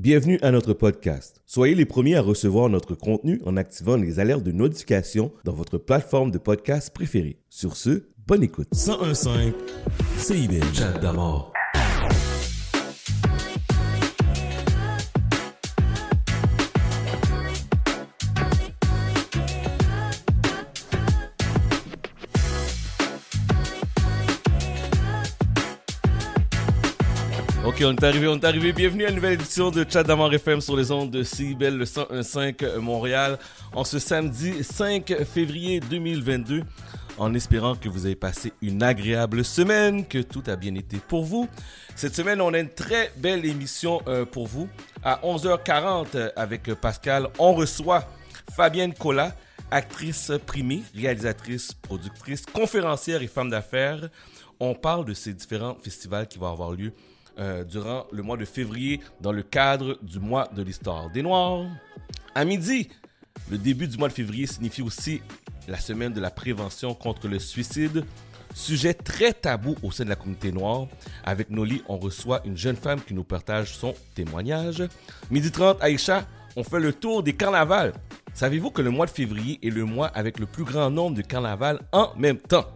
Bienvenue à notre podcast. Soyez les premiers à recevoir notre contenu en activant les alertes de notification dans votre plateforme de podcast préférée. Sur ce, bonne écoute. 1015 CIBL Chat d'amour. On est arrivé, on est arrivé. Bienvenue à une nouvelle édition de Chat d'Amour FM sur les ondes de CIBEL, le 101.5 Montréal, en ce samedi 5 février 2022, en espérant que vous avez passé une agréable semaine, que tout a bien été pour vous. Cette semaine, on a une très belle émission euh, pour vous. À 11h40 euh, avec Pascal, on reçoit Fabienne Collat, actrice primée, réalisatrice, productrice, conférencière et femme d'affaires. On parle de ces différents festivals qui vont avoir lieu euh, durant le mois de février dans le cadre du mois de l'histoire des Noirs. À midi, le début du mois de février signifie aussi la semaine de la prévention contre le suicide. Sujet très tabou au sein de la communauté noire. Avec Noli, on reçoit une jeune femme qui nous partage son témoignage. Midi 30, Aïcha, on fait le tour des carnavals. Savez-vous que le mois de février est le mois avec le plus grand nombre de carnavals en même temps?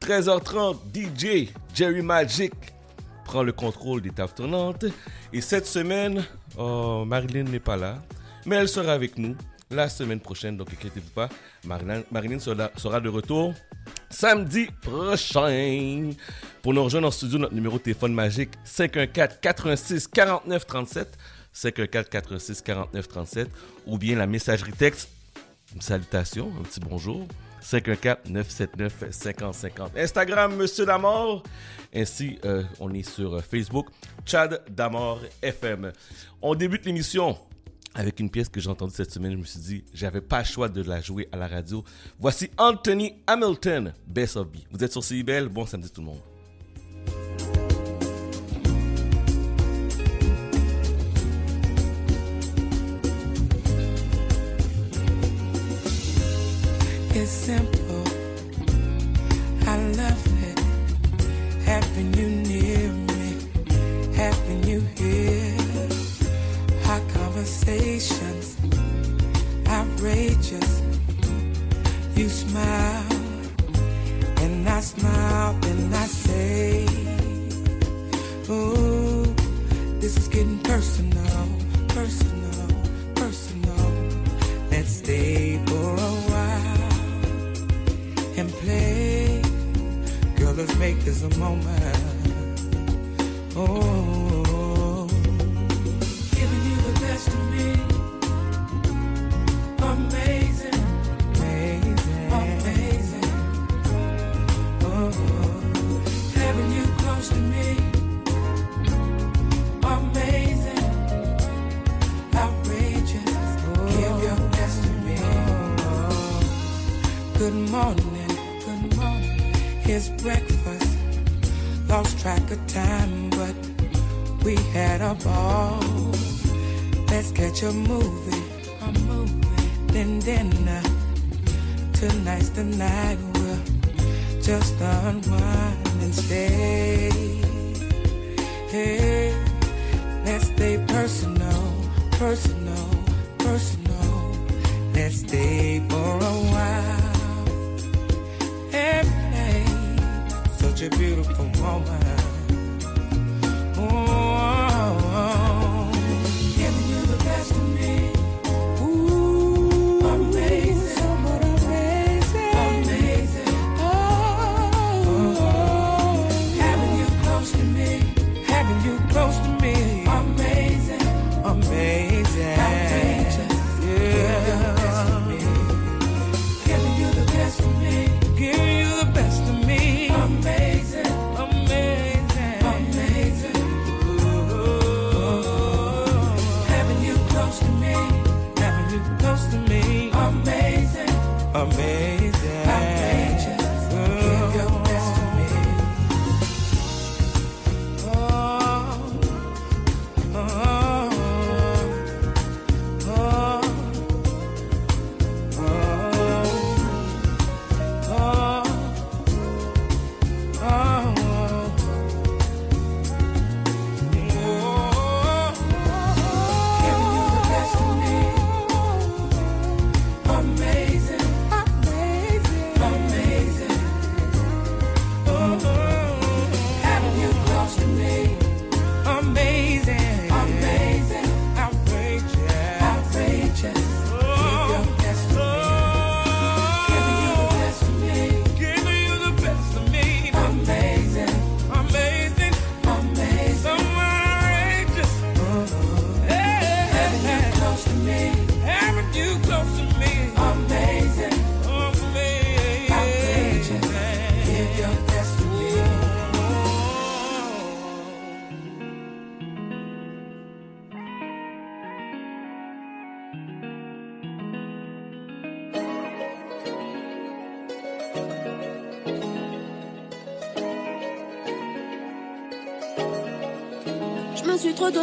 13h30, DJ Jerry Magic prend le contrôle des tables tournantes. Et cette semaine, oh, Marilyn n'est pas là, mais elle sera avec nous la semaine prochaine, donc inquiétez-vous pas. Marilyn, sera, sera, de retour samedi prochain. Pour nous rejoindre en studio, notre numéro de téléphone magique 514 86 49 37 514 86 49 37 ou bien la messagerie texte. Une salutation, un petit bonjour. 514-979-5050. Instagram, Monsieur Damor. Ainsi, euh, on est sur Facebook, Chad Damor FM. On débute l'émission avec une pièce que j'ai entendue cette semaine. Je me suis dit, j'avais pas le choix de la jouer à la radio. Voici Anthony Hamilton, Best of B. Vous êtes sur CIBL. Bon samedi tout le monde. Simple. I love it. Having you near me, having you here. Hot conversations, outrageous. You smile, and I smile, and I say, Oh, this is getting personal, personal, personal. Let's stay let's make this a moment. Oh, giving you the best of me. Amazing, amazing, amazing. Oh, having you close to me. Amazing, outrageous. Give your best to me. Oh. Good morning, good morning. Here's breakfast. Lost track of time, but we had a ball. Let's catch a movie, a movie. Then dinner. Tonight's the night we'll just unwind and stay. Hey, let's stay personal, personal, personal. Let's stay for a while. Beautiful moment.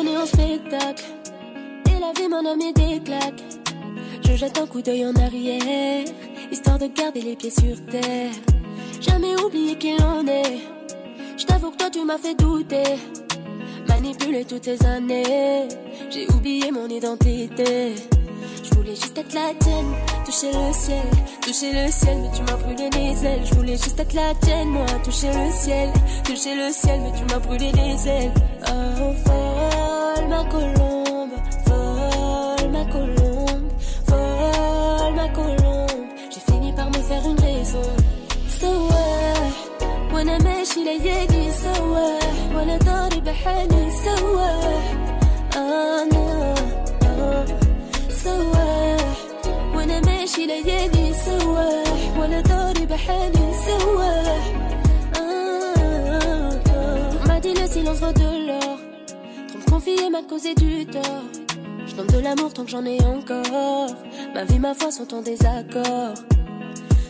En spectacle. Et la vie m'en a mis des claques. Je jette un coup d'œil en arrière, histoire de garder les pieds sur terre. Jamais oublié qui l'on est. Je t'avoue que toi tu m'as fait douter. Manipuler toutes ces années, j'ai oublié mon identité. Je voulais juste être la tienne, toucher le ciel, toucher le ciel, mais tu m'as brûlé les ailes. Je voulais juste être la tienne, moi, toucher le ciel, toucher le ciel, mais tu m'as brûlé les ailes. Oh, folle ma colombe, folle ma colombe, folle ma colombe. J'ai fini par me faire une raison. So what? وانا ماشي ليالي سوا وانا طاري بحالي سوا انا آه سوا وانا ماشي ليالي سوا وانا طاري بحالي سوا آه آه. On m'a dit le silence vaut de l'or Confier m'a causé du tort Je donne de l'amour tant que j'en ai encore Ma vie, ma foi sont en désaccord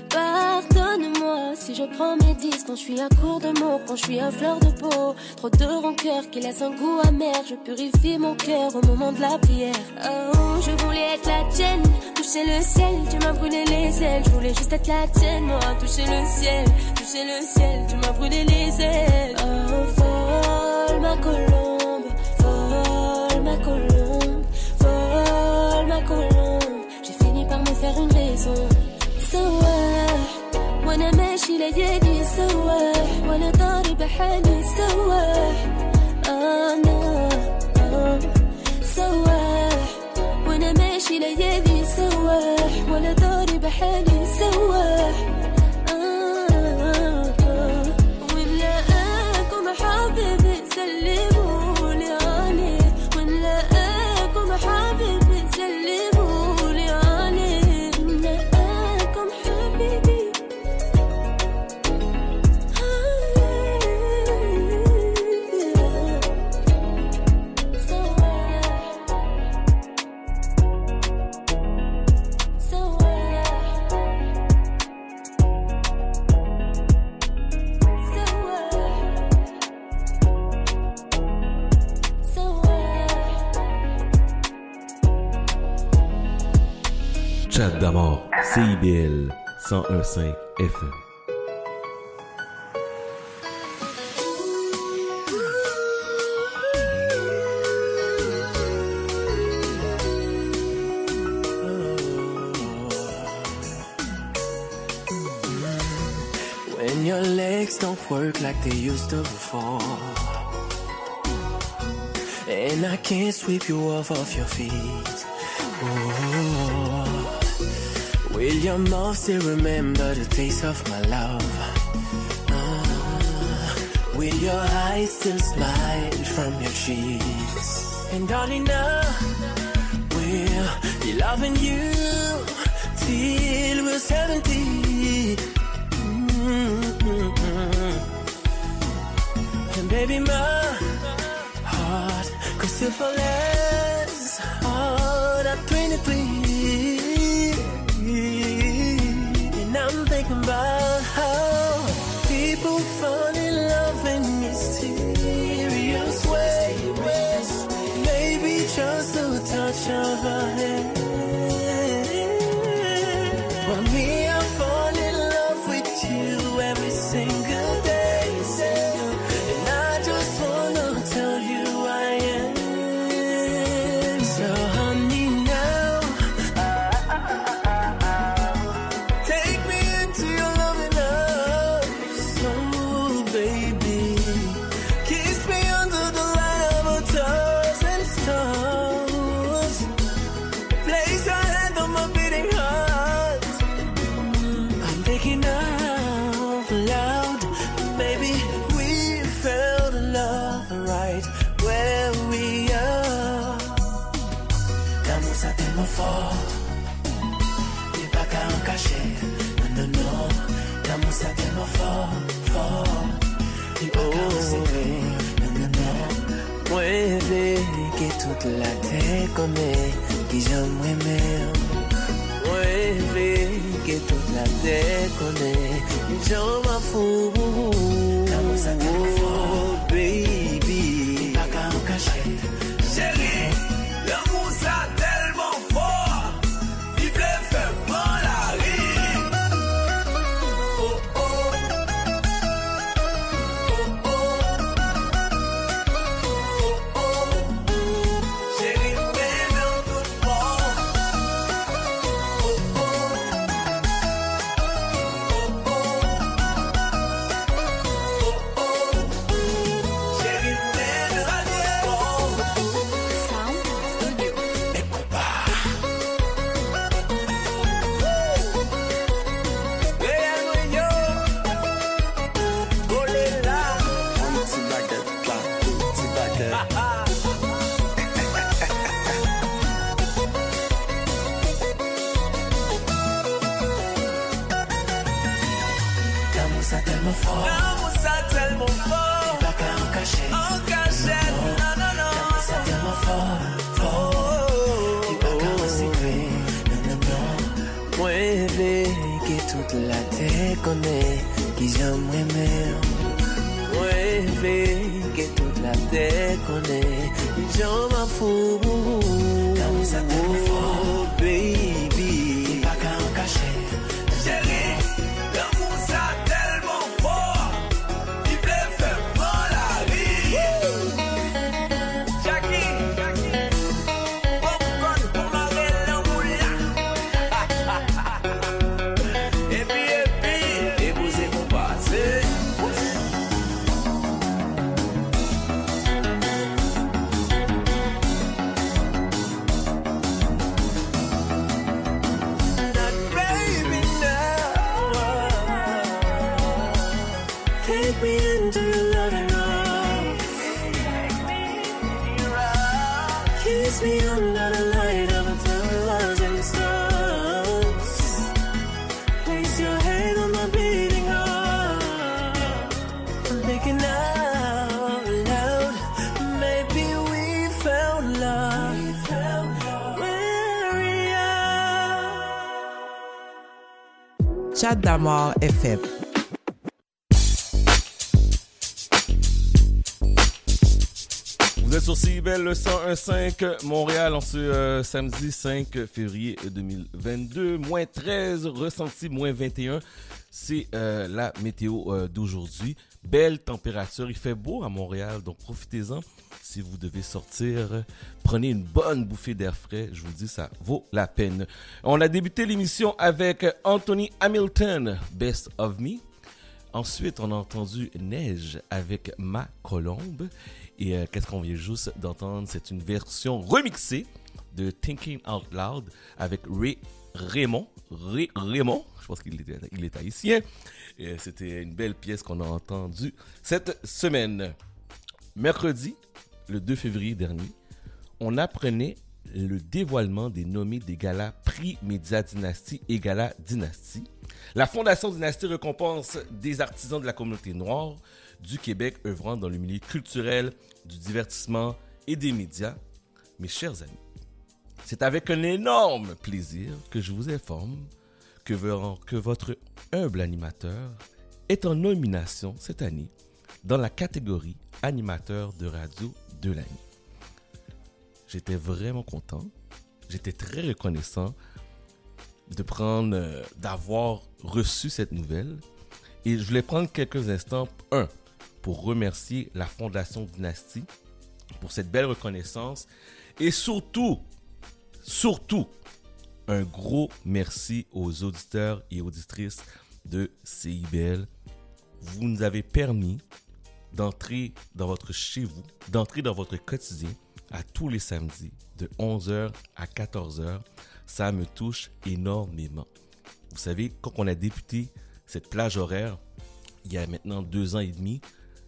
Pardonne-moi si je prends mes quand je suis à court de mots, quand je suis à fleur de peau. Trop de rancœur qui laisse un goût amer. Je purifie mon cœur au moment de la prière. Oh, je voulais être la tienne, toucher le ciel, tu m'as brûlé les ailes. Je voulais juste être la tienne, moi, toucher le ciel, toucher le ciel, tu m'as brûlé les ailes. Oh, folle ma colombe, وأنا ماشي ليالي سواح وأنا ضارب حالي سواح أنا آه سواح وأنا ماشي ليالي سواح ولا ضارب حالي 101.5 FM. When your legs don't work like they used to before. And I can't sweep you off of your feet. Will your mouth still remember the taste of my love? Ah. will your eyes still smile from your cheeks? And darling, now we'll be loving you till we're 70. Mm-hmm. And baby, my heart could still fall as hard at 23. About how people fall in love in mysterious ways. Maybe just a touch of a hand. Chat d'Amour FM. Vous êtes sur CIBEL le 101.5 Montréal en ce euh, samedi 5 février 2022. Moins 13, ressenti moins 21. C'est euh, la météo euh, d'aujourd'hui. Belle température. Il fait beau à Montréal, donc profitez-en. Si vous devez sortir, prenez une bonne bouffée d'air frais. Je vous dis, ça vaut la peine. On a débuté l'émission avec Anthony Hamilton, Best of Me. Ensuite, on a entendu Neige avec Ma Colombe. Et euh, qu'est-ce qu'on vient juste d'entendre? C'est une version remixée de Thinking Out Loud avec Ray Raymond. Ray Raymond, je pense qu'il est, il est haïtien. Euh, C'était une belle pièce qu'on a entendue cette semaine. Mercredi, le 2 février dernier, on apprenait le dévoilement des nommés des galas Prix Média Dynastie et Gala Dynastie. La Fondation Dynastie récompense des artisans de la communauté noire du Québec œuvrant dans le milieu culturel, du divertissement et des médias. Mes chers amis, c'est avec un énorme plaisir que je vous informe que, que votre humble animateur est en nomination cette année dans la catégorie animateur de radio de l'année. J'étais vraiment content. J'étais très reconnaissant de prendre, euh, d'avoir reçu cette nouvelle. Et je voulais prendre quelques instants, un, pour remercier la Fondation Dynastie pour cette belle reconnaissance. Et surtout, surtout, un gros merci aux auditeurs et auditrices de CIBL. Vous nous avez permis d'entrer dans votre chez vous, d'entrer dans votre quotidien à tous les samedis de 11h à 14h. Ça me touche énormément. Vous savez, quand on a débuté cette plage horaire, il y a maintenant deux ans et demi,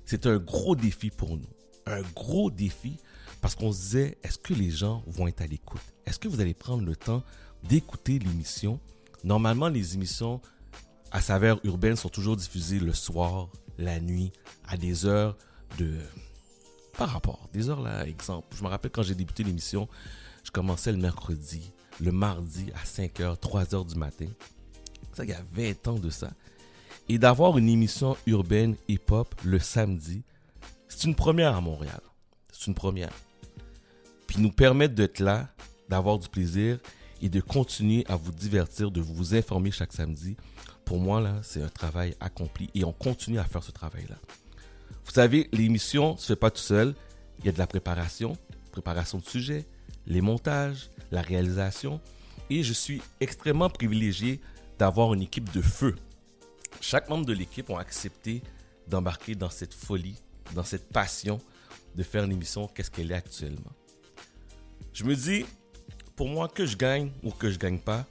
c'est un gros défi pour nous. Un gros défi parce qu'on se disait, est-ce que les gens vont être à l'écoute? Est-ce que vous allez prendre le temps d'écouter l'émission? Normalement, les émissions à saveur urbaine sont toujours diffusées le soir, la nuit, à des heures de... Par rapport, des heures là, exemple. Je me rappelle quand j'ai débuté l'émission, je commençais le mercredi, le mardi à 5h, 3h du matin. Ça, il y a 20 ans de ça. Et d'avoir une émission urbaine hip-hop le samedi, c'est une première à Montréal. C'est une première. Puis nous permettre d'être là, d'avoir du plaisir et de continuer à vous divertir, de vous informer chaque samedi. Pour moi, là, c'est un travail accompli et on continue à faire ce travail-là. Vous savez, l'émission ne se fait pas tout seul. Il y a de la préparation, préparation de sujets, les montages, la réalisation. Et je suis extrêmement privilégié d'avoir une équipe de feu. Chaque membre de l'équipe ont accepté d'embarquer dans cette folie, dans cette passion de faire l'émission Qu'est-ce qu'elle est actuellement. Je me dis, pour moi, que je gagne ou que je gagne pas,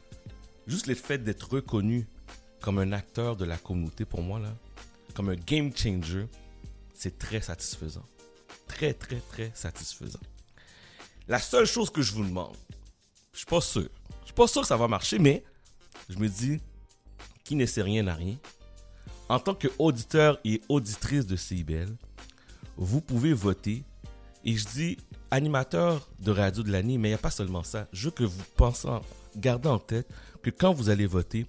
juste le fait d'être reconnu comme un acteur de la communauté, pour moi, là, comme un game changer, c'est très satisfaisant. Très, très, très satisfaisant. La seule chose que je vous demande, je suis pas sûr, je suis pas sûr que ça va marcher, mais je me dis, qui ne sait rien n'a rien. en tant qu'auditeur et auditrice de CIBL, vous pouvez voter. Et je dis animateur de radio de l'année, mais il n'y a pas seulement ça. Je veux que vous pensez, gardez en tête que quand vous allez voter,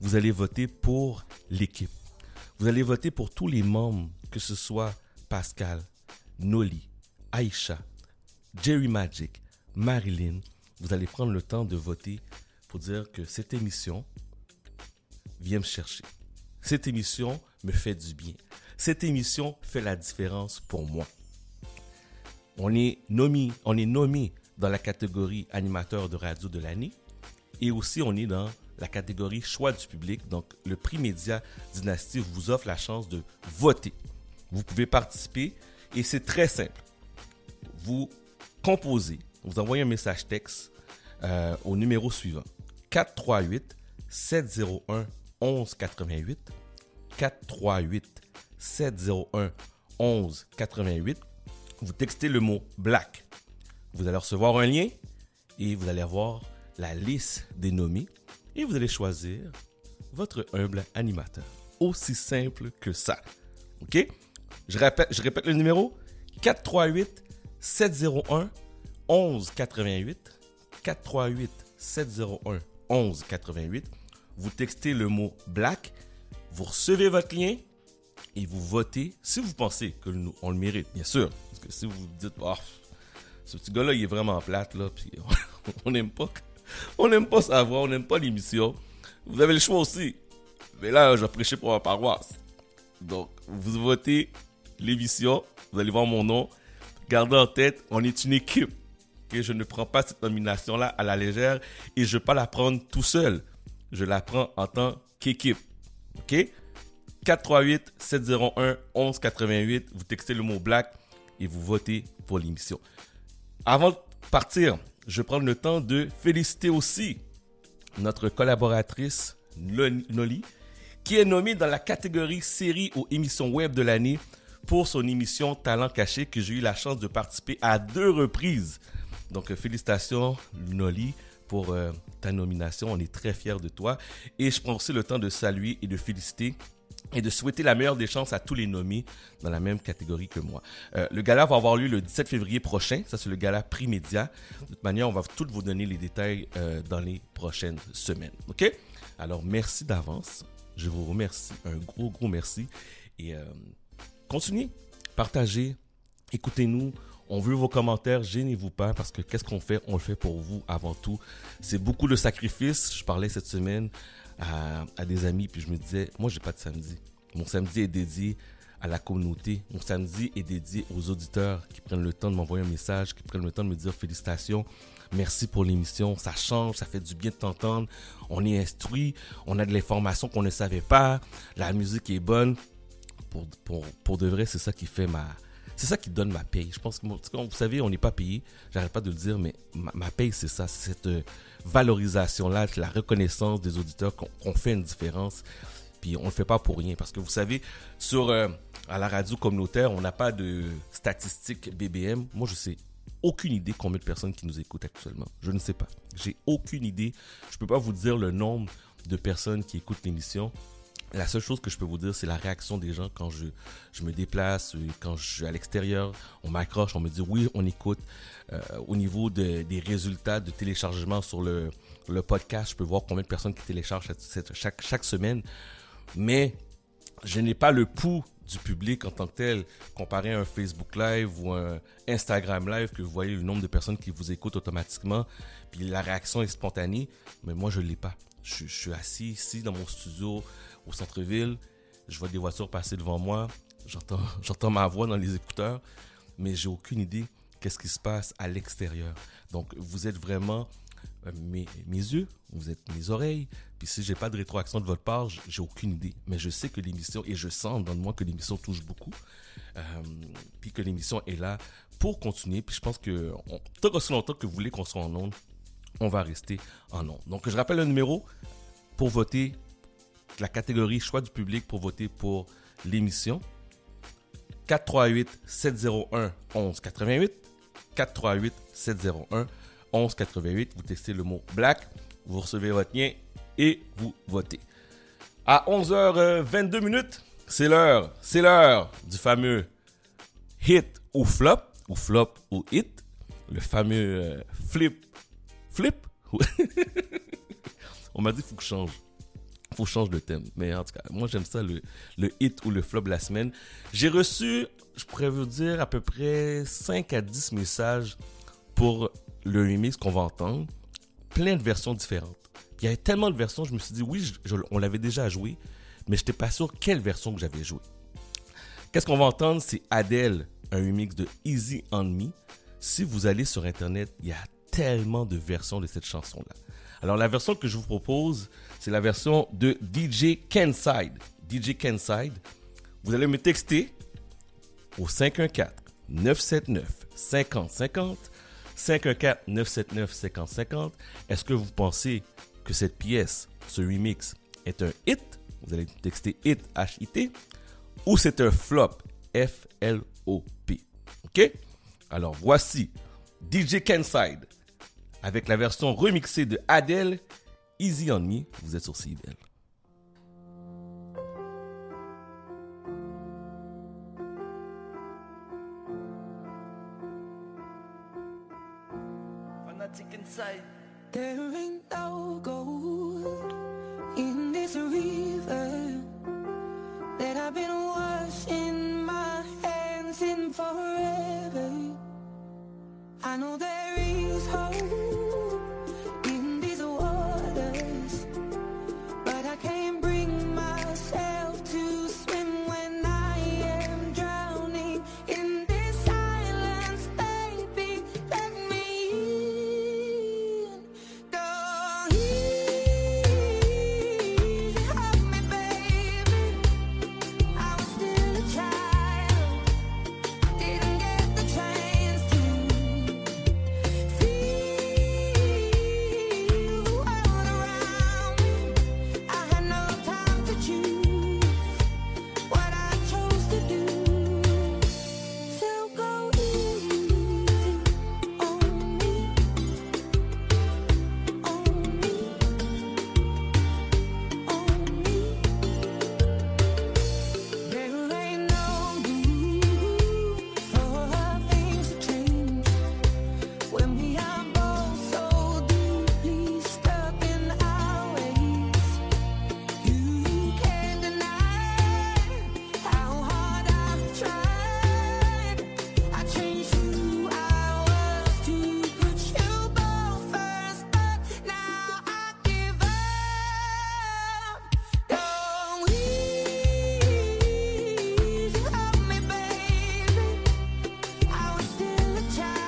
vous allez voter pour l'équipe. Vous allez voter pour tous les membres, que ce soit Pascal, Noli, Aïcha, Jerry Magic, Marilyn. Vous allez prendre le temps de voter pour dire que cette émission vient me chercher. Cette émission me fait du bien. Cette émission fait la différence pour moi. On est nommé, on est nommé dans la catégorie animateur de radio de l'année et aussi on est dans la catégorie choix du public. Donc le prix Média Dynastie vous offre la chance de voter. Vous pouvez participer et c'est très simple. Vous composez, vous envoyez un message texte euh, au numéro suivant 438 701 1188 438 701 1188 vous textez le mot black. Vous allez recevoir un lien et vous allez avoir la liste des nommés et vous allez choisir votre humble animateur. Aussi simple que ça. OK? Je répète, je répète le numéro 438 701 1188 438 701 1188. Vous textez le mot black, vous recevez votre lien et vous votez si vous pensez que nous on le mérite, bien sûr. Parce que si vous dites, oh, ce petit gars-là, il est vraiment plate, là, puis on n'aime pas, on n'aime pas sa voix, on n'aime pas l'émission. Vous avez le choix aussi. Mais là, je vais prêcher pour ma paroisse. Donc, vous votez l'émission, vous allez voir mon nom. Gardez en tête, on est une équipe. Et je ne prends pas cette nomination-là à la légère et je ne vais pas la prendre tout seul. Je la prends en tant qu'équipe. OK? 438 701 1188. Vous textez le mot black et vous votez pour l'émission. Avant de partir, je prendre le temps de féliciter aussi notre collaboratrice Noli, qui est nommée dans la catégorie série ou émission web de l'année pour son émission Talent caché que j'ai eu la chance de participer à deux reprises. Donc félicitations Noli pour euh, ta nomination. On est très fiers de toi. Et je prends aussi le temps de saluer et de féliciter et de souhaiter la meilleure des chances à tous les nommés dans la même catégorie que moi. Euh, le gala va avoir lieu le 17 février prochain. Ça, c'est le gala Prix Média. De toute manière, on va tout vous donner les détails euh, dans les prochaines semaines. OK? Alors, merci d'avance. Je vous remercie. Un gros, gros merci. Et euh, continuez, partagez, écoutez-nous. On veut vos commentaires, gênez-vous pas parce que qu'est-ce qu'on fait? On le fait pour vous avant tout. C'est beaucoup de sacrifices. Je parlais cette semaine à, des amis, puis je me disais, moi, j'ai pas de samedi. Mon samedi est dédié à la communauté. Mon samedi est dédié aux auditeurs qui prennent le temps de m'envoyer un message, qui prennent le temps de me dire félicitations, merci pour l'émission, ça change, ça fait du bien de t'entendre. On est instruit, on a de l'information qu'on ne savait pas, la musique est bonne. Pour, pour, pour de vrai, c'est ça qui fait ma, c'est ça qui donne ma paye. Je pense que, vous savez, on n'est pas payé. J'arrête pas de le dire, mais ma, paye, c'est ça. C'est cette valorisation-là, la reconnaissance des auditeurs qu'on fait une différence. Puis on ne le fait pas pour rien. Parce que vous savez, sur, euh, à la radio communautaire, on n'a pas de statistiques BBM. Moi, je sais aucune idée combien de personnes qui nous écoutent actuellement. Je ne sais pas. J'ai aucune idée. Je ne peux pas vous dire le nombre de personnes qui écoutent l'émission. La seule chose que je peux vous dire, c'est la réaction des gens quand je, je me déplace, euh, quand je suis à l'extérieur, on m'accroche, on me dit oui, on écoute. Euh, au niveau de, des résultats de téléchargement sur le, le, podcast, je peux voir combien de personnes qui téléchargent chaque, chaque semaine. Mais je n'ai pas le pouls du public en tant que tel, comparé à un Facebook Live ou un Instagram Live, que vous voyez le nombre de personnes qui vous écoutent automatiquement, puis la réaction est spontanée, mais moi je ne l'ai pas. Je, suis assis ici dans mon studio au centre-ville, je vois des voitures passer devant moi, j'entends, ma voix dans les écouteurs, mais j'ai aucune idée qu'est-ce qui se passe à l'extérieur. Donc, vous êtes vraiment euh, mes, yeux, vous êtes mes oreilles. Puis si j'ai pas de rétroaction de votre part, j'ai aucune idée. Mais je sais que l'émission, et je sens dans moi que l'émission touche beaucoup. Euh, puis que l'émission est là pour continuer. Puis je pense que tant aussi longtemps que vous voulez qu'on soit en onde, on va rester en onde. Donc je rappelle le numéro pour voter la catégorie choix du public pour voter pour l'émission. 438 701 1188 438 701 1188 vous testez le mot black. Vous recevez votre lien et vous votez. À 11h22 minutes, c'est l'heure, c'est l'heure du fameux hit ou flop, ou flop ou hit, le fameux euh, flip, flip. On m'a dit faut que je change, faut que je change de thème. Mais en tout cas, moi j'aime ça le, le hit ou le flop de la semaine. J'ai reçu, je pourrais vous dire à peu près 5 à 10 messages pour le remix qu'on va entendre, plein de versions différentes. Il y avait tellement de versions, je me suis dit oui, on l'avait déjà joué, mais je n'étais pas sûr quelle version que j'avais joué. Qu'est-ce qu'on va entendre? C'est Adele, un remix de Easy on Me. Si vous allez sur internet, il y a tellement de versions de cette chanson-là. Alors la version que je vous propose, c'est la version de DJ Kenside. DJ Kenside, vous allez me texter au 514 979 5050 514 979 5050. Est-ce que vous pensez que cette pièce, ce remix, est un hit? Vous allez texter hit H-I-T ou c'est un flop F-L-O-P. OK? Alors voici DJ Kenside avec la version remixée de Adele Easy on Me. Vous êtes sur inside.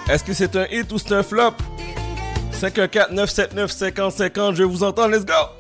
Est-ce que c'est un hit ou c'est un flop? Didn't get 514 979 5050, je vous entendre, let's go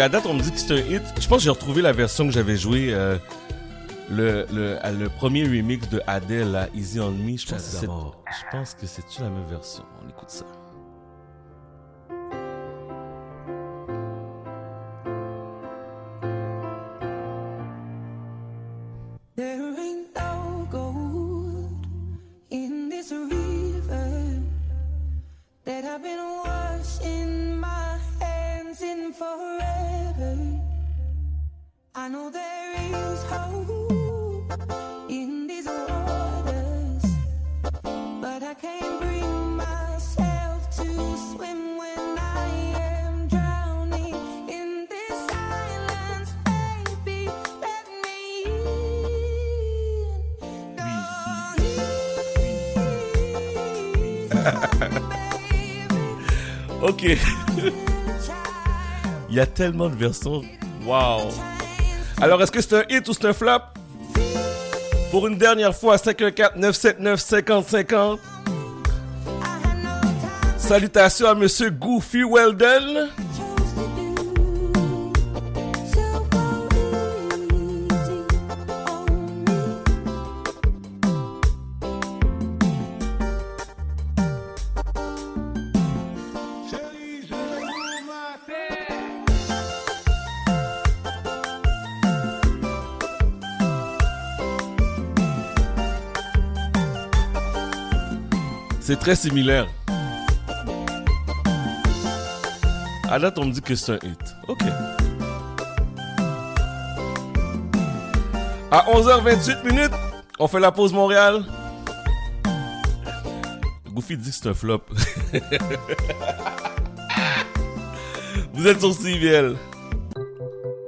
À date, on me dit que c'est un hit. Je pense que j'ai retrouvé la version que j'avais jouée, euh, le, le, à- le premier remix de Adele, là, Easy on Me. Je pense, que c'est, je pense que c'est la même version. Y a tellement de versions. Wow. Alors, est-ce que c'est un hit ou c'est un flop? Pour une dernière fois, 514-979-5050. Salutations à Monsieur Goofy Weldon. C'est très similaire. À date, on me dit que c'est un hit. Ok. À 11h28 minutes, on fait la pause Montréal. Goofy dit que c'est un flop. Vous êtes sur CBL.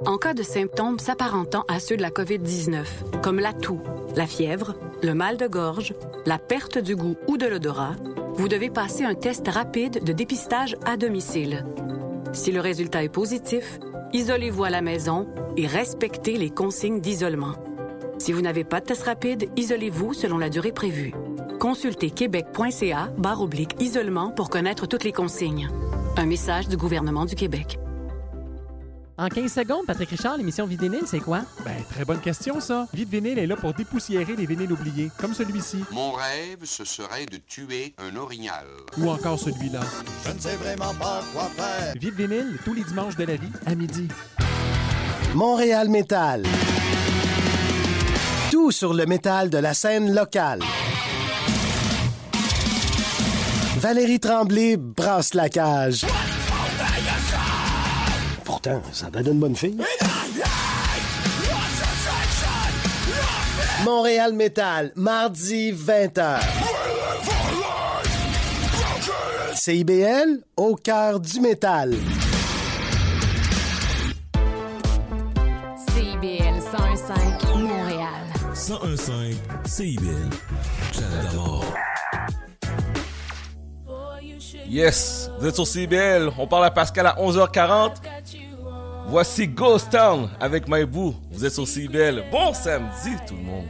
En cas de symptômes s'apparentant à ceux de la COVID-19, comme la toux, la fièvre, le mal de gorge, la perte du goût ou de l'odorat, vous devez passer un test rapide de dépistage à domicile. Si le résultat est positif, isolez-vous à la maison et respectez les consignes d'isolement. Si vous n'avez pas de test rapide, isolez-vous selon la durée prévue. Consultez québec.ca barre oblique isolement pour connaître toutes les consignes. Un message du gouvernement du Québec. En 15 secondes, Patrick Richard, l'émission Vidénil, c'est quoi? Ben, très bonne question, ça. Vide Vinyle est là pour dépoussiérer les vinyles oubliés, comme celui-ci, Mon rêve, ce serait de tuer un orignal. ou encore celui-là. Je ne sais vraiment pas quoi faire. Vide Vinyle, tous les dimanches de la vie, à midi. Montréal Métal. Tout sur le métal de la scène locale. Valérie Tremblay brasse la cage. Pourtant, ça donne une bonne fille. Montréal Métal, mardi 20h. CIBL, au cœur du métal. CIBL 101.5 Montréal. 1015 CIBL. D'amour. Yes, vous êtes sur CBL. On parle à Pascal à 11h40. Voici Ghost Town avec Maïbou. Vous êtes sur CBL. Bon samedi, tout le monde.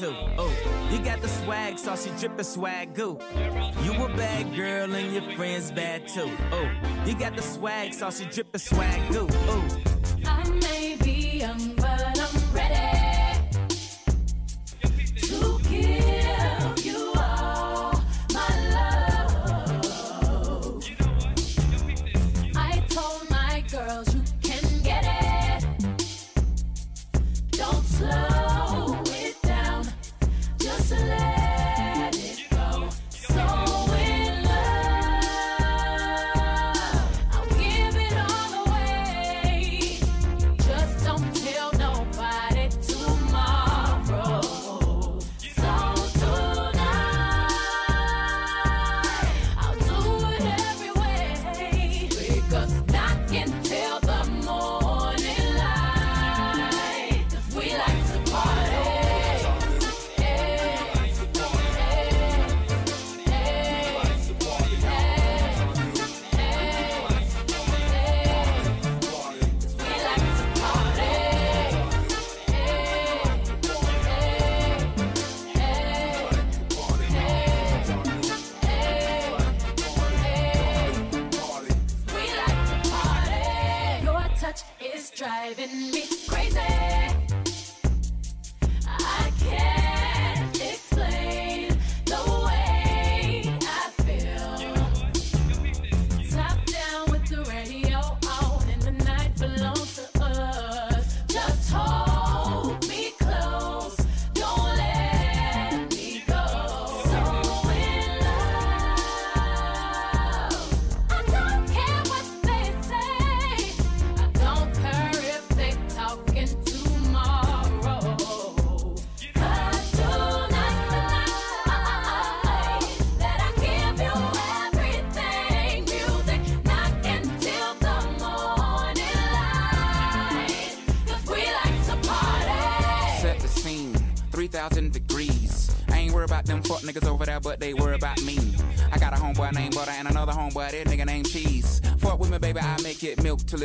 Too. Oh, you got the swag, saucy drippin' swag goo. You a bad girl and your friends bad too. Oh, you got the swag, saucy drippin' swag goo. Oh.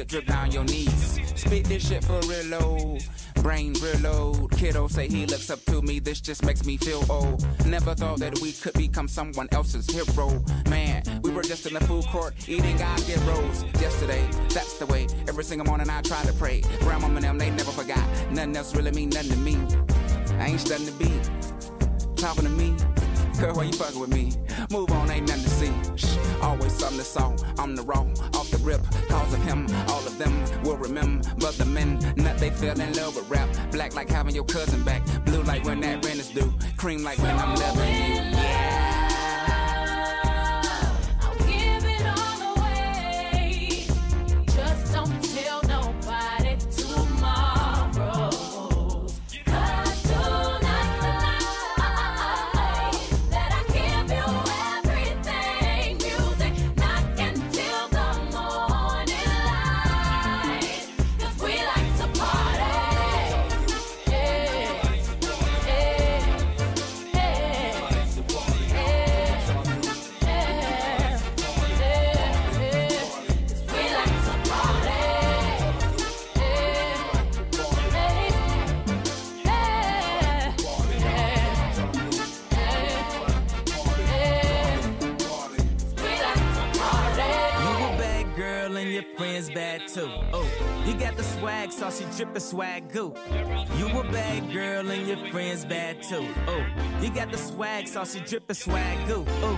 It drip down your knees. Spit this shit for real low. Brain real low. Kiddo say he looks up to me, this just makes me feel old. Never thought that we could become someone else's hero. Man, we were just in the food court eating God get rolls yesterday. That's the way. Every single morning I try to pray. Grandmama and them, they never forgot. Nothing else really mean nothing to me. I ain't studying to be Talking to me. Girl, why you fucking with me? Move on, ain't nothing to see. Shh, always something to saw. I'm the raw, off the rip. Will remember. But the men, not they fell in love with rap. Black like having your cousin back. Blue like when that rent is due. Cream like when I'm loving you. I'll drippin' swag goo. You a bad girl and your friends bad too. Oh, you got the swag, saucy drippin' swag goo. Oh.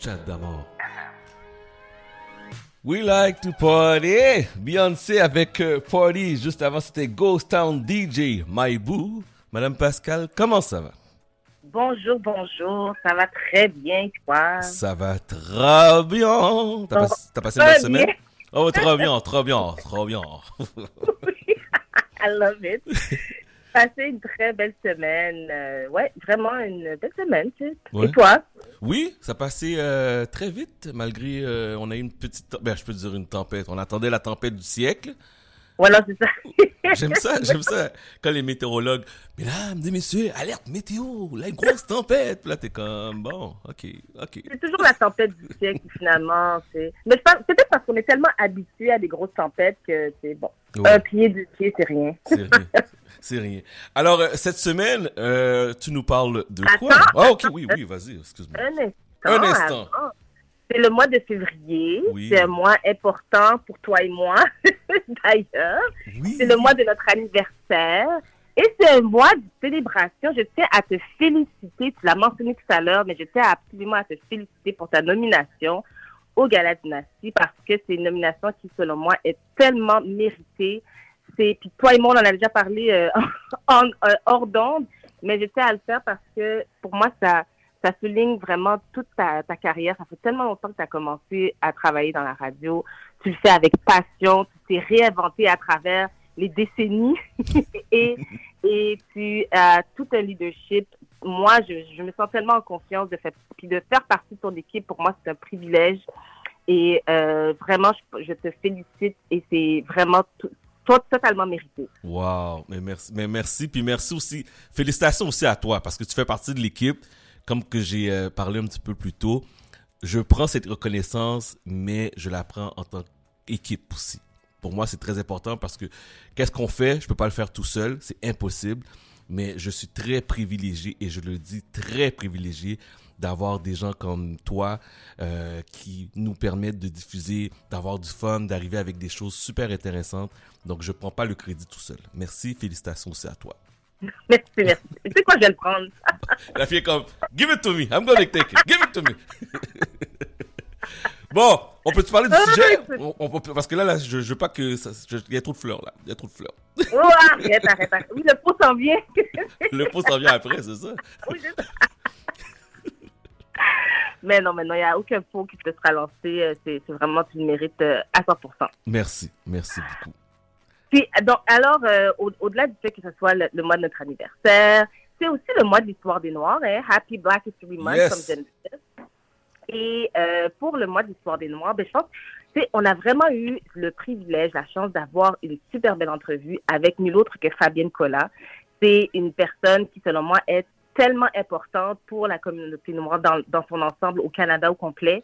Chat d'amour. We like to party. Beyoncé avec euh, Party. Juste avant, c'était Ghost Town DJ. My Boo. Madame Pascal, comment ça va? Bonjour, bonjour. Ça va très bien, toi? Ça va très bien. T'as pas- passé une bonne semaine? Oh, trop bien, trop bien, trop bien. I love it. Passé une très belle semaine. Euh, ouais, vraiment une belle semaine, tu sais. Ouais. Et toi? Oui, ça passait euh, très vite, malgré euh, on a eu une petite, ben je peux dire une tempête. On attendait la tempête du siècle, Voilà, c'est ça. J'aime ça, j'aime ça. Quand les météorologues, mesdames et messieurs, alerte météo, la grosse tempête. Là, t'es comme, bon, ok, ok. C'est toujours la tempête du siècle, finalement. Mais peut-être parce qu'on est tellement habitué à des grosses tempêtes que c'est bon. Ouais. Un pied, deux pieds, c'est rien. C'est rien. C'est rien. Alors, euh, cette semaine, euh, tu nous parles de quoi? Ah, ok, oui, oui, vas-y, excuse-moi. Un instant. Un instant. avant. C'est le mois de février. Oui. C'est un mois important pour toi et moi, d'ailleurs. C'est le mois de notre anniversaire. Et c'est un mois de célébration. Je tiens à te féliciter. Tu l'as mentionné tout à l'heure, mais je tiens absolument à te féliciter pour ta nomination au Gala Dynastie parce que c'est une nomination qui, selon moi, est tellement méritée. C'est, puis toi et moi, on en a déjà parlé euh, en, euh, hors d'onde, mais je tiens à le faire parce que pour moi, ça, ça souligne vraiment toute ta, carrière. Ça fait tellement longtemps que tu as commencé à travailler dans la radio. Tu le fais avec passion. Tu t'es réinventé à travers les décennies et, et tu as tout un leadership. Moi, je, me sens tellement en confiance de faire, puis de faire partie de ton équipe. Pour moi, c'est un privilège. Et euh, vraiment, je, te félicite et c'est vraiment tout- to- totalement mérité. Wow, mais merci, mais merci, puis merci aussi, félicitations aussi à toi parce que tu fais partie de l'équipe, comme que j'ai euh, parlé un petit peu plus tôt. Je prends cette reconnaissance, mais je la prends en tant qu'équipe aussi. Pour moi, c'est très important parce que qu'est-ce qu'on fait? Je peux pas le faire tout seul, c'est impossible. Mais je suis très privilégié et je le dis très privilégié d'avoir des gens comme toi euh, qui nous permettent de diffuser, d'avoir du fun, d'arriver avec des choses super intéressantes. Donc, je prends pas le crédit tout seul. Merci, félicitations aussi à toi. Merci, merci. Tu sais quoi, je vais le prendre. La fille est comme, give it to me, I'm gonna take it, give it to me. bon, on peut te parler du Ah, sujet? On- on peut- Parce que là, là je, je veux pas que Il y a trop de fleurs là. Il y a trop de fleurs. Oh, arrête, arrête, arrête. Oui, le pot s'en vient. Le pot s'en vient après, c'est ça Oui. Mais non, mais non, il n'y a aucun pot qui te sera lancé. C'est c'est vraiment, tu le mérites euh, à 100%. Merci, merci beaucoup. Puis, donc, alors, euh, au- au-delà du fait que ce soit le, le mois de notre anniversaire, c'est aussi le mois de l'histoire des Noirs, hein? Happy Black History Month, Yes. comme dit. Et euh, pour le mois de l'histoire des Noirs, ben, je pense tu sais, on a vraiment eu le privilège, la chance d'avoir une super belle entrevue avec nul autre que Fabienne Collat. C'est une personne qui, selon moi, est tellement importante pour la communauté noire dans, dans son ensemble au Canada au complet.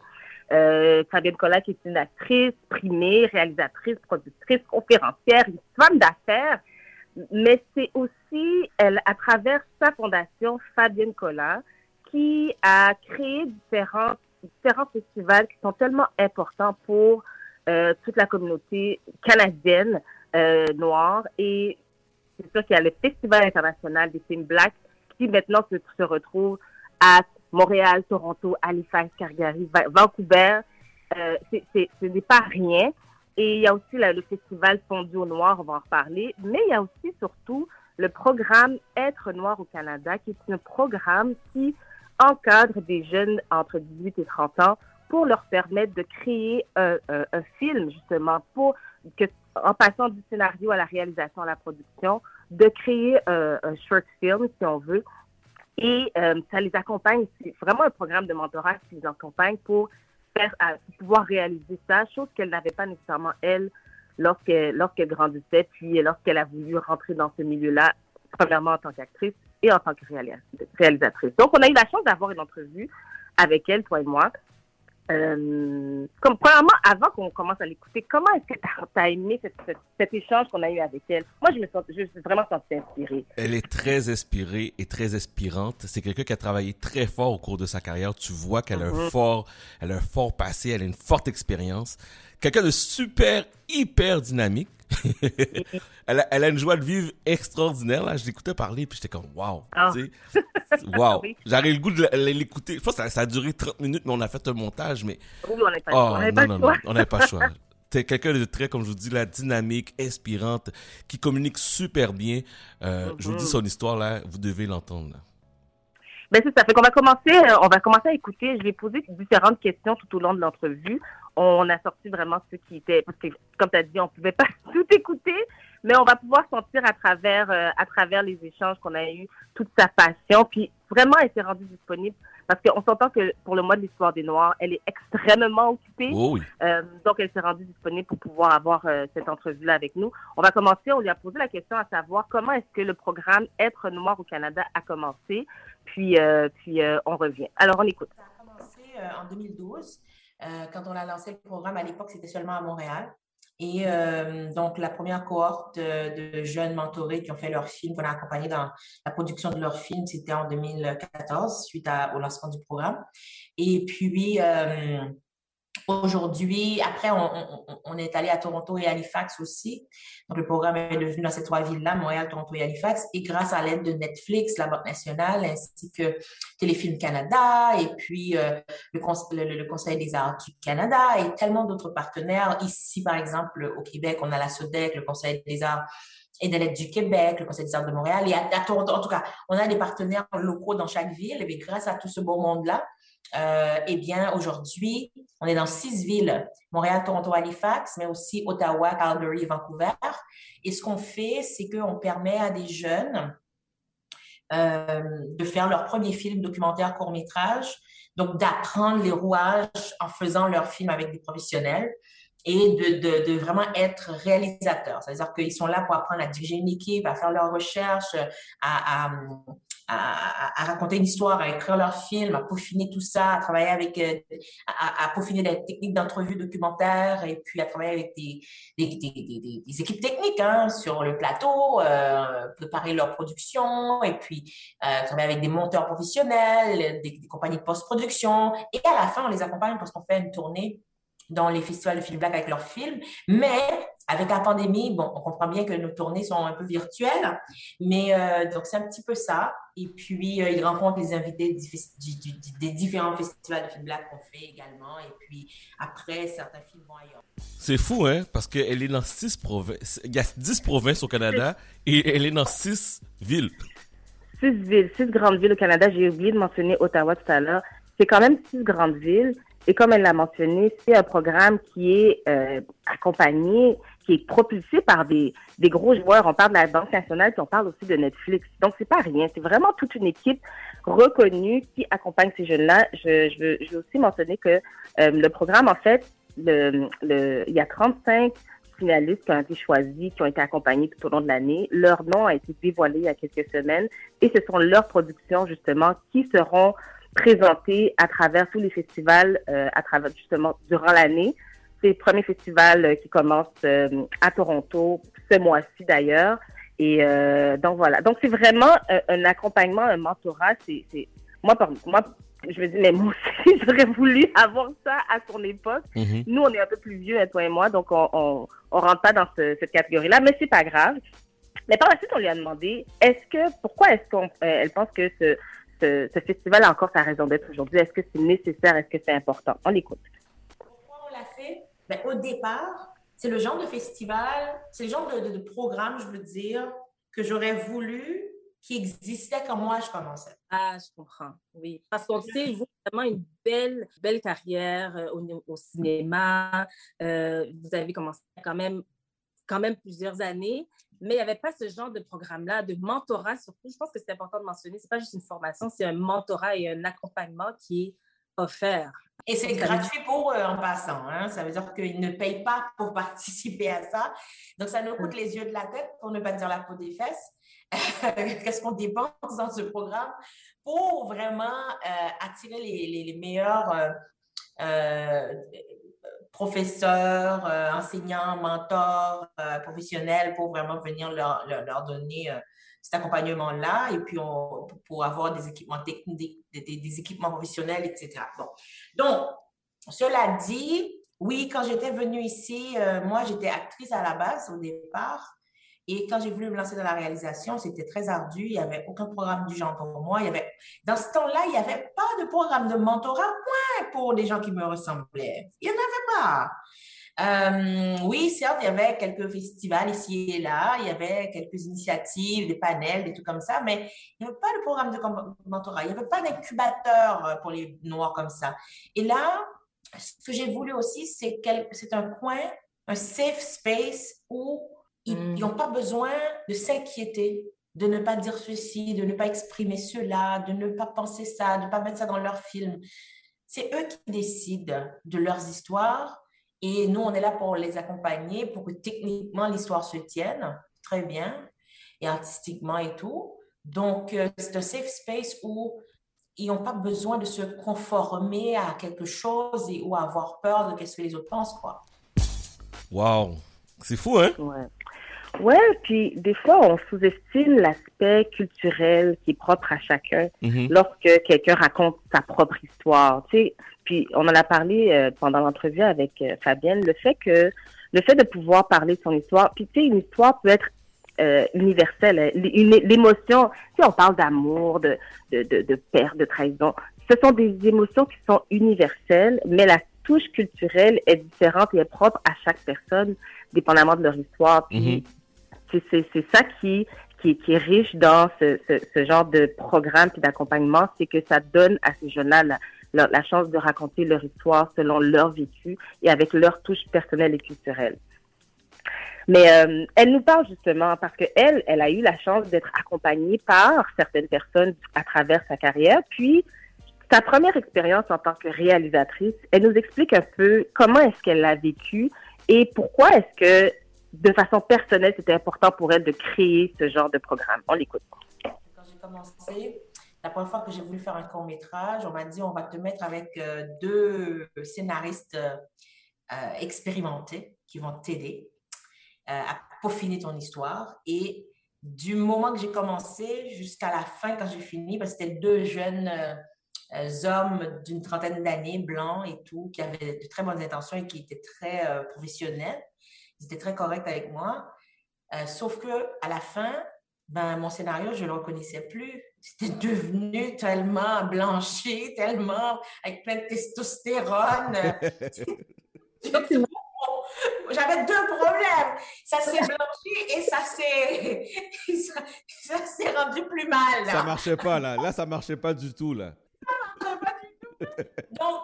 Euh, Fabienne qui est une actrice primée, réalisatrice, productrice, conférencière, une femme d'affaires, mais c'est aussi, elle, à travers sa fondation, Fabienne Collat, qui a créé différents, différents festivals qui sont tellement importants pour euh, toute la communauté canadienne euh, noire. Et c'est sûr qu'il y a le Festival international des films blacks qui maintenant se retrouve à Montréal, Toronto, Halifax, Calgary, Va- Vancouver. Euh, c'est- c'est- ce n'est pas rien. Et il y a aussi le festival Fondu au Noir, on va en reparler. Mais il y a aussi surtout le programme Être Noir au Canada, qui est un programme qui encadre des jeunes entre 18 et 30 ans pour leur permettre de créer un, un- un film, justement, pour que, en passant du scénario à la réalisation, à la production, de créer euh, un short film, si on veut. Et euh, ça les accompagne, c'est vraiment un programme de mentorat qui les accompagne pour pouvoir réaliser ça, chose qu'elle n'avait pas nécessairement, elle, lorsqu'elle grandissait, puis lorsqu'elle a voulu rentrer dans ce milieu-là, premièrement en tant qu'actrice et en tant que réalis- réalisatrice. Donc, on a eu la chance d'avoir une entrevue avec elle, toi et moi. Euh, comme, premièrement, avant qu'on commence à l'écouter, comment est-ce que tu as, aimé cette- cette- cet échange qu'on a eu avec elle? Moi, je me sens, je me suis vraiment sentie inspirée. Elle est très inspirée et très inspirante. C'est quelqu'un qui a travaillé très fort au cours de sa carrière. Tu vois qu'elle a un Mhm. fort, elle a un fort passé, elle a une forte expérience. Quelqu'un de super, hyper dynamique. elle, a, elle a une joie de vivre extraordinaire. Là, je l'écoutais parler puis j'étais comme wow. Ah. Wow. Oui. J'avais le goût de la- l'écouter. Je pense que ça, ça a duré 30 minutes, mais on a fait un montage. Mais Oui, on n'avait pas Oh, pas non, le choix. non, on n'avait pas le choix. T'es quelqu'un de très, comme je vous dis, là, dynamique, inspirante, qui communique super bien. Euh, Je vous dis Mhm. son histoire, là, vous devez l'entendre. Ben c'est ça. Fait qu'on va commencer, euh, on va commencer à écouter. Je vais poser différentes questions tout au long de l'entrevue. On a sorti vraiment ceux qui étaient, parce que comme tu as dit, on pouvait pas tout écouter, mais on va pouvoir sentir à travers, euh, à travers les échanges qu'on a eus toute sa passion. Puis vraiment, elle s'est rendue disponible Parce qu'on s'entend que pour le mois de l'histoire des Noirs, elle est extrêmement occupée. Oh oui. Euh, donc, elle s'est rendue disponible pour pouvoir avoir euh, cette entrevue-là avec nous. On va commencer. On lui a posé la question à savoir comment est-ce que le programme Être Noir au Canada a commencé. Puis, euh, puis euh, on revient. Alors, on écoute. Ça a commencé euh, en 2012. Euh, quand on a lancé le programme, à l'époque, c'était seulement à Montréal. Et euh, donc, la première cohorte de, jeunes mentorés qui ont fait leur film, qu'on a accompagné dans la production de leur film, c'était en 2014, suite au lancement du programme. Et puis, euh, aujourd'hui, après, on, est allé à Toronto et Halifax aussi. Donc, le programme est devenu dans ces trois villes-là, Montréal, Toronto et Halifax. Et grâce à l'aide de Netflix, la Banque nationale, ainsi que Téléfilm Canada, et puis euh, le, Cons- le- le- le Conseil des arts du Canada, et tellement d'autres partenaires. Ici, par exemple, au Québec, on a la SODEC, le Conseil des arts et de l'aide du Québec, le Conseil des arts de Montréal, et à, Toronto. En tout cas, on a des partenaires locaux dans chaque ville. Et grâce à tout ce beau monde-là, euh, eh bien, aujourd'hui, on est dans six villes, Montréal, Toronto, Halifax, mais aussi Ottawa, Calgary Vancouver. Et ce qu'on fait, c'est qu'on permet à des jeunes euh, de faire leur premier film documentaire court-métrage, donc d'apprendre les rouages en faisant leur film avec des professionnels et de, de, de vraiment être réalisateurs. C'est-à-dire qu'ils sont là pour apprendre à diriger une équipe, à faire leurs recherches, à, à, à, raconter une histoire, à écrire leur film, à peaufiner tout ça, à travailler avec, euh, à, peaufiner des techniques d'entrevue documentaire et puis à travailler avec des, équipes techniques hein, sur le plateau, euh, préparer leur production et puis euh, travailler avec des monteurs professionnels, des compagnies de post-production. Et à la fin, on les accompagne parce qu'on fait une tournée dans les festivals de film black avec leurs films. Mais avec la pandémie, bon, on comprend bien que nos tournées sont un peu virtuelles. Mais euh, donc, c'est un petit peu ça. Et puis, euh, ils rencontrent les invités du fes- du- du- du- des différents festivals de film black qu'on fait également. Et puis, après, certains films vont ailleurs. C'est fou, hein, parce qu'elle est dans six provinces. Il y a 10 provinces au Canada et elle est dans six villes. six villes, six grandes villes au Canada. J'ai oublié de mentionner Ottawa tout à l'heure. C'est quand même six grandes villes. Et comme elle l'a mentionné, c'est un programme qui est euh, accompagné, qui est propulsé par des, des gros joueurs. On parle de la Banque nationale, puis on parle aussi de Netflix. Donc, c'est pas rien. C'est vraiment toute une équipe reconnue qui accompagne ces jeunes-là. Je, je, veux, je veux aussi mentionner que euh, le programme, en fait, le, le, il y a 35 finalistes qui ont été choisis, qui ont été accompagnés tout au long de l'année. Leur nom a été dévoilé il y a quelques semaines et ce sont leurs productions, justement, qui seront présentées à travers tous les festivals, euh, à travers, justement, durant l'année. C'est le premier festival euh, qui commence euh, à Toronto ce mois-ci, d'ailleurs. Et euh, donc, voilà. Donc, c'est vraiment un accompagnement, un mentorat. C'est, c'est, moi, par, moi, je me dis, mais moi aussi, j'aurais voulu avoir ça à son époque. Mhm. Nous, on est un peu plus vieux, hein, toi et moi, donc on, on, on rentre pas dans ce- cette catégorie-là, mais c'est pas grave. Mais par la suite, on lui a demandé, est-ce que, pourquoi est-ce qu'on, euh, elle pense que ce, ce, ce festival a encore sa raison d'être aujourd'hui? Est-ce que c'est nécessaire? Est-ce que c'est important? On l'écoute. Ben, au départ, c'est le genre de festival, c'est le genre de, programme, je veux dire, que j'aurais voulu qui existait quand moi je commençais. Ah, je comprends. Oui. Parce qu'on sait, vous, vraiment une belle, belle carrière euh, au, au cinéma. Euh, vous avez commencé quand même, quand même plusieurs années, mais il n'y avait pas ce genre de programme-là, de mentorat surtout. Je pense que c'est important de mentionner. C'est pas juste une formation, c'est un mentorat et un accompagnement qui est offert. Et c'est gratuit pour eux en passant. Hein? Ça veut dire qu'ils ne payent pas pour participer à ça. Donc, ça nous coûte les yeux de la tête, pour ne pas dire la peau des fesses. Qu'est-ce qu'on dépense dans ce programme pour vraiment euh, attirer les, les- les meilleurs euh, euh, professeurs, enseignants, mentors, professionnels pour vraiment venir leur, leur, leur donner cet accompagnement-là et puis pour- avoir des équipements techniques, des équipements professionnels, etc. Bon. Donc, cela dit, oui, quand j'étais venue ici, euh, moi, j'étais actrice à la base au départ. Et quand j'ai voulu me lancer dans la réalisation, c'était très ardu. Il n'y avait aucun programme du genre pour moi. Il y avait, dans ce temps-là, il n'y avait pas de programme de mentorat point pour les gens qui me ressemblaient. Il n'y en avait pas. Euh, oui, certes, il y avait quelques festivals ici et là, il y avait quelques initiatives, des panels, des trucs comme ça, mais il n'y avait pas de programme de mentorat, il n'y avait pas d'incubateur pour les Noirs comme ça. Et là, ce que j'ai voulu aussi, c'est c'est un coin, un safe space où ils n'ont pas besoin de s'inquiéter de ne pas dire ceci, de ne pas exprimer cela, de ne pas penser ça, de ne pas mettre ça dans leur film. C'est eux qui décident de leurs histoires et nous, on est là pour les accompagner pour que techniquement l'histoire se tienne très bien et artistiquement et tout. Donc, euh, c'est un safe space où ils n'ont pas besoin de se conformer à quelque chose et, ou avoir peur de ce que les autres pensent, quoi. Wow. C'est fou, hein? Ouais. Ouais, puis des fois, on sous-estime l'aspect culturel qui est propre à chacun Mhm. lorsque quelqu'un raconte sa propre histoire. Tu sais, puis on en a parlé euh, pendant l'entrevue avec euh, Fabienne, le fait que le fait de pouvoir parler de son histoire, puis tu sais, une histoire peut être euh, universelle. hein. L'émotion, tu sais, on parle d'amour, de, de, de, de perte, de trahison. Ce sont des émotions qui sont universelles, mais la touche culturelle est différente et est propre à chaque personne, dépendamment de leur histoire. Puis c'est c'est ça qui, qui, est riche dans ce, ce, genre de programme puis d'accompagnement, c'est que ça donne à ces jeunes-là la chance de raconter leur histoire selon leur vécu et avec leur touche personnelle et culturelle. Mais euh, elle nous parle justement parce que elle, elle a eu la chance d'être accompagnée par certaines personnes à travers sa carrière. Puis sa première expérience en tant que réalisatrice, elle nous explique un peu comment est-ce qu'elle l'a vécu et pourquoi est-ce que de façon personnelle c'était important pour elle de créer ce genre de programme. On l'écoute. Quand j'ai commencé, la première fois que j'ai voulu faire un court métrage, on m'a dit on va te mettre avec euh, deux scénaristes euh, expérimentés qui vont t'aider euh, à peaufiner ton histoire. Et du moment que j'ai commencé jusqu'à la fin, quand j'ai fini, parce que c'était deux jeunes hommes d'une trentaine d'années, blancs et tout, qui avaient de très bonnes intentions et qui étaient très professionnels. Ils étaient très corrects avec moi. Euh, sauf que à la fin, ben, mon scénario, je ne le reconnaissais plus. C'était devenu tellement blanchi, tellement avec plein de testostérone. J'avais deux problèmes. Ça s'est blanchi et ça s'est ça, ça s'est rendu plus mal. Ça marchait pas, là. Là, ça marchait pas du tout, là. Donc,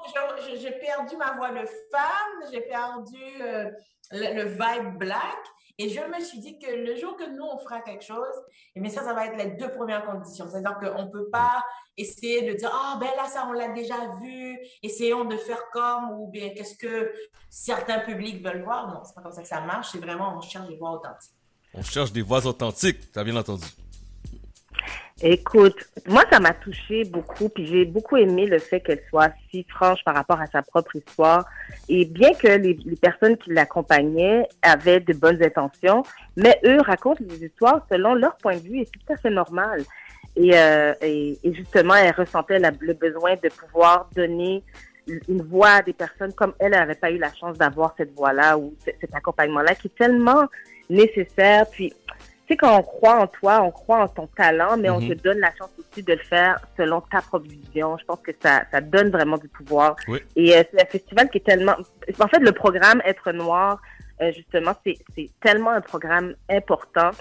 j'ai perdu ma voix de femme, j'ai perdu euh, le, vibe black. Et je me suis dit que le jour que nous, on fera quelque chose, et bien ça, ça va être les deux premières conditions. C'est-à-dire qu'on ne peut pas essayer de dire, ah ben là, ça, on l'a déjà vu, essayons de faire comme, ou bien qu'est-ce que certains publics veulent voir. Non, c'est pas comme ça que ça marche. C'est vraiment, on cherche des voix authentiques. On cherche des voix authentiques, t'as bien entendu. Écoute, moi, ça m'a touché beaucoup, puis j'ai beaucoup aimé le fait qu'elle soit si franche par rapport à sa propre histoire. Et bien que les, personnes qui l'accompagnaient avaient de bonnes intentions, mais eux racontent les histoires selon leur point de vue et c'est tout à fait normal. Et, euh, et, justement, elle ressentait le besoin de pouvoir donner une voix à des personnes comme elle n'avait pas eu la chance d'avoir cette voix-là ou ce- cet accompagnement-là qui est tellement nécessaire. Puis, sais, quand on croit en toi, on croit en ton talent, mais on Mhm. te donne la chance aussi de le faire selon ta propre vision. Je pense que ça, ça donne vraiment du pouvoir. Oui. Et euh, c'est un festival qui est tellement... En fait, le programme Être Noir, euh, justement, c'est c'est tellement un programme important.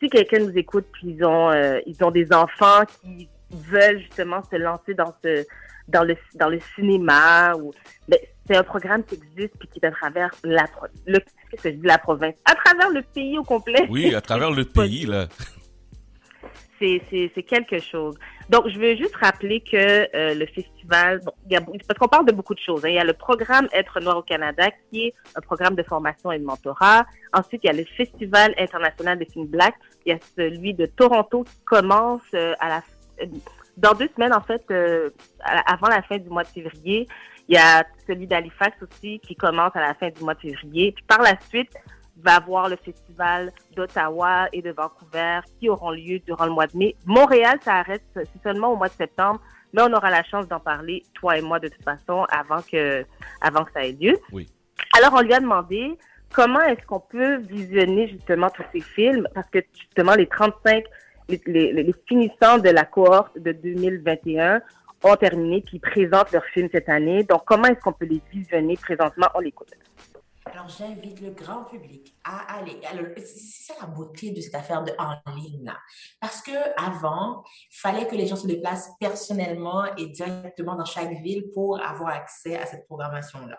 Si quelqu'un nous écoute, puis ils ont, euh, ils ont des enfants qui veulent justement se lancer dans ce dans le dans le cinéma ou ben, c'est un programme qui existe puis qui est à travers la le qu'est-ce que je dis la province? À travers le pays au complet Oui, à travers le pays, là. c'est c'est c'est quelque chose. Donc, je veux juste rappeler que euh, le festival, bon, y a, parce qu'on parle de beaucoup de choses. hein. Il y a le programme Être Noir au Canada, qui est un programme de formation et de mentorat. Ensuite, il y a le Festival international des films black. Il y a celui de Toronto qui commence euh, à la, euh, dans deux semaines, en fait, euh, avant la fin du mois de février. Il y a celui d'Halifax aussi qui commence à la fin du mois de février. Puis par la suite, il va y avoir le festival d'Ottawa et de Vancouver qui auront lieu durant le mois de mai. Montréal, ça arrête c'est seulement au mois de septembre, mais on aura la chance d'en parler, toi et moi, de toute façon, avant que, avant que ça ait lieu. Oui. Alors, on lui a demandé comment est-ce qu'on peut visionner justement tous ces films, parce que justement, les 35, les, finissants de la cohorte de 2021 ont terminé, ils présentent leurs films cette année. Donc, comment est-ce qu'on peut les visionner présentement? On l'écoute. Alors, j'invite le grand public à aller. Alors, c'est la beauté de cette affaire de en ligne là, parce que avant, il fallait que les gens se déplacent personnellement et directement dans chaque ville pour avoir accès à cette programmation là.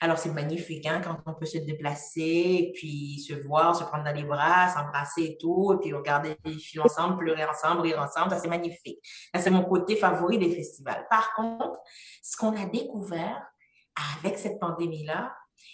Alors, c'est magnifique hein, quand on peut se déplacer, puis se voir, se prendre dans les bras, s'embrasser et tout, et puis regarder les films ensemble, pleurer ensemble, rire ensemble. Ça, c'est magnifique. Ça, c'est mon côté favori des festivals. Par contre, ce qu'on a découvert avec cette pandémie-là,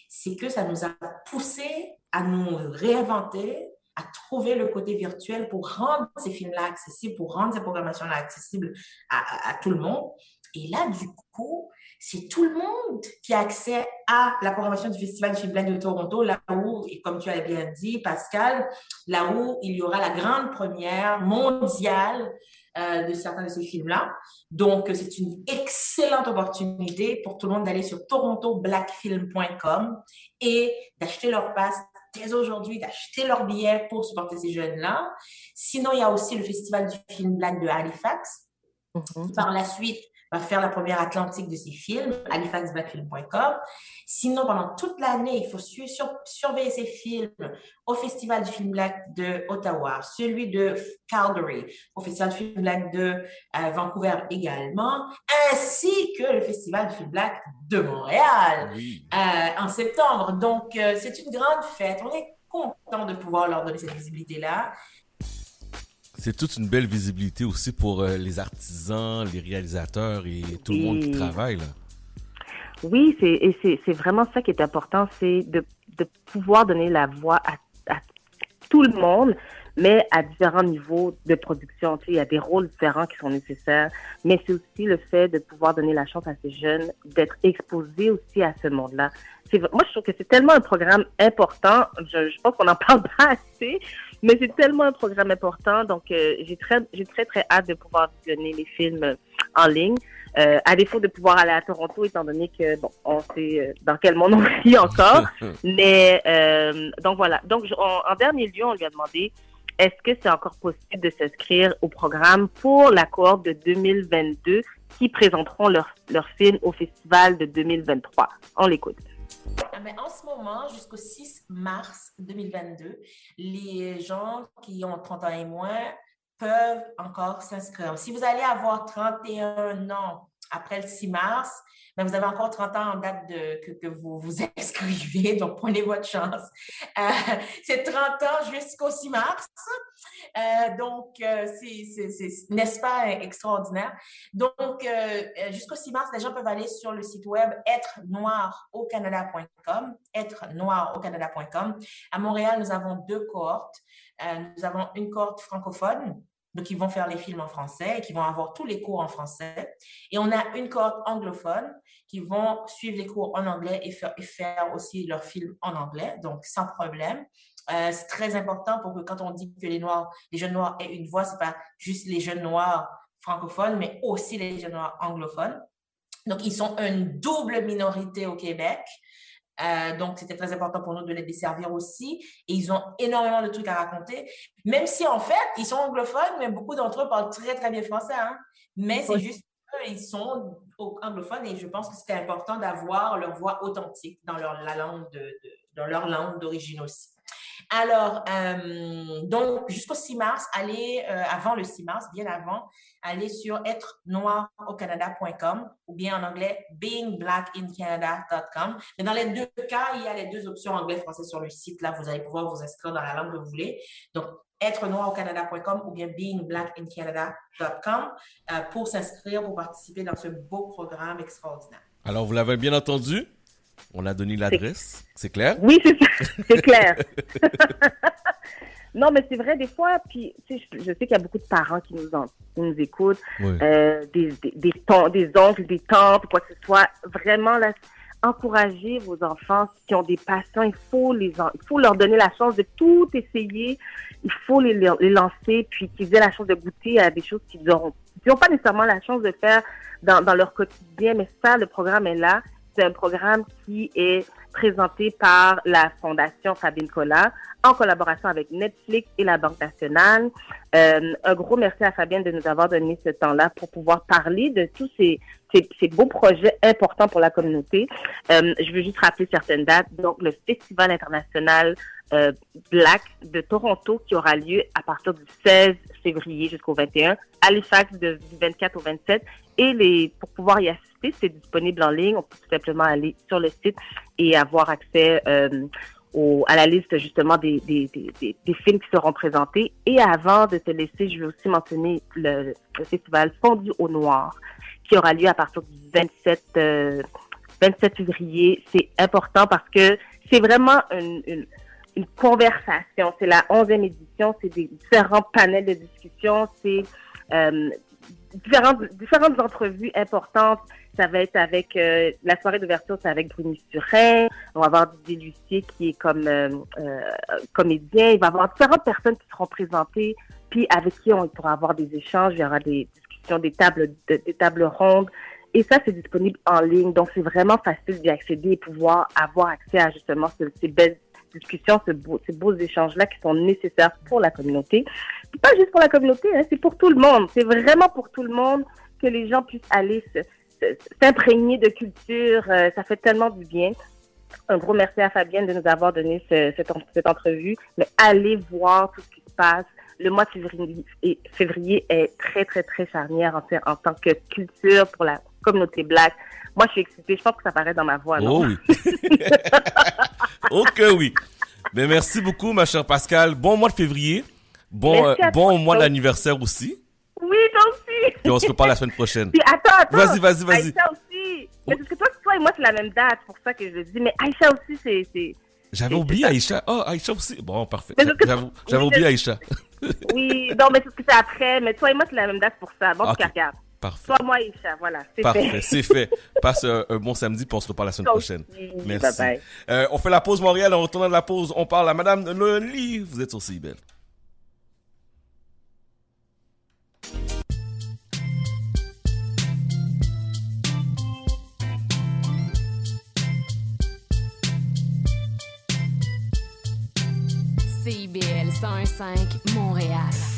c'est que ça nous a poussé à nous réinventer, à trouver le côté virtuel pour rendre ces films-là accessibles, pour rendre ces programmations-là accessibles à tout le monde. Et là, du coup, c'est tout le monde qui a accès à la programmation du Festival du film Black de Toronto, là où, et comme tu as bien dit, Pascal, là où il y aura la grande première mondiale euh, de certains de ces films-là. Donc, c'est une excellente opportunité pour tout le monde d'aller sur torontoblackfilm.com et d'acheter leur passe dès aujourd'hui, d'acheter leur billet pour supporter ces jeunes-là. Sinon, il y a aussi le Festival du film Black de Halifax, qui par la suite va faire la première Atlantique de ces films, halifaxblackfilm.com. Sinon, pendant toute l'année, il faut su- sur- surveiller ces films au Festival du film black de Ottawa, celui de Calgary, au Festival du film black de euh, Vancouver également, ainsi que le Festival du film black de Montréal euh, en septembre. Donc, euh, c'est une grande fête. On est content de pouvoir leur donner cette visibilité-là. C'est toute une belle visibilité aussi pour euh, les artisans, les réalisateurs et tout le monde qui travaille. Là. Oui, c'est vraiment ça qui est important, c'est de, de pouvoir donner la voix à, à tout le monde, mais à différents niveaux de production. Tu sais, il y a des rôles différents qui sont nécessaires, mais c'est aussi le fait de pouvoir donner la chance à ces jeunes d'être exposés aussi à ce monde-là. Moi, je trouve que c'est tellement un programme important. Je, je pense qu'on n'en parle pas assez, mais c'est tellement un programme important. Donc, euh, j'ai très, j'ai très, très hâte de pouvoir visionner les films euh, en ligne. Euh, à défaut de pouvoir aller à Toronto, étant donné que, bon, on sait euh, dans quel monde on vit encore. Mais, euh, donc voilà. Donc, en dernier lieu, on lui a demandé est-ce que c'est encore possible de s'inscrire au programme pour la cohorte de 2022 qui présenteront leur, leur film au festival de 2023? On l'écoute. Ah, mais en ce moment, jusqu'au 6 mars 2022, les gens qui ont 30 ans et moins peuvent encore s'inscrire. Si vous allez avoir 31 ans après le 6 mars, ben vous avez encore 30 ans en date de, que, vous vous inscrivez, donc prenez votre chance. Euh, c'est 30 ans jusqu'au 6 mars. Euh, donc, euh, c'est, n'est-ce pas extraordinaire? Donc, jusqu'au 6 mars, les gens peuvent aller sur le site web être noir au canada.com, être noir au canada.com. À Montréal, nous avons deux cohortes. Nous avons une cohorte francophone, donc ils vont faire les films en français et qui vont avoir tous les cours en français. Et on a une cohorte anglophone qui vont suivre les cours en anglais et faire, aussi leurs films en anglais, donc sans problème. Euh, c'est très important pour que quand on dit que les Noirs, les jeunes Noirs aient une voix, c'est pas juste les jeunes Noirs francophones, mais aussi les jeunes Noirs anglophones. Donc, ils sont une double minorité au Québec. Euh, donc, c'était très important pour nous de les desservir aussi. Et ils ont énormément de trucs à raconter, même si en fait, ils sont anglophones, mais beaucoup d'entre eux parlent très, très bien français. Hein? Mais c'est juste ils sont anglophones et je pense que c'était important d'avoir leur voix authentique dans leur, la langue de, de- dans leur langue d'origine aussi. Alors, euh, donc, jusqu'au 6 mars, allez, euh, avant le 6 mars, bien avant, allez sur être noir au Canada.com ou bien en anglais beingblackincanada.com. Mais dans les deux cas, il y a les deux options anglais-français sur le site. Là, vous allez pouvoir vous inscrire dans la langue que vous voulez. Donc, être noir au Canada.com ou bien beingblackincanada.com euh, pour s'inscrire, pour participer dans ce beau programme extraordinaire. Alors, vous l'avez bien entendu. On a donné l'adresse. C'est clair? Oui, c'est ça. C'est clair. non, mais c'est vrai, des fois, puis tu sais, je, je sais qu'il y a beaucoup de parents qui nous, en- qui nous écoutent, Oui. euh, des, des, des, ton- des oncles, des tantes, quoi que ce soit. Vraiment, là, encouragez vos enfants qui ont des passions. Il faut, les, il faut leur donner la chance de tout essayer. Il faut les, les lancer, puis qu'ils aient la chance de goûter à des choses qu'ils n'ont pas nécessairement la chance de faire dans, dans leur quotidien, mais ça, le programme est là. C'est un programme qui est présenté par la Fondation Fabienne Collat en collaboration avec Netflix et la Banque nationale. Euh, un gros merci à Fabienne de nous avoir donné ce temps-là pour pouvoir parler de tous ces, ces, ces beaux projets importants pour la communauté. Euh, je veux juste rappeler certaines dates. Donc, le Festival international euh, Black de Toronto qui aura lieu à partir du 16 février jusqu'au 21, Halifax de, du 24 au 27. Et les, pour pouvoir y assister, c'est disponible en ligne. On peut tout simplement aller sur le site et avoir accès euh, au, à la liste justement des, des, des, des, des films qui seront présentés. Et avant de te laisser, je vais aussi mentionner le, le festival Fondu au Noir qui aura lieu à partir du 27, euh, 27 février. C'est important parce que c'est vraiment une, une, une conversation. C'est la 11e édition. C'est des différents panels de discussion. C'est euh, différentes, différentes entrevues importantes. Ça va être avec euh, la soirée d'ouverture, c'est avec Bruni Surin. On va avoir Didier Lucier qui est comme euh, comédien. Il va y avoir différentes personnes qui seront présentées, puis avec qui on pourra avoir des échanges. Il y aura des discussions, des tables, de- des tables rondes. Et ça, c'est disponible en ligne. Donc, c'est vraiment facile d'y accéder et pouvoir avoir accès à justement ce- ces belles discussions, ce beau- ces beaux échanges-là qui sont nécessaires pour la communauté. Puis pas juste pour la communauté, hein, c'est pour tout le monde. C'est vraiment pour tout le monde que les gens puissent aller s'imprégner de culture. Euh, ça fait tellement du bien. Un gros merci à Fabienne de nous avoir donné ce- cette, en- cette entrevue. Mais allez voir tout ce qui se passe. Le mois de février, et février est très, très, très charnière en, fait, en tant que culture pour la communauté black. Moi, je suis excitée. Je pense que ça paraît dans ma voix. non? Oh oui. oh que oui. Mais merci beaucoup, ma chère Pascal. Bon mois de février. Bon, euh, bon mois d'anniversaire aussi. Oui, toi aussi. Et on se reparle la semaine prochaine. Puis attends, attends. Vas-y, vas-y, vas-y. Aïcha aussi. Mais parce que toi, toi et moi, c'est la même date, pour ça que je le dis. Mais Aïcha aussi, c'est. c'est- J'avais oublié Aïcha. Oh, Aïcha aussi. Bon, parfait. J'avais oublié Aïcha. Oui, non, mais c'est parce que c'est après. Mais toi et moi, c'est la même date pour ça. Bon, en Ok. tout cas, regarde. Parfait. Toi, moi, Aïcha, voilà. C'est Parfait, fait. c'est fait. Passe euh, un bon samedi, puis on se reparle la semaine prochaine. Merci. Bye-bye. Euh, on fait la pause Montréal. En retournant de la pause, on parle à Madame Loli. Vous êtes sur CIBEL. CIBL 101.5 Montréal.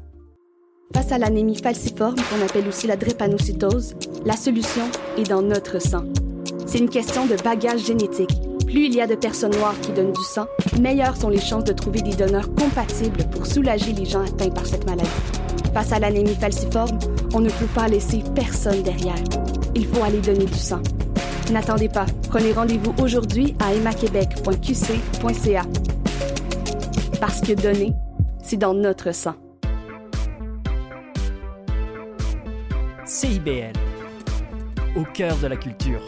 Face à l'anémie falciforme, qu'on appelle aussi la drépanocytose, la solution est dans notre sang. C'est une question de bagage génétique. Plus il y a de personnes noires qui donnent du sang, meilleures sont les chances de trouver des donneurs compatibles pour soulager les gens atteints par cette maladie. Face à l'anémie falciforme, on ne peut pas laisser personne derrière. Il faut aller donner du sang. N'attendez pas. Prenez rendez-vous aujourd'hui à emmaquebec.qc.ca. Parce que donner, c'est dans notre sang. CIBL, au cœur de la culture.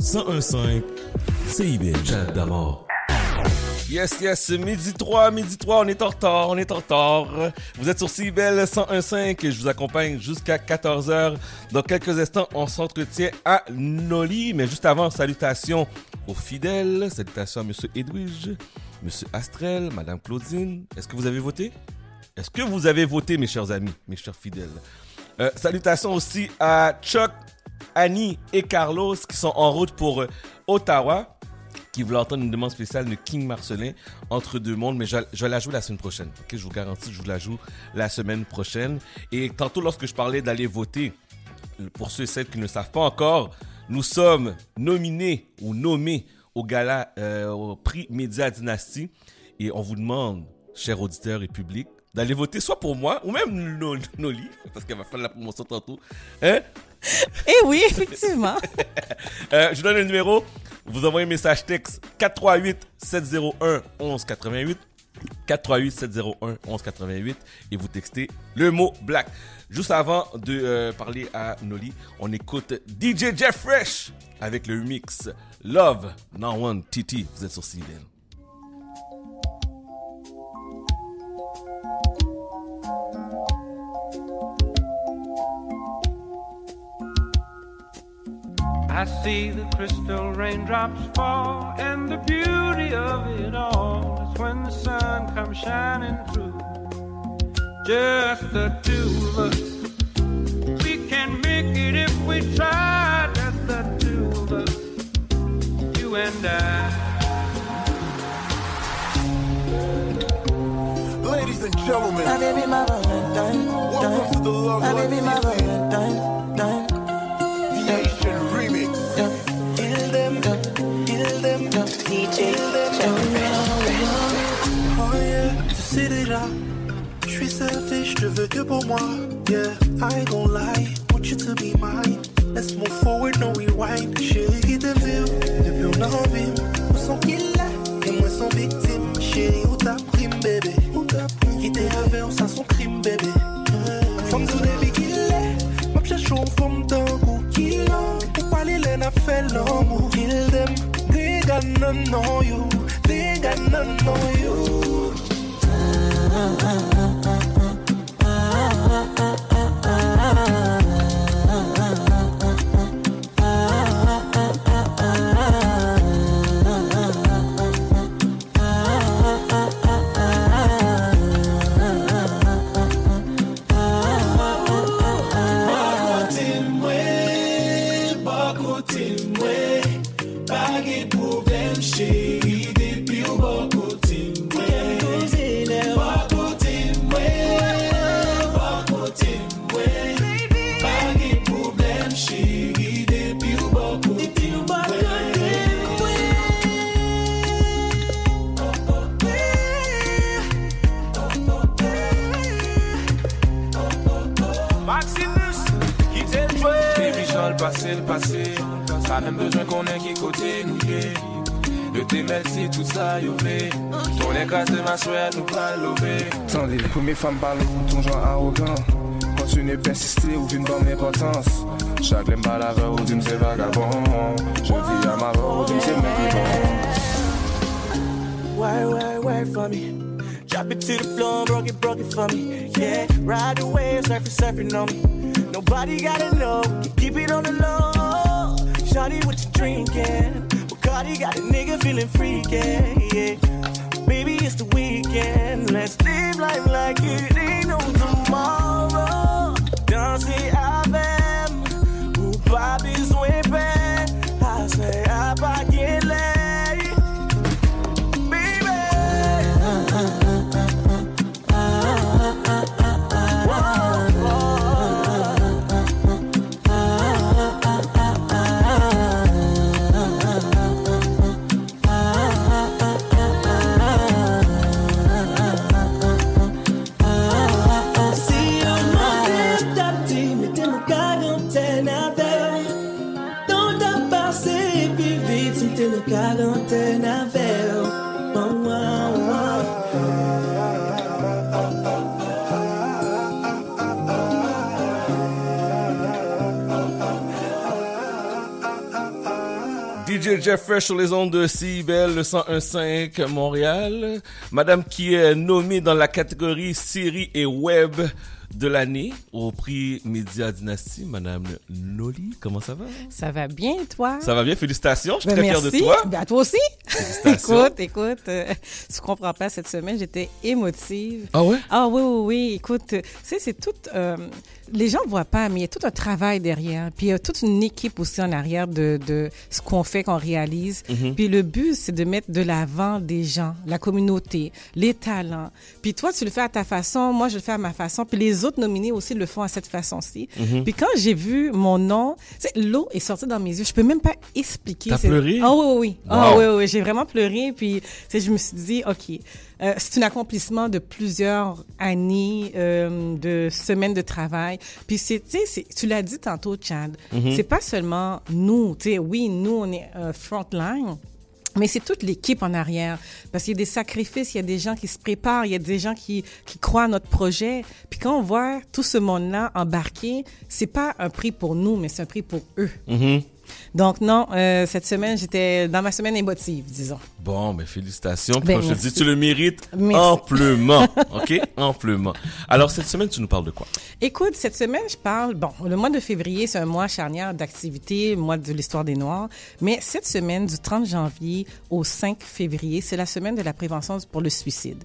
1015 CIBL. Chat d'amour. Yes, yes, midi 3, midi 3, on est en retard, on est en retard. Vous êtes sur CIBEL 101.5 et je vous accompagne jusqu'à 14h. Dans quelques instants, on s'entretient à Noli, mais juste avant, salutations aux fidèles, salutations à Monsieur Edwige, Monsieur Astrel, Madame Claudine. Est-ce que vous avez voté? Est-ce que vous avez voté, mes chers amis, mes chers fidèles? Euh, salutations aussi à Chuck, Annie et Carlos qui sont en route pour euh, Ottawa qui voulait entendre une demande spéciale de King Marcelin entre deux mondes, mais je, je la jouer la semaine prochaine. Ok, je vous garantis, je vous la joue la semaine prochaine. Et tantôt, lorsque je parlais d'aller voter, pour ceux et celles qui ne le savent pas encore, nous sommes nominés ou nommés au gala, euh, au prix Média Dynastie, et on vous demande, chers auditeurs et public, d'aller voter soit pour moi ou même No- Noli, parce qu'elle va faire la promotion tantôt. Hein? Eh oui, effectivement. Euh, je donne le numéro. Vous envoyez un message texte 438 701 1188. 438 701 1188 et vous textez le mot black. Juste avant de euh, parler à Noli, on écoute DJ Jeff Fresh avec le remix Love Now One TT. Vous êtes sur CBN. I see the crystal raindrops fall, and the beauty of it all is when the sun comes shining through. Just the two of us. We can make it if we try. Just the two of us. You and I. Ladies and gentlemen, My baby, my Valentine. welcome to the Love My Life baby, my Music Valentine. DJ. Oh yeah, tu sais déjà, je suis selfish, je veux que pour moi. Yeah, I gon' lie, want you to be mine. Let's move forward, no rewind. Chérie qui te veut, depuis on a envie. Où sont qu'ils là? Et moi sont victimes. Chérie, où ta prime, bébé? Où ta prime? Qui t'est avec, ça son crime, bébé. Femme de baby qu'il est, ma cherche en forme d'un coup qu'il a. Pour parler, l'aine a fait l'amour. Kill them, they got none on you. They got none on you. Maximus, passé, le passé. Pas même besoin qu'on ait qui côté nous lié. Le thé merci, tout ça, yo fait. Ton écrase de ma soeur, nous pas lever. Attendez, première femme parle pour ton genre arrogant. Continuez persister ou vine dans l'importance. Chaque l'aime pas la ou d'une c'est vagabond. Je vis à ma ou d'une c'est mec Why, why, why for me? Drop it to the floor, broke it, broke it for me. Yeah, ride the wave, surfing, surfing on me. Nobody gotta know, keep it on the low. Shawty, what you drinking? Bacardi got a nigga feeling freaky. Yeah, baby, it's the weekend. Let's live life like it ain't no tomorrow. Danser avec Jeff Fresh sur les ondes de CIBL, le 101.5 Montréal. Madame qui est nommée dans la catégorie série et web de l'année au prix Média Dynastie, Madame Noli. Comment ça va? Ça va bien, toi? Ça va bien, félicitations. Je suis Ben, très merci. de toi. Ben, à toi aussi. Félicitations. écoute, écoute, euh, tu comprends pas, cette semaine, j'étais émotive. Ah ouais? Ah oui, oui, oui. Écoute, tu sais, c'est tout... euh, les gens ne voient pas, mais il y a tout un travail derrière. Puis il y a toute une équipe aussi en arrière de, de ce qu'on fait, qu'on réalise. Mhm. Puis le but, c'est de mettre de l'avant des gens, la communauté, les talents. Puis toi, tu le fais à ta façon, moi, je le fais à ma façon. Puis les autres nominés aussi le font à cette façon-ci. Mhm. Puis quand j'ai vu mon nom, l'eau est sortie dans mes yeux. Je peux même pas expliquer. T'as pleuré? Ah oui, oui, oui. Ah Wow. oui, oui, oui. J'ai vraiment pleuré. Puis je me suis dit, OK, euh, c'est un accomplissement de plusieurs années, euh, de semaines de travail. Puis c'est, tu l'as dit tantôt, Chad, Mhm. c'est pas seulement nous. Tu sais, oui, nous, on est euh, frontline. Mais c'est toute l'équipe en arrière. Parce qu'il y a des sacrifices, il y a des gens qui se préparent, il y a des gens qui, qui croient à notre projet. Puis quand on voit tout ce monde-là embarqué, c'est pas un prix pour nous, mais c'est un prix pour eux. Mhm. Donc non, euh, cette semaine, j'étais dans ma semaine émotive, disons. Bon, mais félicitations. Ben, comme je te dis, tu le mérites Merci. amplement. OK? Amplement. Alors, cette semaine, tu nous parles de quoi? Écoute, cette semaine, je parle, bon, le mois de février, c'est un mois charnière d'activité, mois de l'histoire des Noirs, mais cette semaine, du 30 janvier au 5 février, c'est la semaine de la prévention pour le suicide.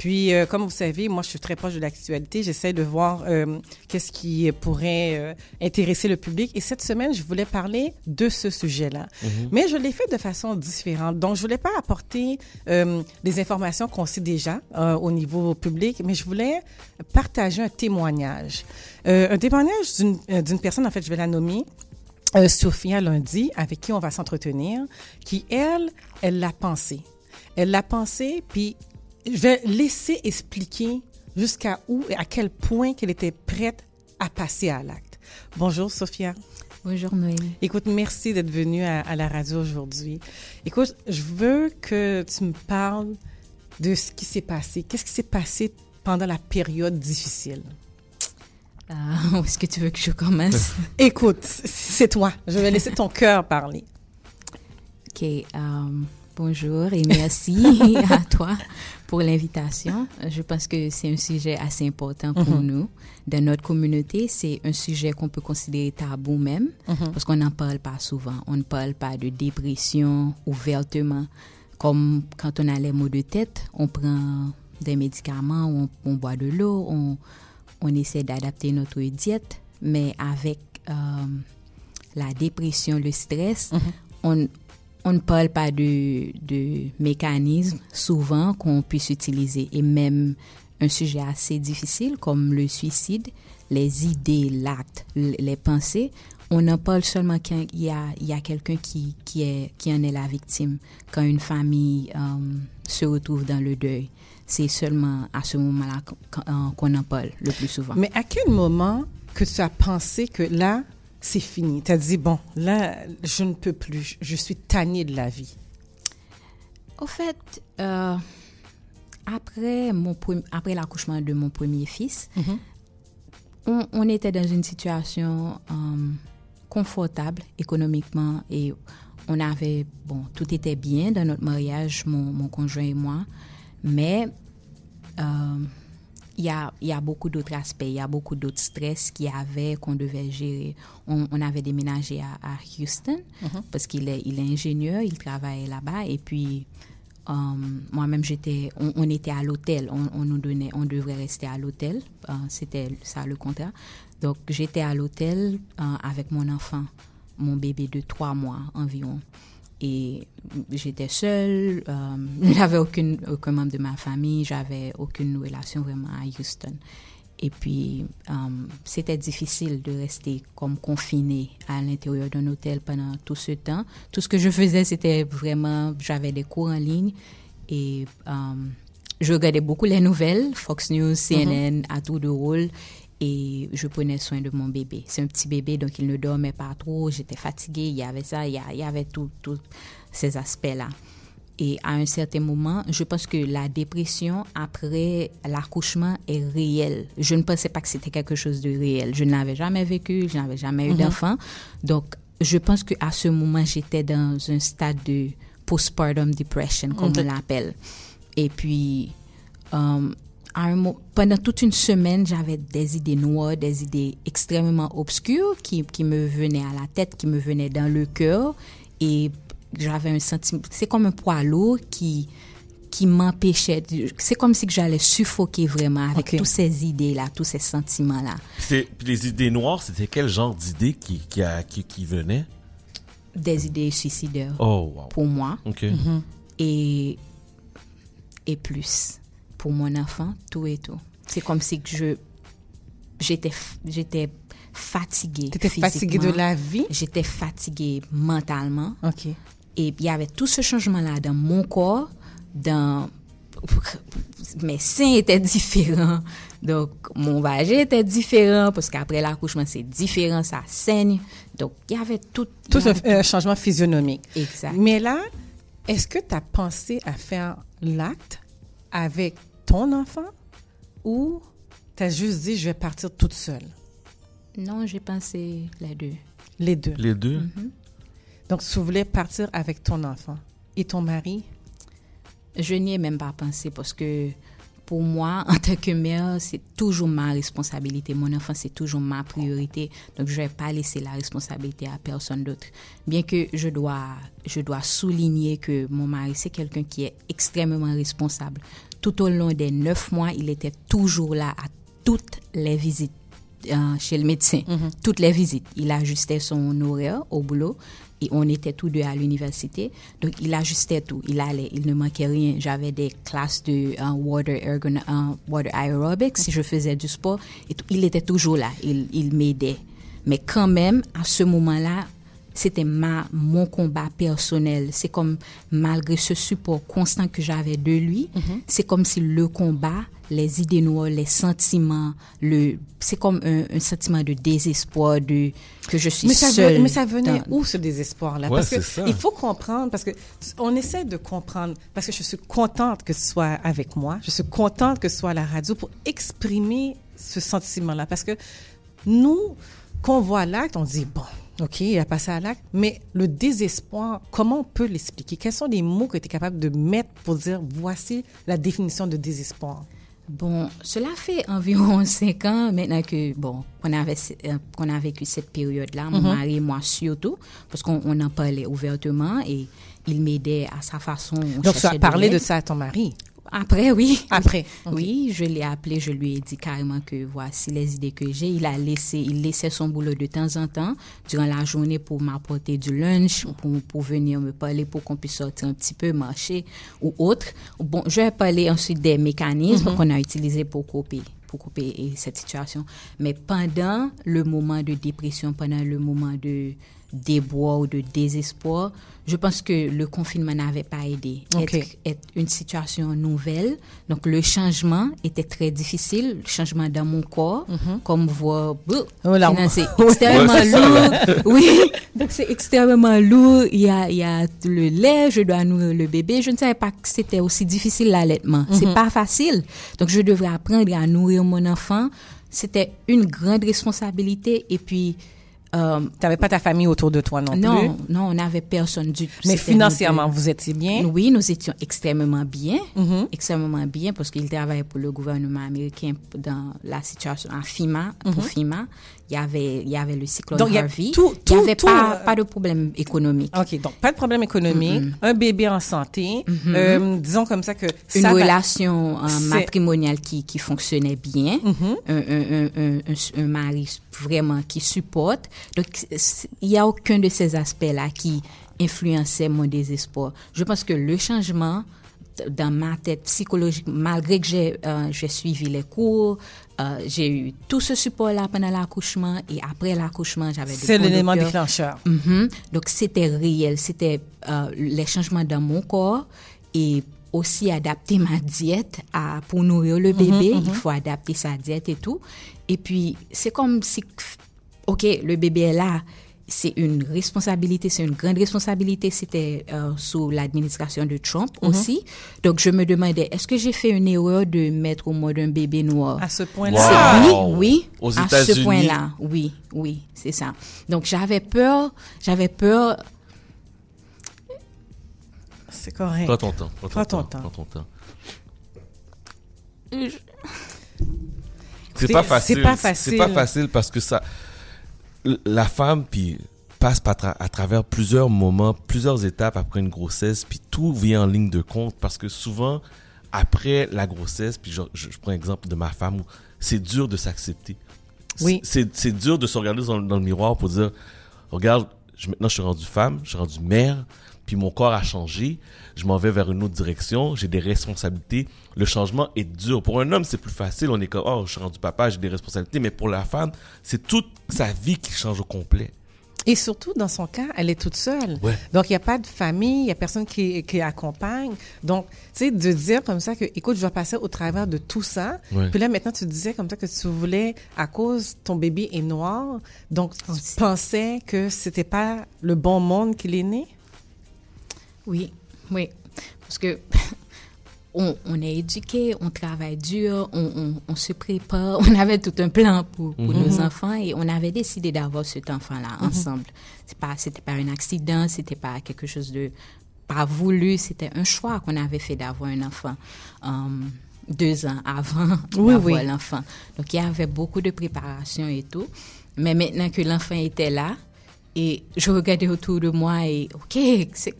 Puis, euh, comme vous savez, moi, je suis très proche de l'actualité, j'essaie de voir euh, qu'est-ce qui pourrait euh, intéresser le public, et cette semaine, je voulais parler de ce sujet-là. Mhm. Mais je l'ai fait de façon différente. Donc, je voulais pas apporter euh, des informations qu'on sait déjà euh, au niveau public, mais je voulais partager un témoignage. Euh, un témoignage d'une personne, en fait, je vais la nommer. Sophia Lundi, avec qui on va s'entretenir, qui, elle, elle l'a pensé. Elle l'a pensé, puis je vais laisser expliquer jusqu'à où et à quel point qu'elle était prête à passer à l'acte. Bonjour, Sophia. Bonjour Noémie. Écoute, merci d'être venue à, à la radio aujourd'hui. Écoute, je veux que tu me parles de ce qui s'est passé. Qu'est-ce qui s'est passé pendant la période difficile? Euh, où est-ce que tu veux que je commence? Écoute, c'est toi. Je vais laisser ton cœur parler. OK. euh, bonjour et merci à toi pour l'invitation. Je pense que c'est un sujet assez important pour Mhm. nous. Dans notre communauté, c'est un sujet qu'on peut considérer tabou même Mhm. parce qu'on n'en parle pas souvent. On ne parle pas de dépression ouvertement. Comme quand on a les maux de tête, on prend des médicaments, on, on boit de l'eau, on, on essaie d'adapter notre diète, mais avec euh, la dépression, le stress, on, on ne parle pas de, de mécanismes souvent qu'on puisse utiliser et même un sujet assez difficile comme le suicide, les idées, l'acte, les pensées, on en parle seulement quand il y a, a quelqu'un qui, qui, qui en est la victime, quand une famille euh, se retrouve dans le deuil. C'est seulement à ce moment-là euh, qu'on en parle le plus souvent. Mais à quel moment que tu as pensé que là, c'est fini? Tu as dit, bon, là, je ne peux plus. Je suis tannée de la vie. Au fait, euh, après, mon après l'accouchement de mon premier fils, on, on était dans une situation euh, confortable économiquement et on avait, bon, tout était bien dans notre mariage, mon, mon conjoint et moi, mais euh, il y a, y a beaucoup d'autres aspects, il y a beaucoup d'autres stress qu'il y avait, qu'on devait gérer. On, on avait déménagé à, à Houston Mhm. parce qu'il est, il est ingénieur, il travaille là-bas et puis euh, moi-même j'étais, on, on était à l'hôtel, on, on nous donnait, on devrait rester à l'hôtel, euh, c'était ça le contrat. Donc j'étais à l'hôtel euh, avec mon enfant, mon bébé de trois mois environ. Et j'étais seule, euh, j'avais aucune, aucun membre de ma famille, j'avais aucune relation vraiment à Houston. Et puis, euh, c'était difficile de rester comme confinée à l'intérieur d'un hôtel pendant tout ce temps. Tout ce que je faisais, c'était vraiment, j'avais des cours en ligne et euh, je regardais beaucoup les nouvelles, Fox News, CNN, à tour de rôle, et je prenais soin de mon bébé. C'est un petit bébé, donc il ne dormait pas trop, j'étais fatiguée, il y avait ça, il y, avait tous ces aspects-là. Et à un certain moment, je pense que la dépression après l'accouchement est réelle. Je ne pensais pas que c'était quelque chose de réel. Je ne l'avais jamais vécu, je n'avais jamais eu Mhm. d'enfant. Donc, je pense qu'à ce moment, j'étais dans un stade de postpartum depression, comme Ok. on l'appelle. Et puis, euh, à un mo- pendant toute une semaine, j'avais des idées noires, des idées extrêmement obscures qui, qui me venaient à la tête, qui me venaient dans le cœur. Et j'avais un sentiment, c'est comme un poids lourd qui, qui m'empêchait. C'est comme si que j'allais suffoquer vraiment avec toutes ces idées-là, tous ces sentiments-là. Les idées noires, c'était quel genre d'idées qui, qui, qui, qui venaient? Des idées suicidaires Oh, wow. pour moi. OK. Mhm. et, et plus pour mon enfant, tout et tout. C'est comme si je j'étais j'étais fatiguée. T'étais fatiguée de la vie? J'étais fatiguée mentalement. OK. Et il y avait tout ce changement-là dans mon corps, dans mes seins étaient différents, donc mon vagin était différent parce qu'après l'accouchement c'est différent, ça saigne. Donc il y avait tout. Tout avait un changement physionomique. Exact. Mais là, est-ce que tu as pensé à faire l'acte avec ton enfant ou tu as juste dit je vais partir toute seule? Non, j'ai pensé les deux. Les deux. Les deux? Mhm. Donc, tu voulais partir avec ton enfant. Et ton mari? Je n'y ai même pas pensé parce que pour moi, en tant que mère, c'est toujours ma responsabilité. Mon enfant, c'est toujours ma priorité. Donc, je ne vais pas laisser la responsabilité à personne d'autre. Bien que je dois, je dois souligner que mon mari, c'est quelqu'un qui est extrêmement responsable. Tout au long des neuf mois, il était toujours là à toutes les visites euh, chez le médecin. Toutes les visites. Il ajustait son horaire au boulot et on était tous deux à l'université. Donc, il ajustait tout. Il allait, il ne manquait rien. J'avais des classes de euh, water, ergon, euh, water aerobics. Si je faisais du sport, et il était toujours là. Il, il m'aidait. Mais quand même, à ce moment-là, c'était ma mon combat personnel. C'est comme malgré ce support constant que j'avais de lui, c'est comme si le combat, les idées noires, les sentiments, le c'est comme un, un sentiment de désespoir de que je suis Mais ça, seule. ve- mais ça venait dans- où ce désespoir-là? Ouais, parce que ça. il faut comprendre, parce que on essaie de comprendre, parce que je suis contente que tu sois avec moi, je suis contente que tu sois à la radio pour exprimer ce sentiment-là. Parce que nous, quand on voit l'acte, on dit, bon, OK, il a passé à l'acte, mais le désespoir, comment on peut l'expliquer? Quels sont les mots que tu es capable de mettre pour dire, voici la définition de désespoir? Bon, cela fait environ cinq ans maintenant que, bon, qu'on avait, euh, qu'on a vécu cette période-là, mon Mhm. mari et moi surtout, parce qu'on on en parlait ouvertement et il m'aidait à sa façon. on Donc, tu as parlé de ça à ton mari? Après, oui. Après. Oui, je l'ai appelé, je lui ai dit carrément que voici les idées que j'ai. Il a laissé, il laissait son boulot de temps en temps durant la journée pour m'apporter du lunch, pour, pour venir me parler, pour qu'on puisse sortir un petit peu, marcher ou autre. Bon, je vais parler ensuite des mécanismes Mhm. qu'on a utilisés pour couper pour couper cette situation. Mais pendant le moment de dépression, pendant le moment de débois ou de désespoir, je pense que le confinement n'avait pas aidé. Ok. Être, être une situation nouvelle, donc le changement était très difficile, le changement dans mon corps, comme voir, Mhm. Oh là, finalement, c'est extrêmement Ouais, lourd. oui, donc c'est extrêmement lourd. Il y a, il y a le lait, je dois nourrir le bébé. Je ne savais pas que c'était aussi difficile l'allaitement. Mhm. C'est pas facile. Donc je devrais apprendre à nourrir mon enfant. C'était une grande responsabilité et puis. Euh, tu n'avais pas ta famille autour de toi non, non, plus? Non, on n'avait personne du tout. Mais financièrement, vous étiez bien? Oui, nous étions extrêmement bien. Mhm. Extrêmement bien parce qu'il travaillait pour le gouvernement américain dans la situation à FIMA. Mhm. Pour FIMA, il y avait, il y avait le cyclone Donc, il Harvey. tout- il tout- n'y avait tout, pas, euh, pas de problème économique. OK, donc pas de problème économique, un bébé en santé, Mhm. euh, disons comme ça que Une ça relation euh, matrimoniale qui, qui fonctionnait bien, Mhm. un, un- un- un- mari vraiment qui supporte. Donc, il n'y a aucun de ces aspects-là qui influençait mon désespoir. Je pense que le changement dans ma tête psychologique, malgré que j'ai euh, j'ai suivi les cours, euh, j'ai eu tout ce support-là pendant l'accouchement et après l'accouchement, j'avais de C'est l'élément déclencheur. Mhm. Donc, c'était réel. C'était euh, les changements dans mon corps et aussi adapter ma diète à, pour nourrir le bébé. mhm. Il faut adapter sa diète et tout. Et puis, c'est comme si, OK, le bébé est là. C'est une responsabilité, c'est une grande responsabilité. C'était euh, sous l'administration de Trump Mhm. aussi. Donc, je me demandais, est-ce que j'ai fait une erreur de mettre au monde un bébé noir? À ce C'est- point-là? Wow. Oui, oui. Aux à ce point-là, oui, oui, c'est ça. Donc, j'avais peur, j'avais peur. C'est correct. Prends ton temps. Prends ton, Prends ton temps. temps. Prends ton temps. Je- C'est C'est- pas c'est facile. pas C'est pas facile. facile parce que ça, la femme puis passe à travers plusieurs moments, plusieurs étapes après une grossesse, puis tout vient en ligne de compte parce que souvent après la grossesse, puis je, je, prends l'exemple de ma femme, c'est dur de s'accepter. Oui. C'est dur de se regarder dans, dans le miroir pour dire, regarde, je, maintenant je suis rendu femme, je suis rendu mère, puis mon corps a changé, je m'en vais vers une autre direction, j'ai des responsabilités. Le changement est dur. Pour un homme, c'est plus facile, on est comme, oh, je suis rendu papa, j'ai des responsabilités, mais pour la femme, c'est toute sa vie qui change au complet. Et surtout, dans son cas, elle est toute seule. Ouais. Donc, il n'y a pas de famille, il n'y a personne qui, qui accompagne. Donc, tu sais, de dire comme ça que, écoute, je dois passer au travers de tout ça. Ouais. Puis là, maintenant, tu disais comme ça que tu voulais, à cause ton bébé est noir, donc tu pensais que c'était pas le bon monde qu'il est né? Oui, oui. Parce que on, on est éduqué, on travaille dur, on, on, on se prépare. On avait tout un plan pour, pour Mhm. nos enfants et on avait décidé d'avoir cet enfant-là Mhm. ensemble. C'est pas, c'était pas un accident, c'était pas quelque chose de pas voulu, c'était un choix qu'on avait fait d'avoir un enfant. um, deux ans avant Oui, d'avoir oui. l'enfant. Donc, il y avait beaucoup de préparation et tout. Mais maintenant que l'enfant était là, et je regardais autour de moi et, OK, c'est-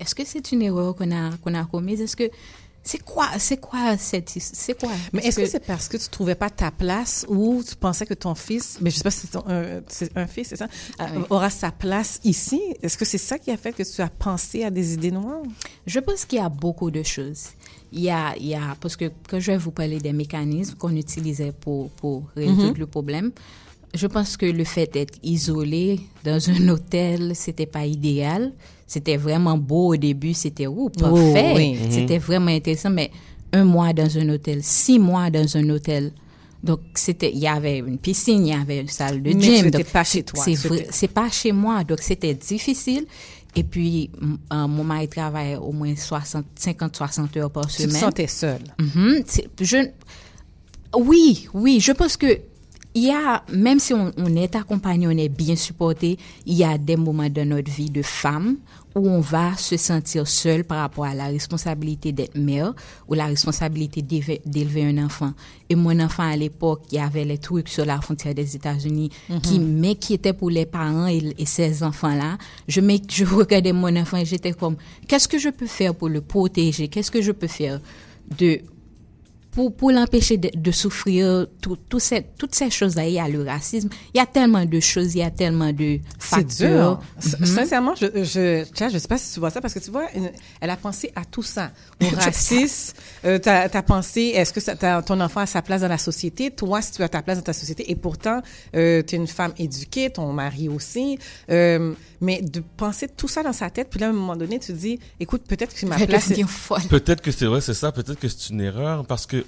est-ce que c'est une erreur qu'on a, qu'on a commise? Est-ce que, c'est quoi, c'est quoi cette, c'est quoi? Mais est-ce que, c'est parce que tu trouvais pas ta place ou tu pensais que ton fils, mais je sais pas si c'est un, fils, c'est ça, euh, aura sa place ici? Est-ce que c'est ça qui a fait que tu as pensé à des idées noires? Je pense qu'il y a beaucoup de choses. Il y a, il y a, parce que quand je vais vous parler des mécanismes qu'on utilisait pour, pour résoudre Mhm. le problème, je pense que le fait d'être isolé dans un hôtel, c'était pas idéal. C'était vraiment beau au début, c'était ouh, parfait. Oh, oui. Mhm. C'était vraiment intéressant, mais un mois dans un hôtel, six mois dans un hôtel. Donc, c'était, il y avait une piscine, il y avait une salle de Mais gym. Donc, pas chez toi, C'est pas chez moi, donc c'était difficile. Et puis, euh, mon mari travaille au moins 60, 50, 60 heures par Tu te semaine. sentais seule. Mhm. Je, oui, oui, je pense que il y a, même si on, on est accompagné, on est bien supporté, il y a des moments dans notre vie de femme où on va se sentir seul par rapport à la responsabilité d'être mère ou la responsabilité d'élever un enfant. Et mon enfant à l'époque, il y avait les trucs sur la frontière des États-Unis Mhm. qui m'inquiétaient pour les parents et, et ces enfants-là. Je regardais mon enfant et j'étais comme, qu'est-ce que je peux faire pour le protéger? Qu'est-ce que je peux faire de pour, pour l'empêcher de, de souffrir tout, tout ces, toutes ces choses-là, il y a le racisme, il y a tellement de choses, il y a tellement de C'est facteurs. dur. S- Mhm. Sincèrement, je, je, Tcha, je sais pas si tu vois ça, parce que tu vois, une- elle a pensé à tout ça. Au racisme, euh, t'as as pensé, est-ce que ça- t'as- ton enfant a sa place dans la société? Toi, si tu as ta place dans ta société, et pourtant, euh, tu es une femme éduquée, ton mari aussi, euh, mais de penser tout ça dans sa tête, puis là, à un moment donné, tu te dis, écoute, peut-être que ma place... Peut-être que c'est vrai, c'est ça. Peut-être que c'est une erreur parce que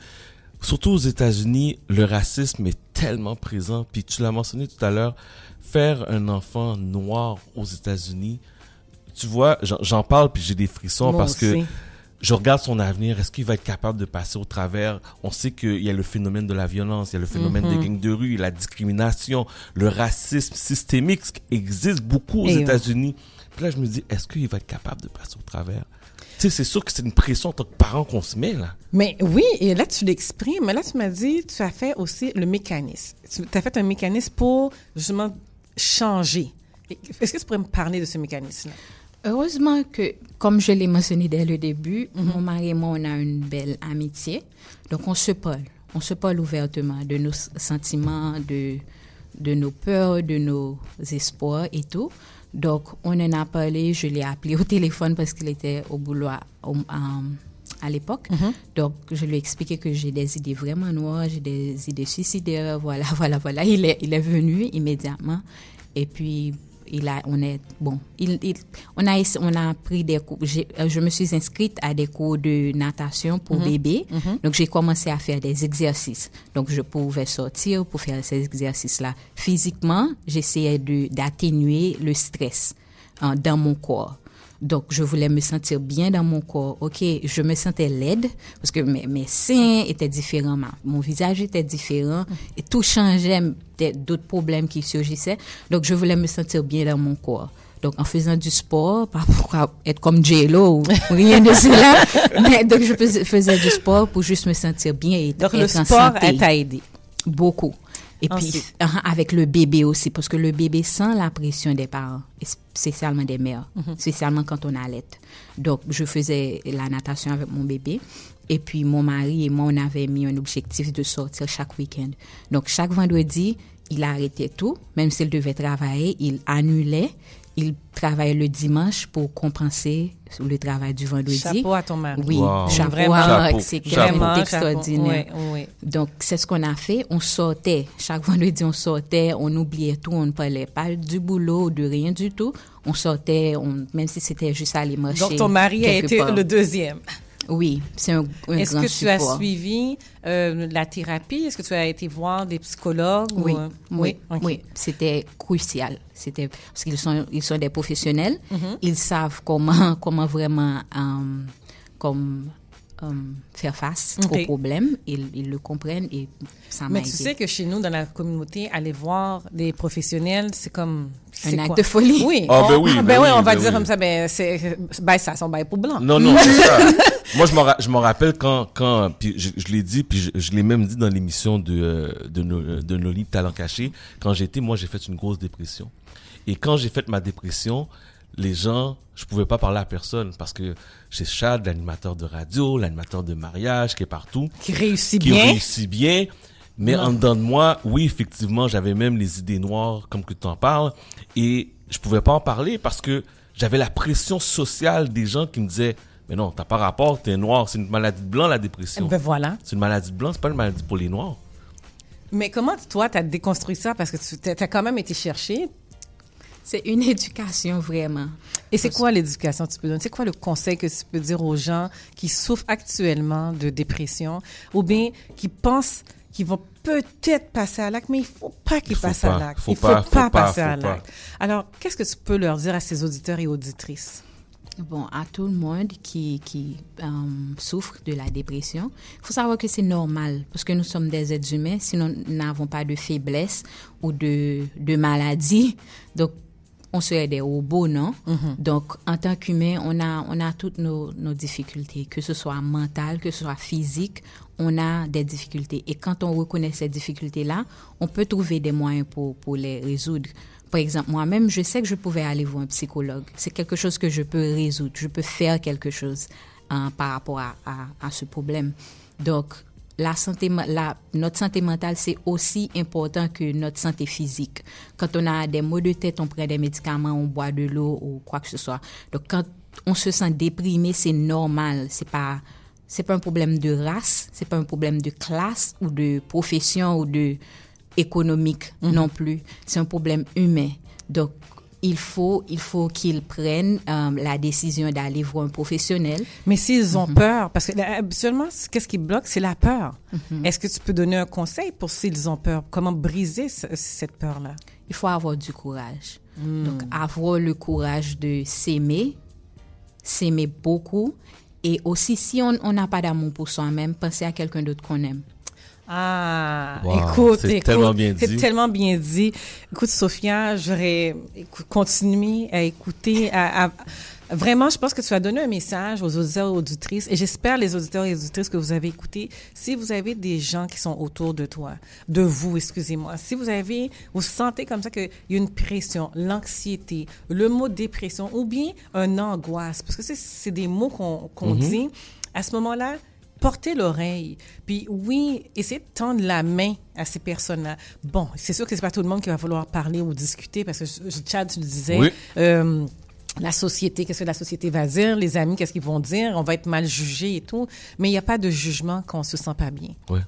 surtout aux États-Unis, le racisme est tellement présent. Puis tu l'as mentionné tout à l'heure, faire un enfant noir aux États-Unis, tu vois, j'en- parle puis j'ai des frissons Moi parce que je regarde son avenir. Est-ce qu'il va être capable de passer au travers? On sait qu'il y a le phénomène de la violence, il y a le phénomène Mhm. des gangs de rue, la discrimination, le racisme systémique qui existe beaucoup aux oui. États-Unis. Puis là, je me dis, est-ce qu'il va être capable de passer au travers? Sais, c'est sûr que c'est une pression en tant que parent qu'on se met là. Mais oui, et là, tu l'exprimes, mais là, tu m'as dit, tu as fait aussi le mécanisme. Tu as fait un mécanisme pour, justement, changer. Est-ce que tu pourrais me parler de ce mécanisme-là? Heureusement que, comme je l'ai mentionné dès le début, mon mari et moi, on a une belle amitié. Donc, on se parle. On se parle ouvertement de nos sentiments, de, de nos peurs, de nos espoirs et tout. Donc, on en a parlé. Je l'ai appelé au téléphone parce qu'il était au boulot à, à l'époque. Mhm. Donc, je lui ai expliqué que j'ai des idées vraiment noires, j'ai des idées suicidaires. Voilà, voilà, voilà. Il est, il est venu immédiatement. Et puis, il a, on est, bon, il, il- on, a, on a pris des cours. euh, Je me suis inscrite à des cours de natation pour Mhm. bébé. Mhm. Donc, j'ai commencé à faire des exercices. Donc, je pouvais sortir pour faire ces exercices-là. Physiquement, j'essayais de- d'atténuer le stress hein, dans mon corps. Donc, je voulais me sentir bien dans mon corps. OK, je me sentais laide parce que mes, mes seins étaient différents, ma- mon visage était différent et tout changeait, d'autres problèmes qui surgissaient. Donc, je voulais me sentir bien dans mon corps. Donc, en faisant du sport, pas pour être comme J-Lo ou rien de cela, mais donc je faisais, du sport pour juste me sentir bien et Donc, être le en sport santé. t'a aidé. Beaucoup. Et puis, Ensuite. uh, avec le bébé aussi, parce que le bébé sent la pression des parents, spécialement des mères, Mhm. spécialement quand on allait. Donc, je faisais la natation avec mon bébé. Et puis, mon mari et moi, on avait mis un objectif de sortir chaque week-end. Donc, chaque vendredi, il arrêtait tout, même s'il devait travailler, il annulait. Il travaillait le dimanche pour compenser le travail du vendredi. Chapeau à ton mari. Oui, Wow. chapeau Vraiment. à c'est Vraiment, chapeau. extraordinaire. Donc, c'est ce qu'on a fait. On sortait. Chaque vendredi, on sortait. On oubliait tout. On ne parlait pas du boulot, de rien du tout. On sortait, on, même si c'était juste aller marcher. Donc, ton mari a été part. le deuxième. Oui, c'est un, un Est-ce que tu as suivi euh, la thérapie? Est-ce que tu as été voir des psychologues? Oui, ou, euh, oui, ok. oui. C'était crucial. C'était parce qu'ils sont, ils sont des professionnels. Mhm. Ils savent comment, comment vraiment, euh, comme euh, faire face Ok. au problème. Ils, ils le comprennent et ça m'a Mais tu aidé. sais que chez nous, dans la communauté, aller voir des professionnels, c'est comme. c'est acte quoi? de folie. Oui. Ah, ben oui, ben ben oui, oui, on va ben dire oui. comme ça, ben, c'est, ben, ça, son bail pour blanc. Non, non, c'est ça. Moi, je me, ra- je me rappelle quand, quand puis je, je l'ai dit, puis je, je l'ai même dit dans l'émission de, euh, de, nos, de nos livres Talents cachés. Quand j'étais, moi, j'ai fait une grosse dépression. Et quand j'ai fait ma dépression, les gens, je pouvais pas parler à personne parce que j'ai Chad, l'animateur de radio, l'animateur de mariage qui est partout. Qui réussit qui bien. réussit bien. Mais Non. en dedans de moi, oui, effectivement, j'avais même les idées noires, comme que tu en parles. Et je pouvais pas en parler parce que j'avais la pression sociale des gens qui me disaient, mais non, t'as pas rapport, t'es noir, c'est une maladie de blanc, la dépression. Ben voilà. C'est une maladie de blanc, c'est pas une maladie pour les noirs. Mais comment, toi, tu as déconstruit ça? Parce que tu as quand même été chercher. C'est une éducation, vraiment. Et c'est quoi l'éducation que tu peux donner? C'est quoi le conseil que tu peux dire aux gens qui souffrent actuellement de dépression ou bien qui pensent qu'ils vont peut-être passer à l'acte, mais il faut pas qu'ils passent pas, à l'acte. Il faut pas, faut pas, passer faut à pas. l'acte. Alors, qu'est-ce que tu peux leur dire à ces auditeurs et auditrices? Bon, à tout le monde qui, qui euh, souffre de la dépression, il faut savoir que c'est normal parce que nous sommes des êtres humains, sinon nous n'avons pas de faiblesse ou de, de maladie. Donc, on serait des robots, non? Donc, en tant qu'humain, on a, on a toutes nos, nos difficultés, que ce soit mentales, que ce soit physiques, on a des difficultés. Et quand on reconnaît ces difficultés-là, on peut trouver des moyens pour, pour les résoudre. Par exemple, moi-même, je sais que je pouvais aller voir un psychologue. C'est quelque chose que je peux résoudre. Je peux faire quelque chose hein, par rapport à, à, à ce problème. Donc, la santé, la, notre santé mentale, c'est aussi important que notre santé physique. Quand on a des maux de tête, on prend des médicaments, on boit de l'eau ou quoi que ce soit. Donc, quand on se sent déprimé, c'est normal. C'est pas, c'est pas un problème de race, c'est pas un problème de classe ou de profession ou de économique non plus. C'est un problème humain. Donc, il faut, il faut qu'ils prennent euh, la décision d'aller voir un professionnel. Mais s'ils ont Mhm. peur, parce que là, habituellement, qu'est-ce qui bloque, c'est la peur. Mhm. Est-ce que tu peux donner un conseil pour s'ils ont peur? Comment briser ce- cette peur-là? Il faut avoir du courage. Hmm. Donc, avoir le courage de s'aimer, s'aimer beaucoup. Et aussi, si on on n'a pas d'amour pour soi-même, penser à quelqu'un d'autre qu'on aime. Ah, Wow, écoute, c'est tellement bien c'est dit. tellement bien dit. Écoute, Sophia, j'aurais continué à écouter. À, à- vraiment, je pense que tu as donné un message aux auditeurs et auditrices, et j'espère les auditeurs et auditrices que vous avez écouté. Si vous avez des gens qui sont autour de toi, de vous, excusez-moi, si vous avez, vous sentez comme ça qu'il y a une pression, l'anxiété, le mot dépression, ou bien un angoisse, parce que c'est- c'est des mots qu'on qu'on Mhm. dit, à ce moment-là, portez l'oreille. Puis oui, essayez de tendre la main à ces personnes-là. Bon, c'est sûr que c'est pas tout le monde qui va vouloir parler ou discuter parce que je- Chad, tu le disais. Oui. euh, la société, qu'est-ce que la société va dire, les amis, qu'est-ce qu'ils vont dire, on va être mal jugé et tout, mais il n'y a pas de jugement quand on se sent pas bien. Ouais.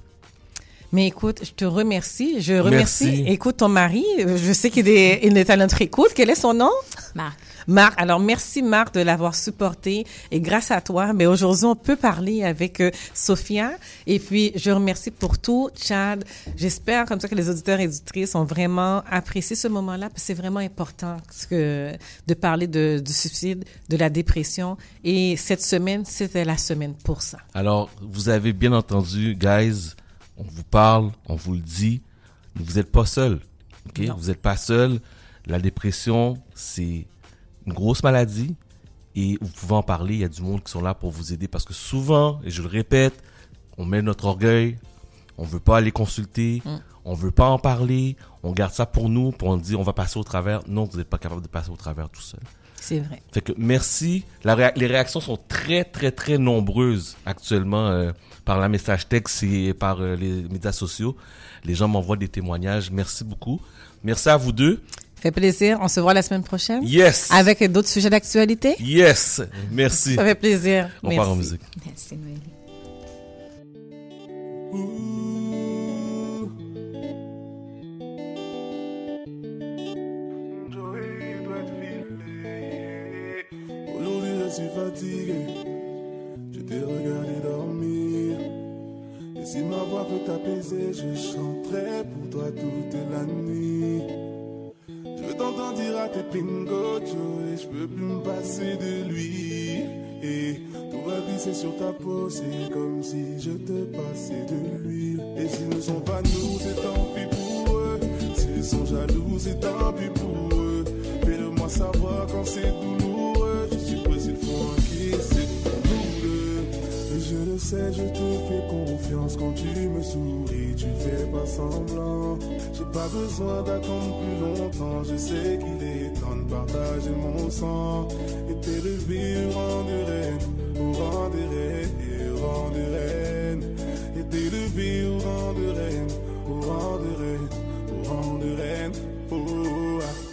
Mais écoute, je te remercie. Je remercie. Merci. Écoute, ton mari, euh, je sais qu'il est, il est à notre écoute. Quel est son nom? Marc. Marc. Alors, merci Marc de l'avoir supporté. Et grâce à toi, mais aujourd'hui, on peut parler avec euh, Sophia. Et puis, je remercie pour tout, Chad. J'espère comme ça que les auditeurs et auditrices ont vraiment apprécié ce moment-là parce que c'est vraiment important que, de parler de, du suicide, de la dépression. Et cette semaine, c'était la semaine pour ça. Alors, vous avez bien entendu, guys, on vous parle, on vous le dit, vous n'êtes pas seul. ok? Non. Vous n'êtes pas seul. La dépression, c'est une grosse maladie et vous pouvez en parler. Il y a du monde qui sont là pour vous aider parce que souvent, et je le répète, on met notre orgueil, on veut pas aller consulter, Mm. on veut pas en parler, on garde ça pour nous, pour on dit on va passer au travers. Non, vous n'êtes pas capable de passer au travers tout seul. C'est vrai. Fait que merci. La réa- les réactions sont très, très, très nombreuses actuellement euh, par la message texte et par euh, les médias sociaux. Les gens m'envoient des témoignages. Merci beaucoup. Merci à vous deux. Fait plaisir. On se voit la semaine prochaine. Yes. Avec d'autres sujets d'actualité. Yes. Merci. Ça fait plaisir. On Merci. part en musique. Merci, Noélie. Aujourd'hui je suis fatigué, je t'ai regardé dormir. Et si ma voix peut t'apaiser, je chanterai pour toi toute la nuit. Je t'entends dire à tes pingochos et je peux plus me passer de lui. Et tout va c'est sur ta peau, c'est comme si je te passais de l'huile. Et s'ils ne sont pas nous, c'est tant pis pour eux. S'ils sont jaloux, c'est tant pis pour eux. Fais-le-moi savoir quand c'est douloureux. Sais, je te fais confiance quand tu me souris, tu fais pas semblant. J'ai pas besoin d'attendre plus longtemps, je sais qu'il est temps de partager mon sang. Et t'élever au rang de reine, au rang de reine, au rang de reine. Et t'élever au rang de reine, au rang de reine, au rang de reine. Oh, ah.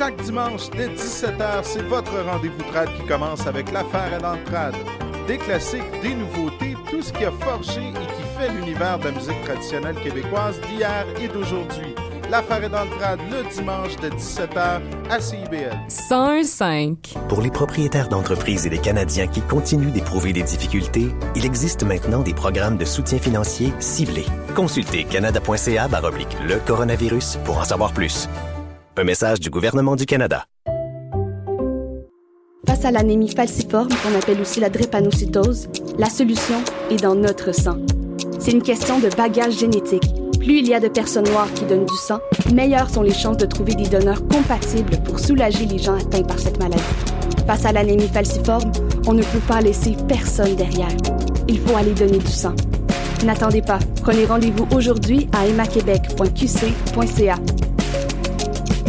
Chaque dimanche dès 17h, c'est votre rendez-vous trad qui commence avec l'affaire et l'entrade. Des classiques, des nouveautés, tout ce qui a forgé et qui fait l'univers de la musique traditionnelle québécoise d'hier et d'aujourd'hui. L'affaire est dans le trad le dimanche de 17h à CIBL. 101.5. Pour les propriétaires d'entreprises et les Canadiens qui continuent d'éprouver des difficultés, il existe maintenant des programmes de soutien financier ciblés. Consultez canada.ca le coronavirus pour en savoir plus. Message du gouvernement du Canada. Face à l'anémie falciforme, qu'on appelle aussi la drépanocytose, la solution est dans notre sang. C'est une question de bagage génétique. Plus il y a de personnes noires qui donnent du sang, meilleures sont les chances de trouver des donneurs compatibles pour soulager les gens atteints par cette maladie. Face à l'anémie falciforme, on ne peut pas laisser personne derrière. Il faut aller donner du sang. N'attendez pas. Prenez rendez-vous aujourd'hui à emmaquebec.qc.ca.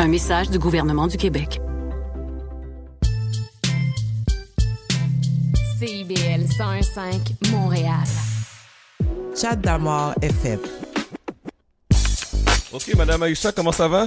Un message du gouvernement du Québec. CIBL 101.5 Montréal. Chat d'amour FM. Ok, Madame Aïcha, comment ça va?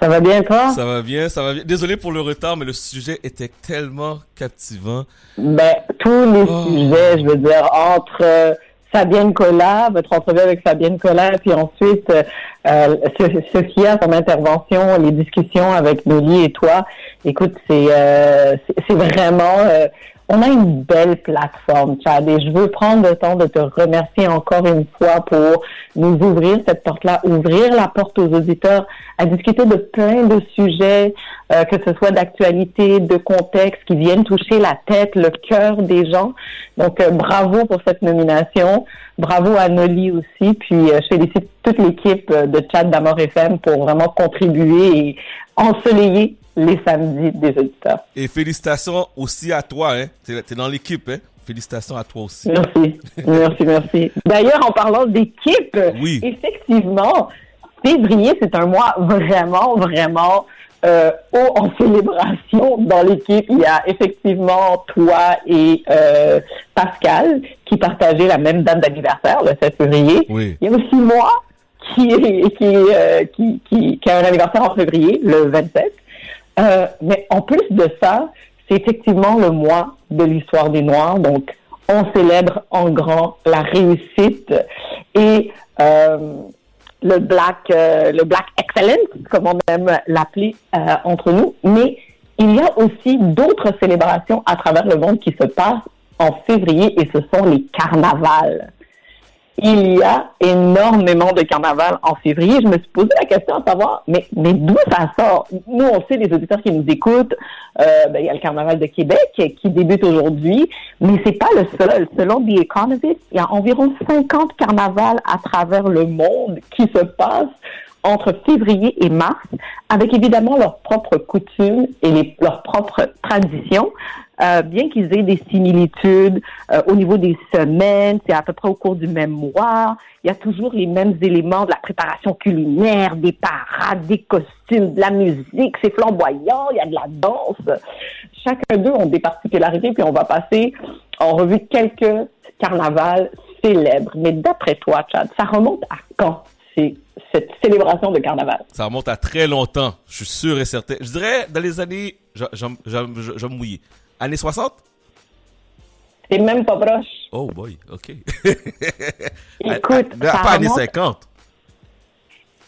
Ça va bien, toi? Ça va bien, ça va bien. Désolé pour le retard, mais le sujet était tellement captivant. Ben, tous les sujets, je veux dire, entre euh, Fabienne Collat, votre entrevue avec Fabienne Collat, puis ensuite euh, euh, Ce- Sophia, son intervention, les discussions avec Noli et toi. Écoute, c'est euh, c'est vraiment... euh, on a une belle plateforme, Chad, et je veux prendre le temps de te remercier encore une fois pour nous ouvrir cette porte-là, ouvrir la porte aux auditeurs à discuter de plein de sujets, euh, que ce soit d'actualité, de contexte, qui viennent toucher la tête, le cœur des gens. Donc, euh, bravo pour cette nomination. Bravo à Noli aussi. Puis, euh, je félicite toute l'équipe euh, de Chat d'Amour FM pour vraiment contribuer et ensoleiller les samedis des auditeurs. Et félicitations aussi à toi, hein. T'es t'es dans l'équipe, hein. Félicitations à toi aussi. Merci, merci, merci. D'ailleurs, en parlant d'équipe, effectivement, février, c'est un mois vraiment, vraiment euh, haut en célébration dans l'équipe. Il y a effectivement toi et euh, Pascal qui partageaient la même date d'anniversaire, le 7 février. Oui. Il y a aussi moi qui, est- qui, euh, qui, qui, qui a un anniversaire en février, le 27. Euh, mais en plus de ça, c'est effectivement le mois de l'histoire des Noirs. Donc, on célèbre en grand la réussite et euh, le black, euh, le black excellence, comme on aime l'appeler euh, entre nous. Mais il y a aussi d'autres célébrations à travers le monde qui se passent en février et ce sont les carnavals. Il y a énormément de carnaval en février. Je me suis posé la question à savoir, mais, mais d'où ça sort? Nous, on sait, les auditeurs qui nous écoutent, euh, ben, il y a le carnaval de Québec qui débute aujourd'hui, mais c'est pas le seul. Selon The Economist, il y a environ 50 carnavals à travers le monde qui se passent entre février et mars, avec évidemment leurs propres coutumes et leurs propres traditions, euh, bien qu'ils aient des similitudes euh, au niveau des semaines, c'est à peu près au cours du même mois. Il y a toujours les mêmes éléments de la préparation culinaire, des parades, des costumes, de la musique, c'est flamboyant, il y a de la danse. Chacun d'eux ont des particularités, puis on va passer en revue quelques carnavals célèbres. Mais d'après toi, Chad, ça remonte à quand cette célébration de carnaval? Ça remonte à très longtemps, je suis sûr et certain. Je dirais dans les années, je, je, je, je- je vais me mouiller. Années 60? C'est même pas proche. Oh boy, ok. Écoute, ça pas années remonte- 50.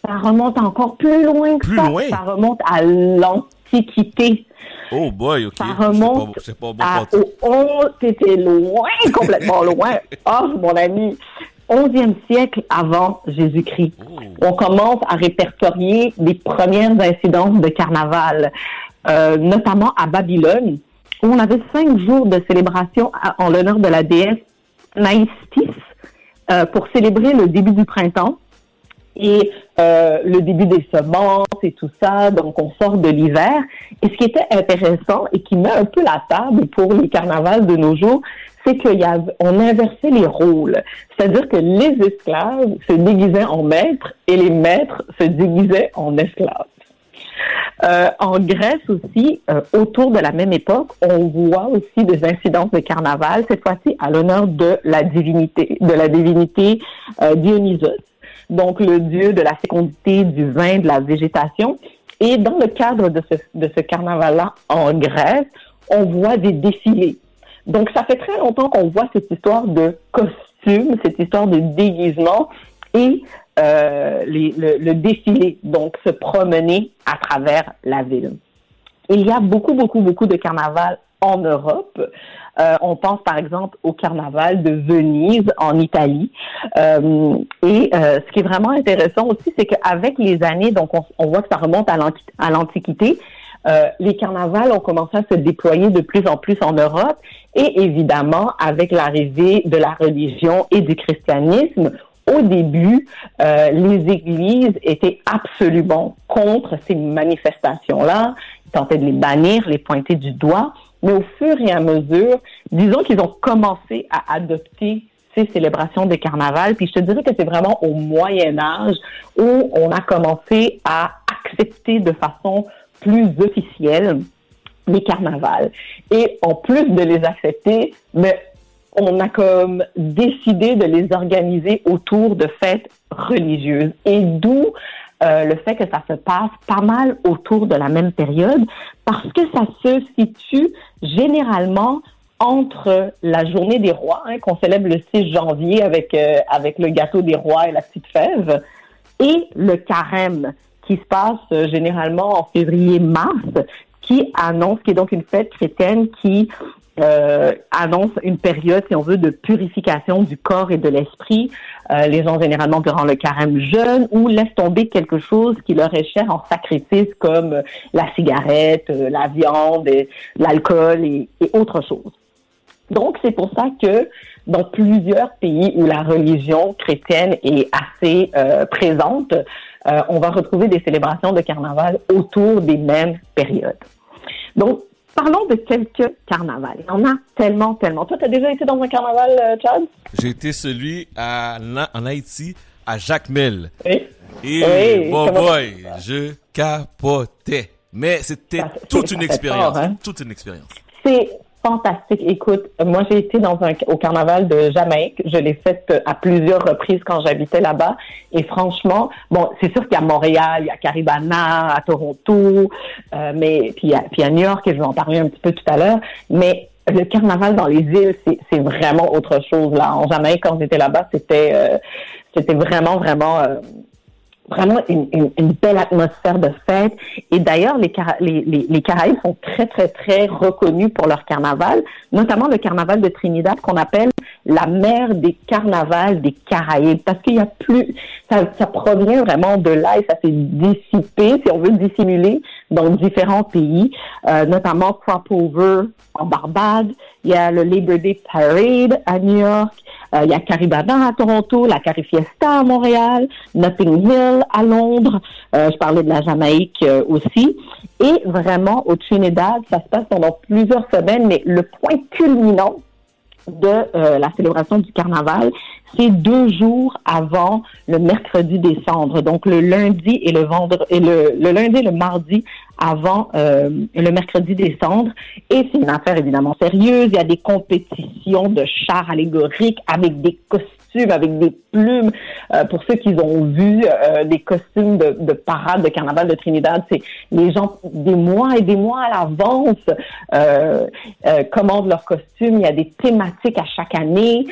Ça remonte encore plus loin que Plus ça. loin? Ça remonte à l'Antiquité. Oh boy, ok. Ça remonte pas- je sais pas bon à, au 11, c'était loin, complètement loin. Oh, mon ami, 11e siècle avant Jésus-Christ. On commence à répertorier les premières incidences de carnaval, euh, notamment à Babylone, on avait cinq jours de célébration en l'honneur de la déesse Naïstis euh, pour célébrer le début du printemps et euh, le début des semences et tout ça. Donc, on sort de l'hiver. Et ce qui était intéressant et qui met un peu la table pour les carnavals de nos jours, c'est qu'on inversait les rôles. C'est-à-dire que les esclaves se déguisaient en maîtres et les maîtres se déguisaient en esclaves. Euh, en Grèce aussi, euh, autour de la même époque, on voit aussi des incidences de carnaval, cette fois-ci à l'honneur de la divinité, de la divinité euh, Dionysos, donc le dieu de la fécondité, du vin, de la végétation. Et dans le cadre de ce, de ce carnaval-là en Grèce, on voit des défilés. Donc ça fait très longtemps qu'on voit cette histoire de costume, cette histoire de déguisement et euh, le, le défilé, donc se promener à travers la ville. Il y a beaucoup, beaucoup, beaucoup de carnavals en Europe. Euh, on pense par exemple au carnaval de Venise en Italie. Euh, et euh, ce qui est vraiment intéressant aussi, c'est qu'avec les années, donc on, on, voit que ça remonte à l'Antiquité, euh, les carnavals ont commencé à se déployer de plus en plus en Europe et évidemment avec l'arrivée de la religion et du christianisme, au début, euh, les églises étaient absolument contre ces manifestations-là. Ils tentaient de les bannir, les pointer du doigt. Mais au fur et à mesure, disons qu'ils ont commencé à adopter ces célébrations des carnavals. Puis je te dirais que c'est vraiment au Moyen Âge où on a commencé à accepter de façon plus officielle les carnavals. Et en plus de les accepter, mais on a comme décidé de les organiser autour de fêtes religieuses. Et d'où euh, le fait que ça se passe pas mal autour de la même période, parce que ça se situe généralement entre la journée des rois, hein, qu'on célèbre le 6 janvier avec, euh, avec le gâteau des rois et la petite fève, et le carême, qui se passe euh, généralement en février-mars, qui annonce, qui est donc une fête chrétienne qui euh, annonce une période, si on veut, de purification du corps et de l'esprit. Euh, les gens généralement durant le carême jeûnent ou laissent tomber quelque chose qui leur est cher en sacrifice comme la cigarette, euh, la viande, l'alcool et, et autre chose. Donc c'est pour ça que dans plusieurs pays où la religion chrétienne est assez euh, présente, euh, on va retrouver des célébrations de carnaval autour des mêmes périodes. Donc, parlons de quelques carnavals. Il y en a tellement, tellement. Toi, tu as déjà été dans un carnaval, euh, Chad? J'ai été celui à, en Haïti, à Jacmel. Oui. Et Oui, bon boy, je capotais. Mais c'était Ça, c'est- toute une expérience. hein? Toute une expérience. C'est fantastique. Écoute, moi j'ai été dans un au carnaval de Jamaïque. Je l'ai fait euh, à plusieurs reprises quand j'habitais là-bas. Et franchement, bon, c'est sûr qu'il y a Montréal, il y a Caribana, à Toronto, euh, mais puis à, puis à New York, et je vais en parler un petit peu tout à l'heure. Mais le carnaval dans les îles, c'est c'est vraiment autre chose là. En Jamaïque, quand j'étais là-bas, c'était euh, c'était vraiment vraiment euh, vraiment une, une, une belle atmosphère de fête. Et d'ailleurs, les, les, les, les Caraïbes sont très, très, très reconnus pour leur carnaval, notamment le carnaval de Trinidad qu'on appelle la mère des carnavals des Caraïbes, parce qu'il y a plus, ça, ça provient vraiment de là et ça s'est dissipé, si on veut dissimuler, dans différents pays, euh, notamment Crop Over en Barbade, il y a le Labor Day Parade à New York, euh, il y a Caribana à Toronto, la Carifiesta à Montréal, Notting Hill à Londres. Euh, je parlais de la Jamaïque euh, aussi. Et vraiment, au Trinidad, ça se passe pendant plusieurs semaines, mais le point culminant de euh, la célébration du carnaval, c'est deux jours avant le mercredi des cendres, donc le lundi et le vendredi, le, lundi et le mardi avant euh, le mercredi des cendres. Et c'est une affaire évidemment sérieuse. Il y a des compétitions de chars allégoriques avec des costumes, avec des plumes. Euh, pour ceux qui ont vu euh, des costumes de, de parade de carnaval de Trinidad, c'est les gens des mois et des mois à l'avance euh, euh, commandent leurs costumes. Il y a des thématiques à chaque année.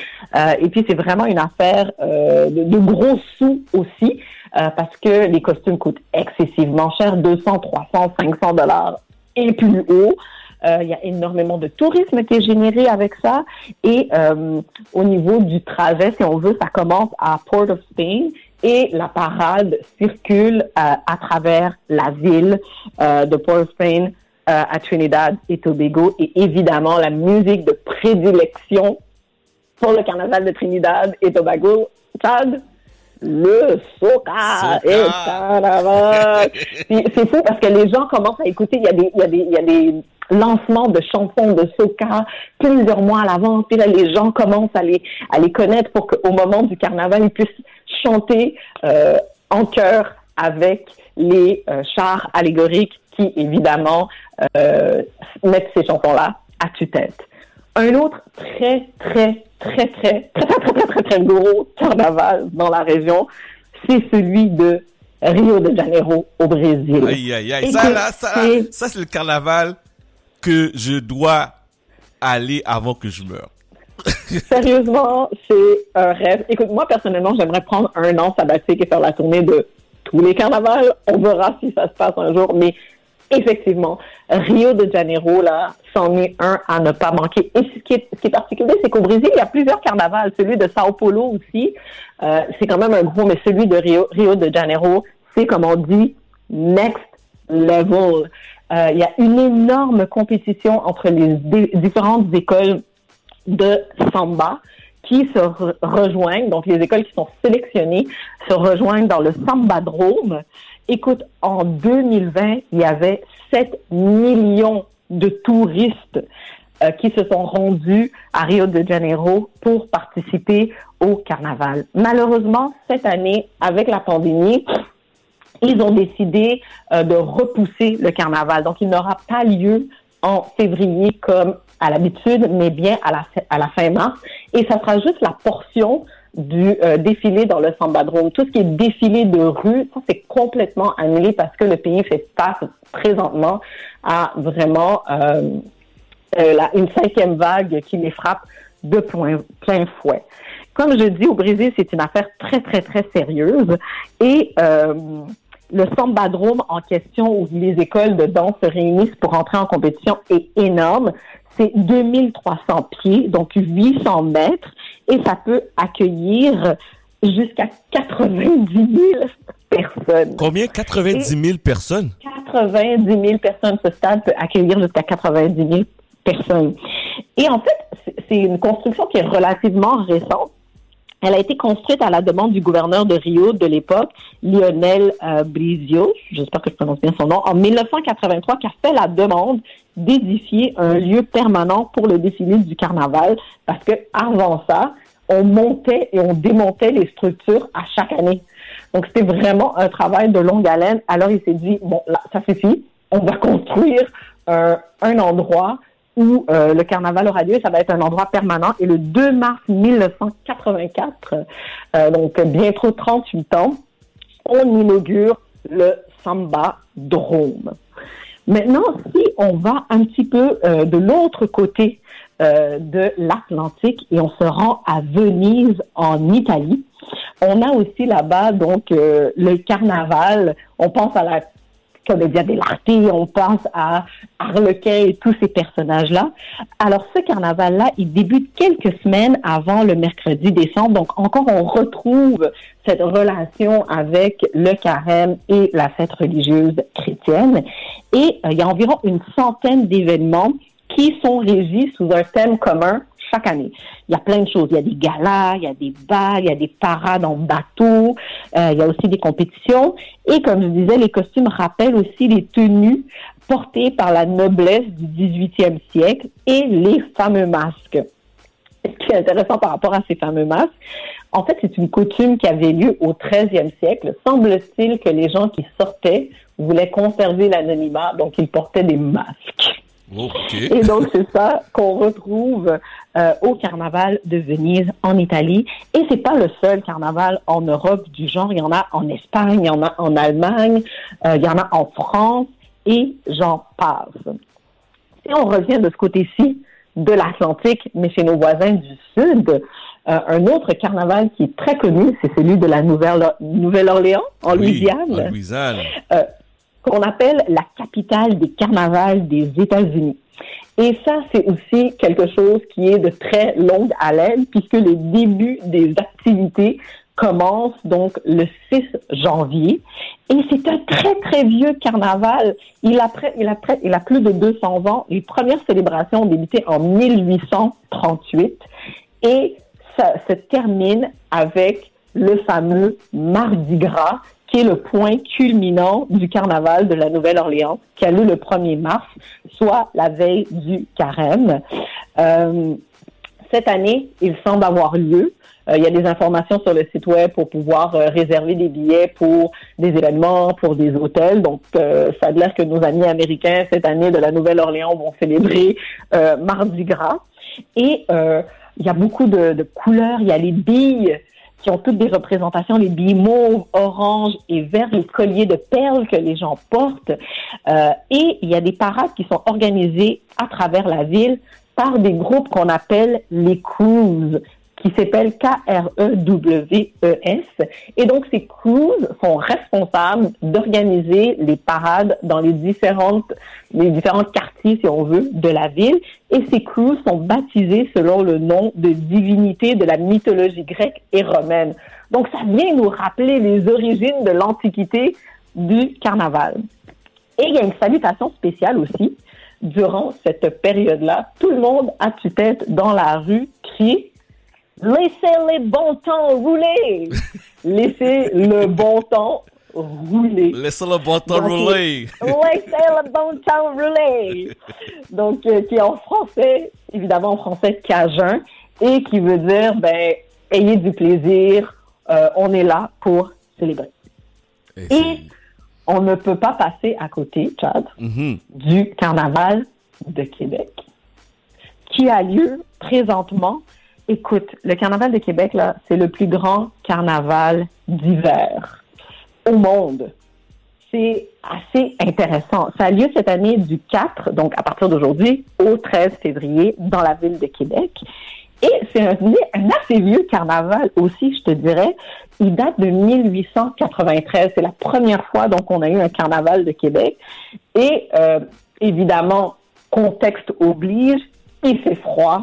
Et puis c'est vraiment une affaire de, de gros sous aussi. parce que les costumes coûtent excessivement cher, 200, 300, 500 dollars et plus haut. Euh, il y a énormément de tourisme qui est généré avec ça. Et euh, au niveau du trajet, si on veut, ça commence à Port of Spain et la parade circule euh, à travers la ville euh, de Port of Spain euh, à Trinidad et Tobago. Et évidemment, la musique de prédilection pour le carnaval de Trinidad et Tobago, Chad, le soca et carnaval. C'est fou parce que les gens commencent à écouter. Il y a des, il y a des, il y a des lancement de chansons de soca plusieurs mois à l'avance. Puis là, les gens commencent à les, à les connaître pour qu'au moment du carnaval, ils puissent chanter euh, en chœur avec les euh, chars allégoriques qui, évidemment, euh, mettent ces chansons-là à tue-tête. Un autre très, très, très, très, très, très, très, très, très, très gros carnaval dans la région, c'est celui de Rio de Janeiro au Brésil. Aïe, aïe, aïe. Ça, là, ça c'est le carnaval que je dois aller avant que je meure. Sérieusement, c'est un rêve. Écoute, moi, personnellement, j'aimerais prendre un an sabbatique et faire la tournée de tous les carnavals. On verra si ça se passe un jour. Mais effectivement, Rio de Janeiro, là, c'en est un à ne pas manquer. Et ce qui est, ce qui est particulier, c'est qu'au Brésil, il y a plusieurs carnavals. Celui de Sao Paulo aussi, euh, c'est quand même un gros, mais celui de Rio, Rio de Janeiro, c'est, comme on dit, next level. Euh, il y a une énorme compétition entre les différentes écoles de samba qui se re- rejoignent, donc les écoles qui sont sélectionnées se rejoignent dans le Sambadrome. Écoute, en 2020, il y avait 7 millions de touristes euh, qui se sont rendus à Rio de Janeiro pour participer au carnaval. Malheureusement, cette année, avec la pandémie, ils ont décidé euh, de repousser le carnaval. Donc, il n'aura pas lieu en février comme à l'habitude, mais bien à la, à la fin mars. Et ça sera juste la portion du euh, défilé dans le Sambadrome. Tout ce qui est défilé de rue, ça c'est complètement annulé parce que le pays fait face présentement à vraiment euh, euh, une cinquième vague qui les frappe de plein, plein fouet. Comme je dis, au Brésil, c'est une affaire très, très, très sérieuse. Et euh, le Sambadrome en question, où les écoles de danse se réunissent pour entrer en compétition, est énorme. C'est 2300 pieds, donc 800 mètres, et ça peut accueillir jusqu'à 90 000 personnes. Combien? 90 000 personnes? 90 000 personnes. Ce stade peut accueillir jusqu'à 90 000 personnes. Et en fait, c'est- c'est une construction qui est relativement récente. Elle a été construite à la demande du gouverneur de Rio de l'époque, Lionel euh, Brizio, j'espère que je prononce bien son nom, en 1983, qui a fait la demande d'édifier un lieu permanent pour le défilé du carnaval, parce que avant ça, on montait et on démontait les structures à chaque année. Donc, c'était vraiment un travail de longue haleine. Alors, il s'est dit, bon, là, ça suffit, on va construire un, un endroit où euh, le carnaval aura lieu. Ça va être un endroit permanent. Et le 2 mars 1984, euh, donc bientôt 38 ans, on inaugure le Samba Drome. Maintenant, si on va un petit peu euh, de l'autre côté euh, de l'Atlantique et on se rend à Venise en Italie, on a aussi là-bas donc euh, le carnaval. On pense à la Commedia dell'arte, on pense à Harlequin et tous ces personnages-là. Alors ce carnaval-là, il débute quelques semaines avant le mercredi décembre. Donc encore, on retrouve cette relation avec le carême et la fête religieuse chrétienne. Et euh, il y a environ une centaine d'événements qui sont régis sous un thème commun chaque année. Il y a plein de choses. Il y a des galas, il y a des bals, il y a des parades en bateau, euh, il y a aussi des compétitions. Et comme je disais, les costumes rappellent aussi les tenues portées par la noblesse du 18e siècle et les fameux masques. Ce qui est intéressant par rapport à ces fameux masques, en fait, c'est une coutume qui avait lieu au 13e siècle. Semble-t-il que les gens qui sortaient voulaient conserver l'anonymat, donc ils portaient des masques. Ok. Et donc, c'est ça qu'on retrouve euh, au carnaval de Venise en Italie. Et c'est pas le seul carnaval en Europe du genre. Il y en a en Espagne, il y en a en Allemagne, euh, il y en a en France et j'en passe. Si on revient de ce côté-ci de l'Atlantique, mais chez nos voisins du Sud, euh, un autre carnaval qui est très connu, c'est celui de la Nouvelle- Nouvelle-Orléans, en Oui, Louisiane en Louisiane. Qu'on appelle la capitale des carnavals des États-Unis. Et ça, c'est aussi quelque chose qui est de très longue haleine, puisque le début des activités commence donc le 6 janvier. Et c'est un très, très vieux carnaval. Il a, près- il, a près- il a plus de 200 ans. Les premières célébrations ont débuté en 1838. Et ça se termine avec le fameux Mardi Gras qui est le point culminant du carnaval de la Nouvelle-Orléans, qui a lieu le 1er mars, soit la veille du carême. Euh, cette année, il semble avoir lieu. Euh, il y a des informations sur le site web pour pouvoir euh, réserver des billets pour des événements, pour des hôtels. Donc, ça a l'air que nos amis américains cette année de la Nouvelle-Orléans vont célébrer Mardi Gras. Et il y a beaucoup de couleurs. Il y a les billes qui ont toutes des représentations, les billes mauves, orange et vert, les colliers de perles que les gens portent. Euh, et il y a des parades qui sont organisées à travers la ville par des groupes qu'on appelle les crews qui s'appellent K-R-E-W-E-S. Et donc, ces crews sont responsables d'organiser les parades dans les différentes, les différents quartiers, si on veut, de la ville. Et ces crews sont baptisés selon le nom de divinités de la mythologie grecque et romaine. Donc, ça vient nous rappeler les origines de l'Antiquité du carnaval. Et il y a une salutation spéciale aussi. Durant cette période-là, tout le monde à tue-tête dans la rue crie Laissez les bons temps rouler. Laissez le bon temps rouler. Laissez le bon temps rouler. Laissez le bon temps rouler. Donc, euh, qui est en français, évidemment en français cajun, et qui veut dire, ben, ayez du plaisir, euh, on est là pour célébrer. Et on ne peut pas passer à côté, Chad, Mhm. du carnaval de Québec, qui a lieu présentement. Écoute, le carnaval de Québec, là, c'est le plus grand carnaval d'hiver au monde. C'est assez intéressant. Ça a lieu cette année du 4, donc à partir d'aujourd'hui, au 13 février, dans la ville de Québec. Et c'est un, assez vieux carnaval aussi, je te dirais. Il date de 1893. C'est la première fois donc on a eu un carnaval de Québec. Et euh, évidemment, contexte oblige, il fait froid,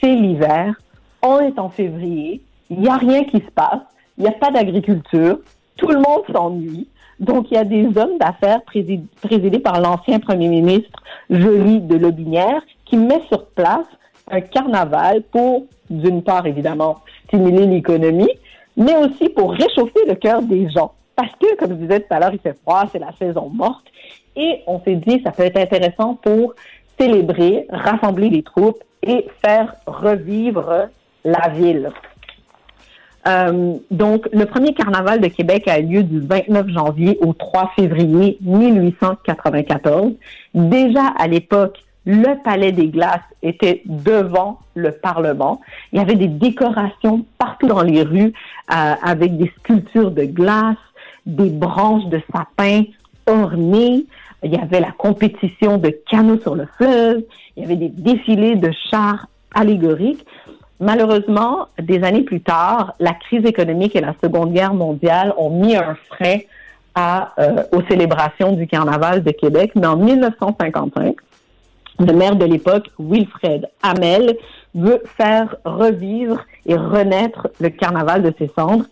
c'est l'hiver, on est en février, il n'y a rien qui se passe, il n'y a pas d'agriculture, tout le monde s'ennuie. Donc, il y a des hommes d'affaires présid- présidés par l'ancien premier ministre Joly de Lobinière qui met sur place un carnaval pour, d'une part, évidemment, stimuler l'économie, mais aussi pour réchauffer le cœur des gens. Parce que, comme je disais tout à l'heure, il fait froid, c'est la saison morte. Et on s'est dit, ça peut être intéressant pour célébrer, rassembler les troupes et faire revivre la ville. Euh, donc, le premier carnaval de Québec a eu lieu du 29 janvier au 3 février 1894. Déjà à l'époque, le Palais des Glaces était devant le Parlement. Il y avait des décorations partout dans les rues euh, avec des sculptures de glace, des branches de sapin ornées. Il y avait la compétition de canots sur le fleuve. Il y avait des défilés de chars allégoriques. Malheureusement, des années plus tard, la crise économique et la Seconde Guerre mondiale ont mis un frein euh, aux célébrations du Carnaval de Québec. Mais en 1955, le maire de l'époque, Wilfred Hamel, veut faire revivre et renaître le Carnaval de ses cendres.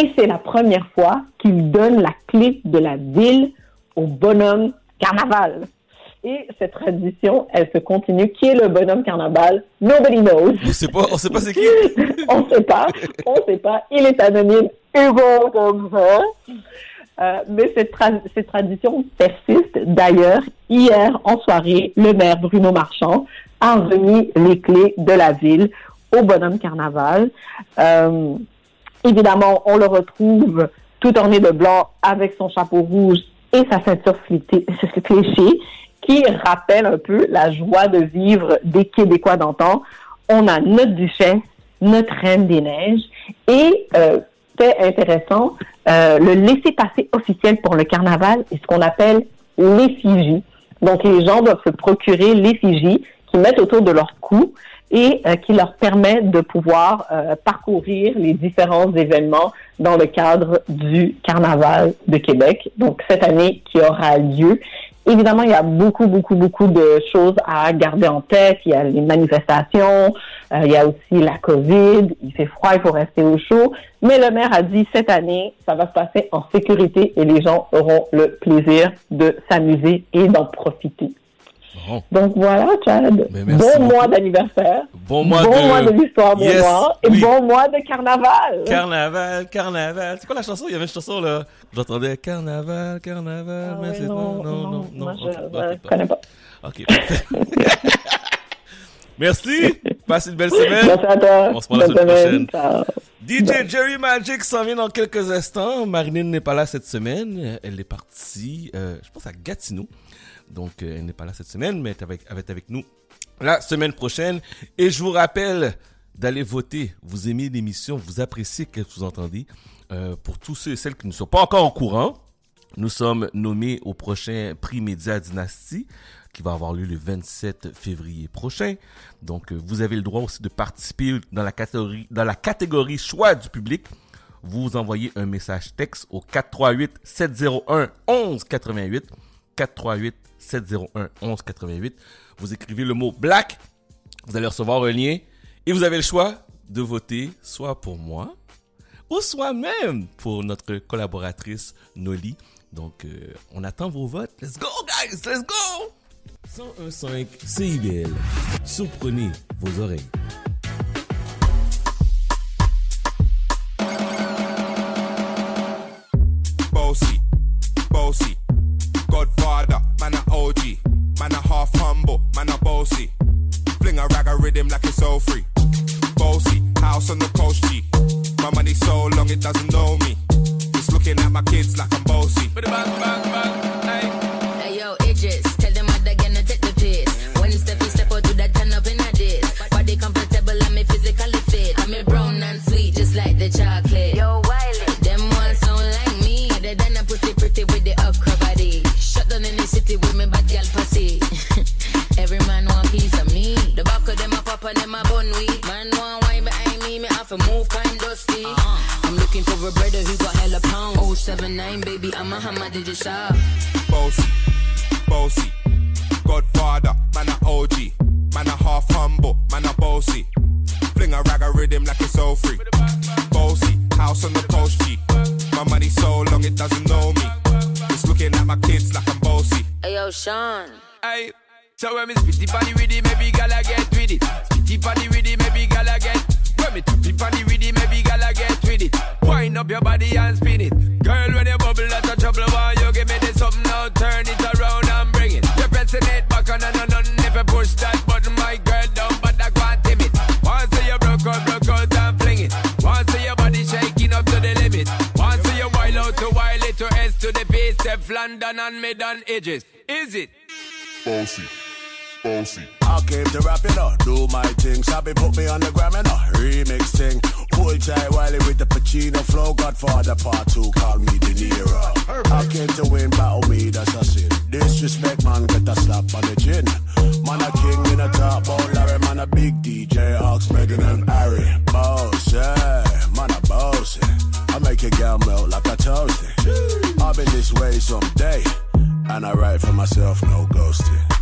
Et c'est la première fois qu'il donne la clé de la ville au bonhomme Carnaval. Et cette tradition, elle se continue. Qui est le bonhomme Carnaval? Nobody knows. On sait pas, on sait pas c'est qui. on sait pas, on sait pas. Il est anonyme, Hugo comme ça. Euh, mais cette, tra- cette tradition persiste. D'ailleurs, hier en soirée, le maire Bruno Marchand a remis les clés de la ville au bonhomme carnaval. Euh, évidemment, on le retrouve tout orné de blanc avec son chapeau rouge et sa ceinture fléchée qui rappelle un peu la joie de vivre des Québécois d'antan. On a notre duchesse, notre reine des neiges et euh, intéressant, euh, le laissez-passer officiel pour le carnaval est ce qu'on appelle l'effigie. Donc les gens doivent se procurer l'effigie qui mettent autour de leur cou et euh, qui leur permet de pouvoir euh, parcourir les différents événements dans le cadre du Carnaval de Québec. Donc cette année qui aura lieu. Évidemment, il y a beaucoup, beaucoup, beaucoup de choses à garder en tête. Il y a les manifestations, euh, il y a aussi la COVID, il fait froid, il faut rester au chaud. Mais le maire a dit cette année, ça va se passer en sécurité et les gens auront le plaisir de s'amuser et d'en profiter. Bon. Donc voilà, Chad. Bon mois d'anniversaire. Bon mois de- de l'histoire Yes, Noirs. Et oui. bon mois de carnaval. Carnaval, carnaval. C'est quoi la chanson? Il y avait une chanson là. J'entendais carnaval, carnaval. mais oui, c'est non, non, non, non, non, moi, Ok, je- ok, je parfait. connais pas. Ok. Merci. Passe une belle semaine. Merci à toi. On se parle la semaine prochaine. Ciao. DJ Jerry Magic s'en vient dans quelques instants. Marinine n'est pas là cette semaine. Elle est partie, euh, je pense, à Gatineau. Donc, euh, elle n'est pas là cette semaine, mais elle avec, être avec nous la semaine prochaine. Et je vous rappelle d'aller voter. Vous aimez l'émission, vous appréciez ce que vous entendez. Euh, pour tous ceux et celles qui ne sont pas encore au courant, nous sommes nommés au prochain prix Média Dynastie qui va avoir lieu le 27 février prochain. Donc, euh, vous avez le droit aussi de participer dans la catégorie, dans la catégorie choix du public. Vous envoyez un message texte au 438 701 11 88 438 701 11 88. Vous écrivez le mot black. Vous allez recevoir un lien et vous avez le choix de voter soit pour moi ou soit même pour notre collaboratrice Noli. Donc, euh, on attend vos votes. Let's go, guys! Let's go! 101.5 CIBL. Surprenez vos oreilles. Bossy, bossy, Godfather, man a OG, man a half humble, man a bossy. Fling a rag a rhythm like it's all free. Bossy, house on the coast G. My money so long it doesn't know me. It's looking at my kids like I'm bossy. Bang, bang, bang, hey. Hey yo, Idris, tell them what they're gonna take the piss. When it's step, you step out to that turn up in a diss. Body comfortable and me physically fit. I'm a brown and sweet, just like the chocolate. Down the city with me bad girl pussy. Every man want piece of me. The back of them a pop and them a bun weed. Man want wine behind me, me have to move kind dusty. Uh-huh. I'm looking for a brother who got hella pound. 079, baby, I'm a hammer, did you shop? Bossy, bossy, Godfather, man a OG, man a half humble, man a bossy. Fling a rag a rhythm like it's all free. Bossy, house on the coast G. My money so long it doesn't know me. It's looking at my kids like I'm bossy. Hey yo, Sean. Hey, so when me spitty body with it, maybe gala get with it. Spitty body with it, maybe gala get. When me tappy body with it, maybe gala get with it. Wind up your body and spin it. Girl, when you bubble, that's a trouble. Why you give me this to the base, step London and mid on edges. Is it? Bossy, bossy. I came to rap it up, do my thing. Sabi put me on the gram and a remix thing. Full time Wiley with the Pacino flow. Godfather part two, call me De Niro. I came to win, battle me, that's a sin. Disrespect, man, get a slap on the chin. Man, a king in a top, bowl, Larry, man, a big DJ, Ox, Megan and Harry. Boss, yeah, man, a boss. I make a gal melt like a toasty. I'll be this way someday. And I write for myself, no ghosting.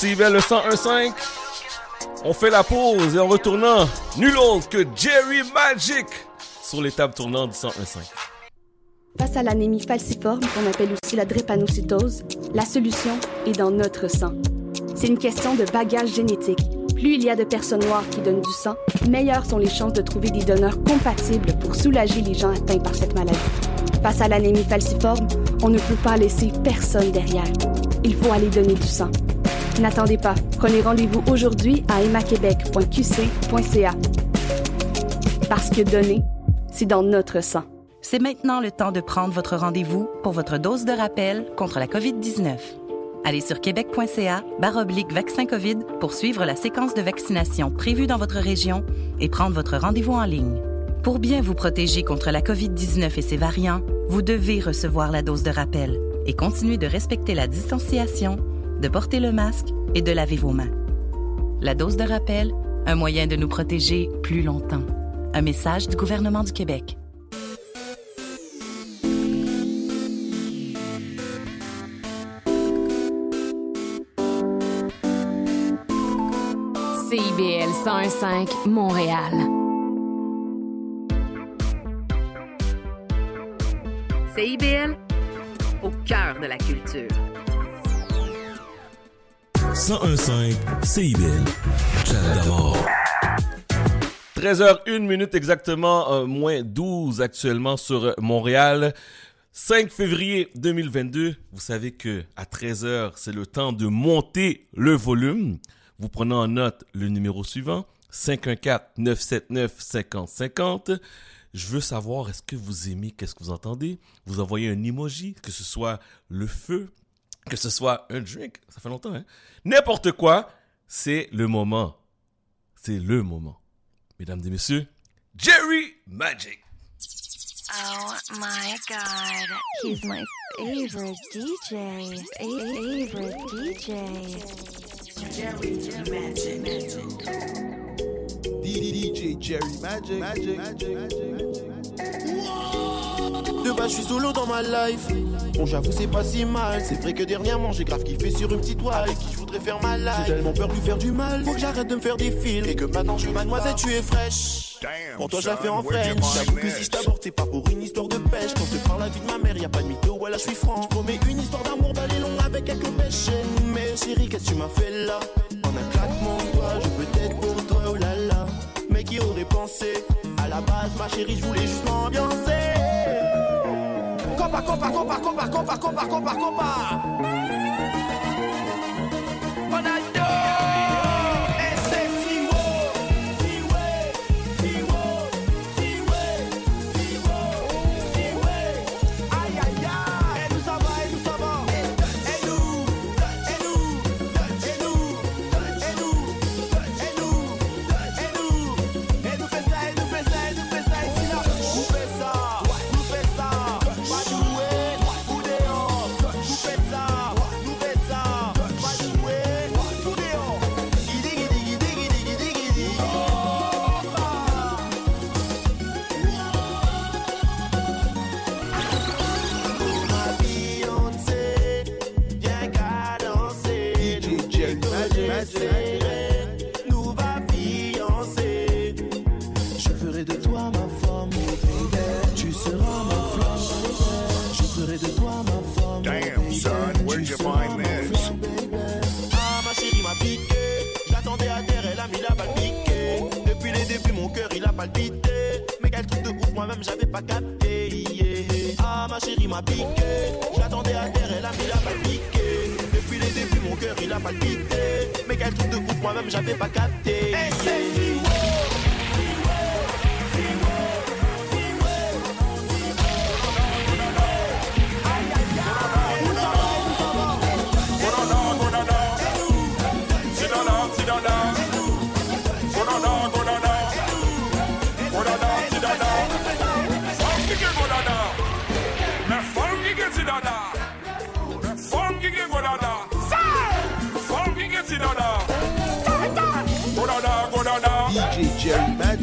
CIBL le 101.5. On fait la pause et en retournant, nul autre que Jerry Magic sur les tables tournantes du 101.5. Face à l'anémie falciforme, qu'on appelle aussi la drépanocytose, la solution est dans notre sang. C'est une question de bagage génétique. Plus il y a de personnes noires qui donnent du sang, meilleures sont les chances de trouver des donneurs compatibles pour soulager les gens atteints par cette maladie. Face à l'anémie falciforme, on ne peut pas laisser personne derrière. Il faut aller donner du sang. N'attendez pas. Prenez rendez-vous aujourd'hui à emmaquebec.qc.ca. Parce que donner, c'est dans notre sang. C'est maintenant le temps de prendre votre rendez-vous pour votre dose de rappel contre la COVID-19. Allez sur québec.ca baroblique vaccin COVID pour suivre la séquence de vaccination prévue dans votre région et prendre votre rendez-vous en ligne. Pour bien vous protéger contre la COVID-19 et ses variants, vous devez recevoir la dose de rappel et continuer de respecter la distanciation, de porter le masque et de laver vos mains. La dose de rappel, un moyen de nous protéger plus longtemps. Un message du gouvernement du Québec. CIBL 101.5 Montréal. CIBL, au cœur de la culture. 101.5 CIBL. Chat d'amour. 13h01 minute exactement, euh, moins 12 actuellement sur euh, Montréal. 5 février 2022, vous savez que à 13h, c'est le temps de monter le volume. Vous prenez en note le numéro suivant, 514-979-5050. Je veux savoir, est-ce que vous aimez, qu'est-ce que vous entendez? Vous envoyez un emoji, que ce soit le feu, que ce soit un drink, ça fait longtemps, hein? N'importe quoi, c'est le moment. C'est le moment. Mesdames et messieurs, Jerry Magic. Oh my god, he's my favorite DJ. Favorite DJ. Jerry Magic. DJ Jerry Magic. Magic. Magic. De base, je suis solo dans ma life. Bon, j'avoue, c'est pas si mal. C'est vrai que dernièrement, j'ai grave kiffé sur une petite toile avec qui je voudrais faire ma life. J'ai tellement peur de lui faire du mal. Faut que j'arrête de me faire des films. Et que maintenant, je suis mademoiselle, tu es fraîche. Pour toi, je la fais en French. J'avoue que si je t'aborde, c'est pas pour une histoire de pêche. Quand je te parle la vie de ma mère, y a pas de mytho, voilà, je suis franc. Je promets une histoire d'amour balai long avec quelques pêches. Mais chérie, qu'est-ce que tu m'as fait là? En un claquement de doigts, je peux être pour toi, oh là là. Mais qui aurait pensé? À la base, ma chérie, je voulais juste m'ambiancer. copa, copa, copa, copa, copa, copa, copa, copa. When I de toi ma femme. Tu seras ma flamme. Je ferai de toi ma femme. Damn, son, where'd you find this? Ah, ma chérie m'a piqué. J'attendais à terre, elle a mis la balle piquée. Depuis les débuts, mon cœur il a palpité. Mais quel truc de ouf, moi-même j'avais pas capté. Ah, ma chérie m'a piqué. J'attendais à terre, elle a mis la balle piquée. Depuis les débuts, mon cœur il a palpité. Mais quel truc de ouf, moi-même j'avais pas capté.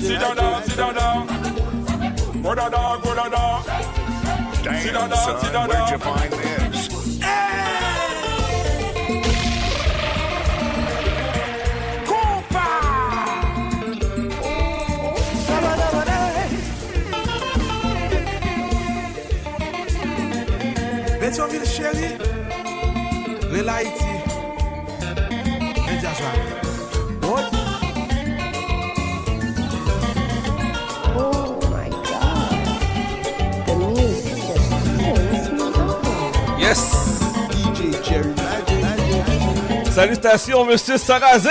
Sit down, down, sit down, down. Go down, down, go down, down. Sit down, down, sit down, where'd you find this? Pétionville chérie, Real Haïti, et Salutations, monsieur Sarrazin!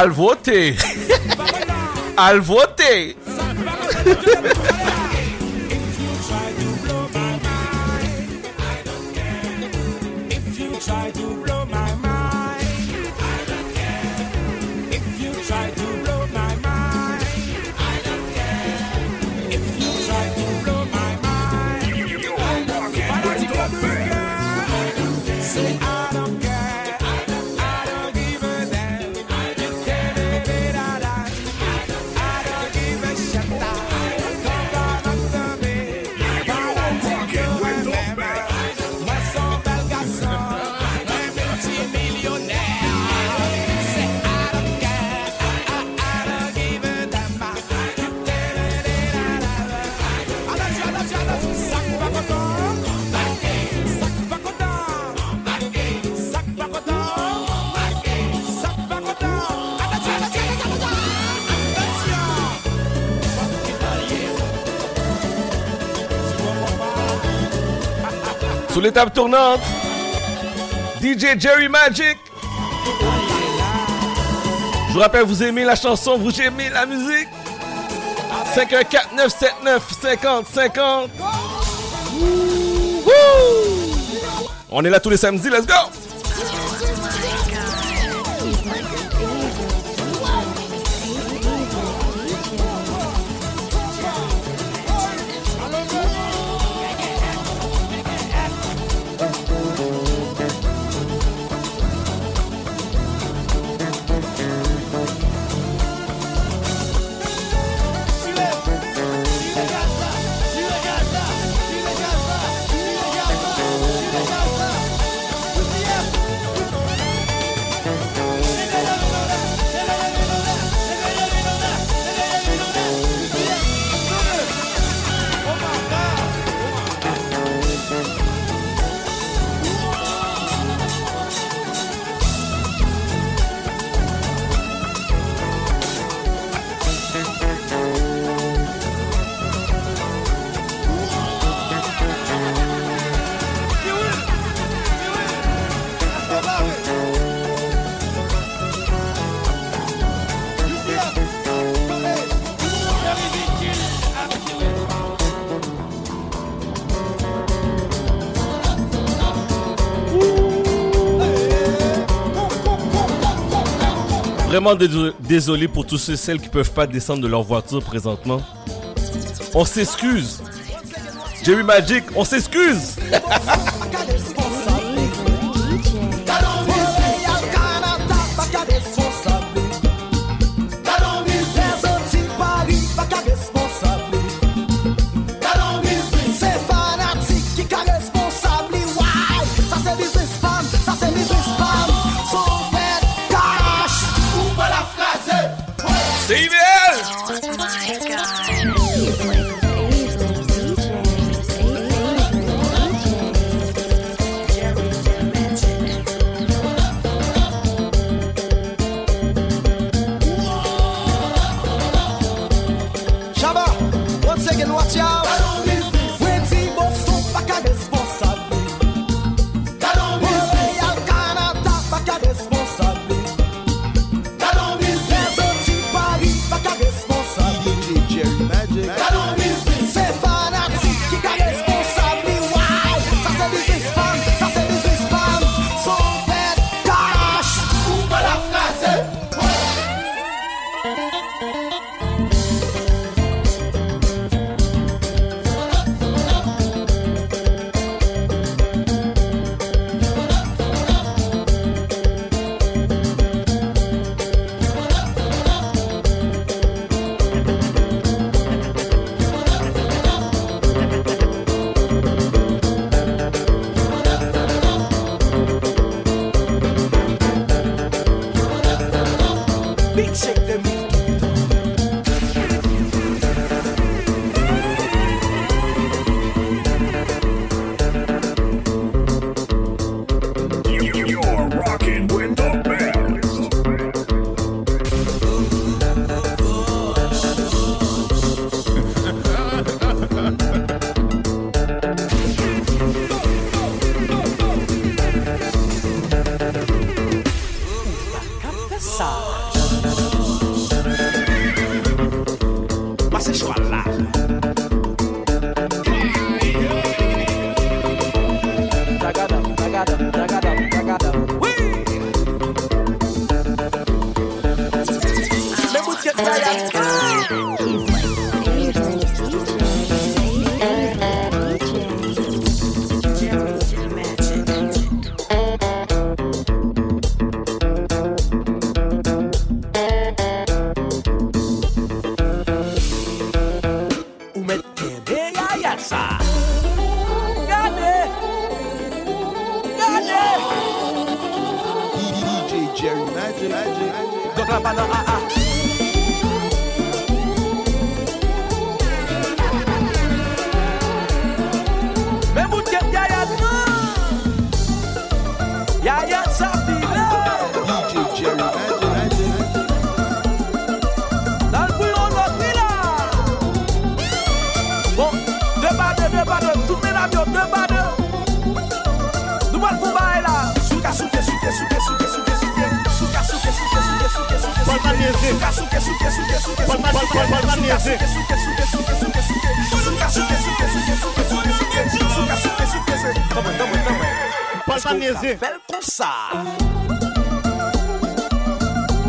Al voter! Al voter! Sous l'étape tournante, DJ Jerry Magic. Je vous rappelle, vous aimez la chanson, vous aimez la musique. 514 979 50 50. On est là tous les samedis, let's go! désolé pour tous ceux et celles qui peuvent pas descendre de leur voiture présentement. On s'excuse. Jerry Magic, on s'excuse.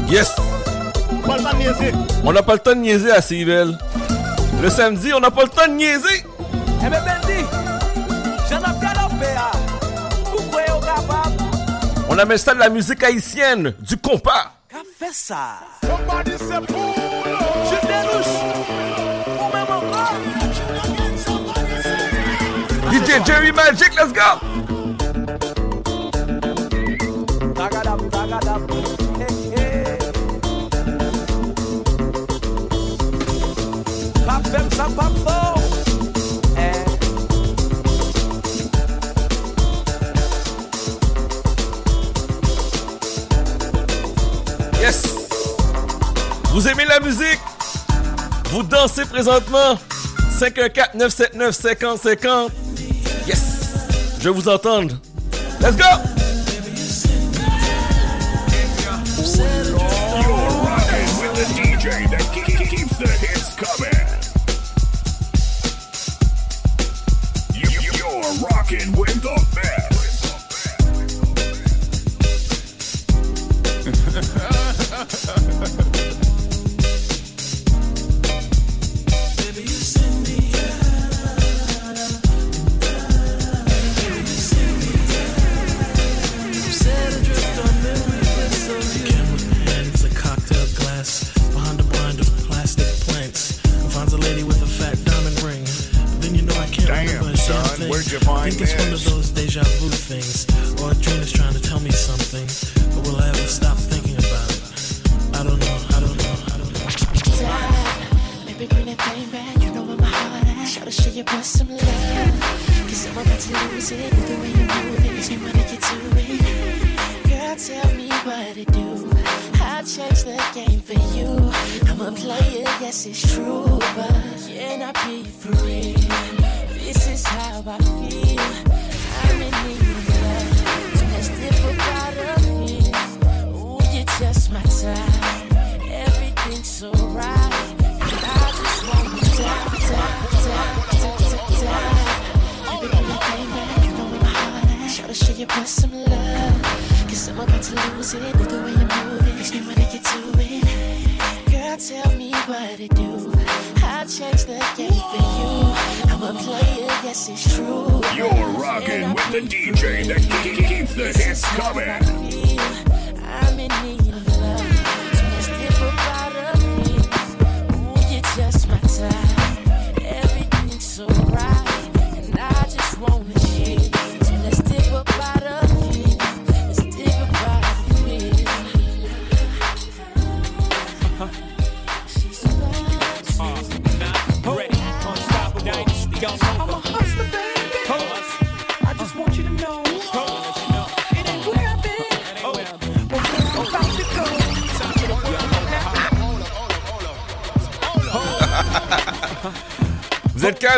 Yes! On n'a pas le temps de niaiser à Civil. Le samedi, on n'a pas le temps de niaiser! On amène ça de la musique haïtienne, du compas! fè sa Somebody DJ Jerry Magic, let's go. Tagadam, tagadam. Vous aimez la musique? Vous dansez présentement? 514-979-5050. Yes! Je vous entendre. Let's go!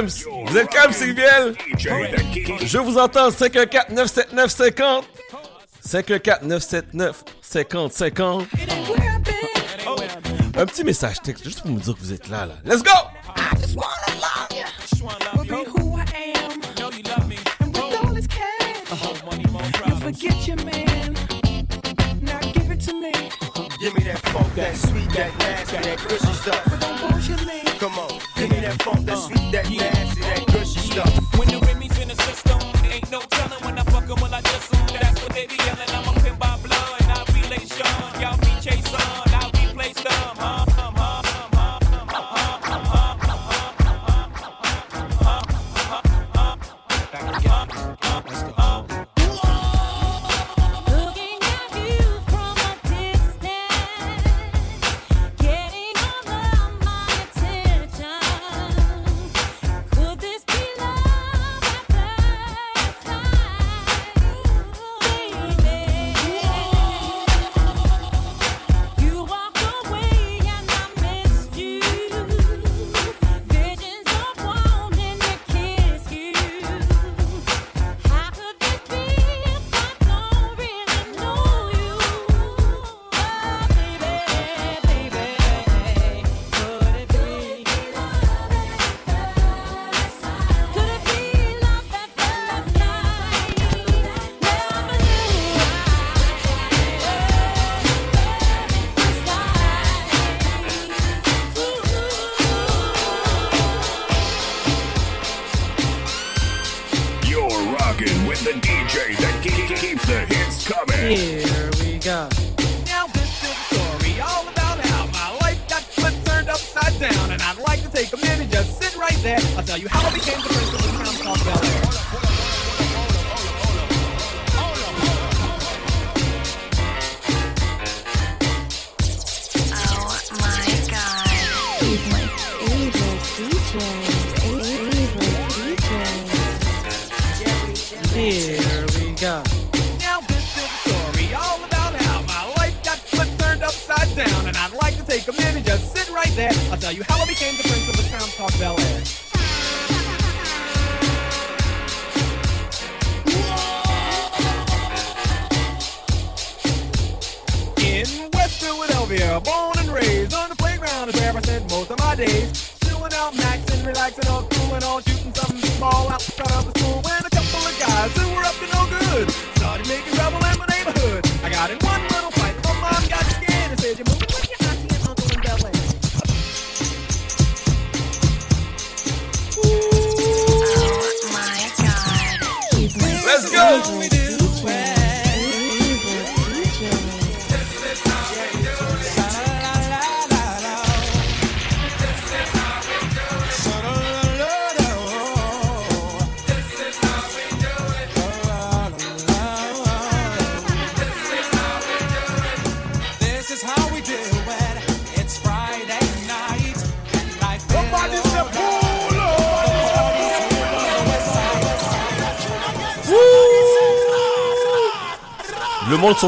Vous êtes Crams, Sylviel? Je vous entends 514 979 50. 514 979 50 50. Un petit message texte juste pour me dire que vous êtes là là. Let's go. Now you how I became the prince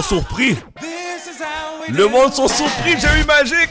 surpris. Le monde sont surpris, j'ai eu magie.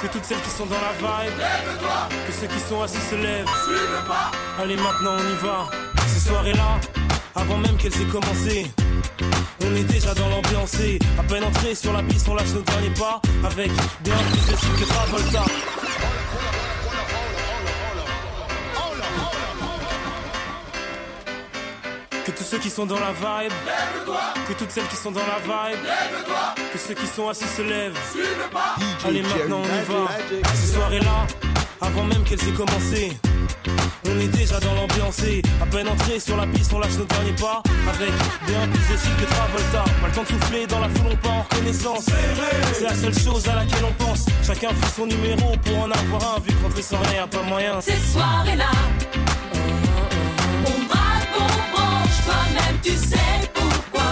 Que toutes celles qui sont dans la vibe. Que ceux qui sont assis se lèvent. Allez, maintenant on y va. Ces soirées-là, avant même qu'elles aient commencé. On est déjà dans l'ambiance et à peine entré sur la piste, on lâche nos derniers pas avec bien plus que Travolta. Ceux qui sont dans la vibe, que toutes celles qui sont dans la vibe, que ceux qui sont assis se lèvent. Allez, maintenant on y va. Ces soirées-là, avant même qu'elles aient commencé. On est déjà dans l'ambiance et à peine entré sur la piste, on lâche nos derniers pas avec bien plus de style que Travolta. Pas le temps de souffler dans la foule, on part en reconnaissance. C'est la seule chose à laquelle on pense. Chacun fait son numéro pour en avoir un, vu qu'entrer sans rien, pas moyen. Ces soirées-là, toi-même tu sais pourquoi.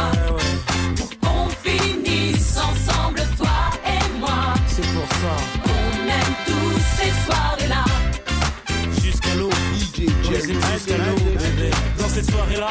Pour qu'on finisse ensemble, toi et moi. C'est pour ça. On aime tous ces soirées-là. Jusqu'à l'eau, aime jusqu'à l'eau, bébé. Dans cette soirée-là,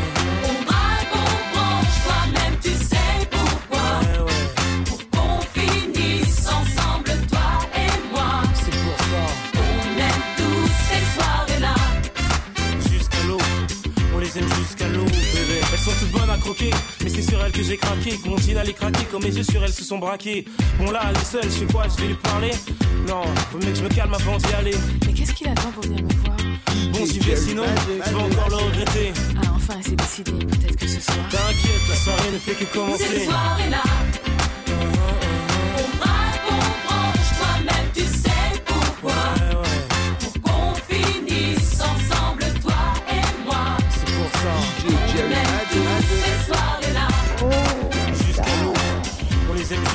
que j'ai craqué. Que mon jean allait craquer, comme mes yeux sur elles se sont braqués. Bon là, elle est seule, je fais quoi Je vais lui parler Non, faut mieux que je me calme avant d'y aller. Mais qu'est-ce qu'il attend pour venir me voir Bon, j'y vais, sinon, je vais encore le regretter. Ah, enfin, c'est décidé. Peut-être que ce soir. T'inquiète, la soirée ne fait que commencer. Ces soirées-là,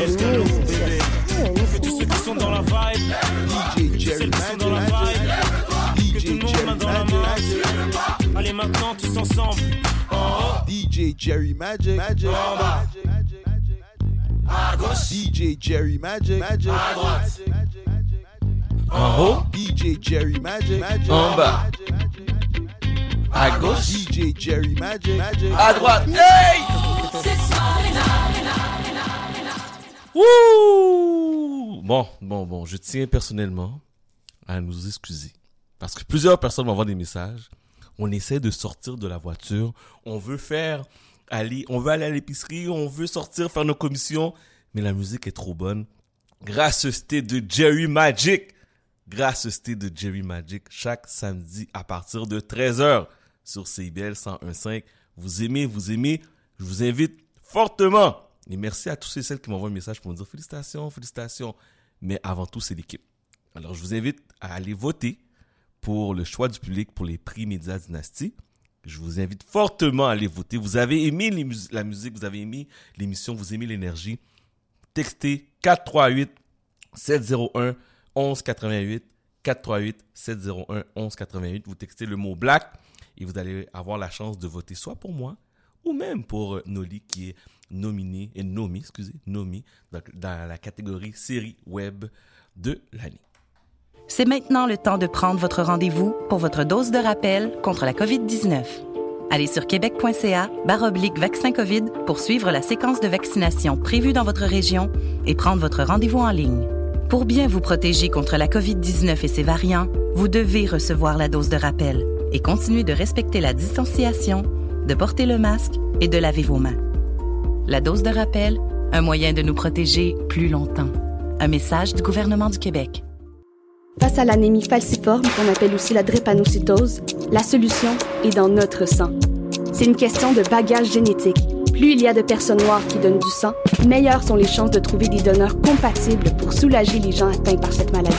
l'eau, bébé. Que tous ceux qui sont dans la vibe, que celles qui sont dans la vibe, que tout le monde main dans la main. Allez maintenant tous ensemble. DJ Jerry Magic. Magic. À gauche. DJ Jerry Magic. Magic. À droite. En haut, DJ Jerry Magic. Magic. en bas, à gauche, DJ Jerry Magic. Magic. à droite. Hey! Soirées-là, Bon, bon, bon, je tiens personnellement à nous excuser. Parce que plusieurs personnes m'envoient des messages. On essaie de sortir de la voiture. On veut faire aller, on veut aller à l'épicerie. On veut sortir, faire nos commissions. Mais la musique est trop bonne. Gracieuseté de Jerry Magic. Gracieuseté de Jerry Magic. Chaque samedi à partir de 13h sur CIBL 101.5. Vous aimez, vous aimez. Je vous invite fortement. Et merci à tous ceux et celles qui m'envoient un message pour me dire félicitations, félicitations. Mais avant tout, c'est l'équipe. Alors, je vous invite à aller voter pour le choix du public pour les prix Média Dynastie. Je vous invite fortement à aller voter. Vous avez aimé la musique, vous avez aimé l'émission, vous aimez l'énergie. Textez 438 701 1188 438 701 1188. Vous textez le mot black et vous allez avoir la chance de voter soit pour moi ou même pour Noli qui est nominé et nommé, excusez, nommé dans, la catégorie série web de l'année. C'est maintenant le temps de prendre votre rendez-vous pour votre dose de rappel contre la COVID-19. Allez sur québec.ca baroblique vaccin COVID pour suivre la séquence de vaccination prévue dans votre région et prendre votre rendez-vous en ligne. Pour bien vous protéger contre la COVID-19 et ses variants, vous devez recevoir la dose de rappel et continuer de respecter la distanciation, de porter le masque et de laver vos mains. La dose de rappel, un moyen de nous protéger plus longtemps. Un message du gouvernement du Québec. Face à l'anémie falciforme, qu'on appelle aussi la drépanocytose, la solution est dans notre sang. C'est une question de bagage génétique. Plus il y a de personnes noires qui donnent du sang, meilleures sont les chances de trouver des donneurs compatibles pour soulager les gens atteints par cette maladie.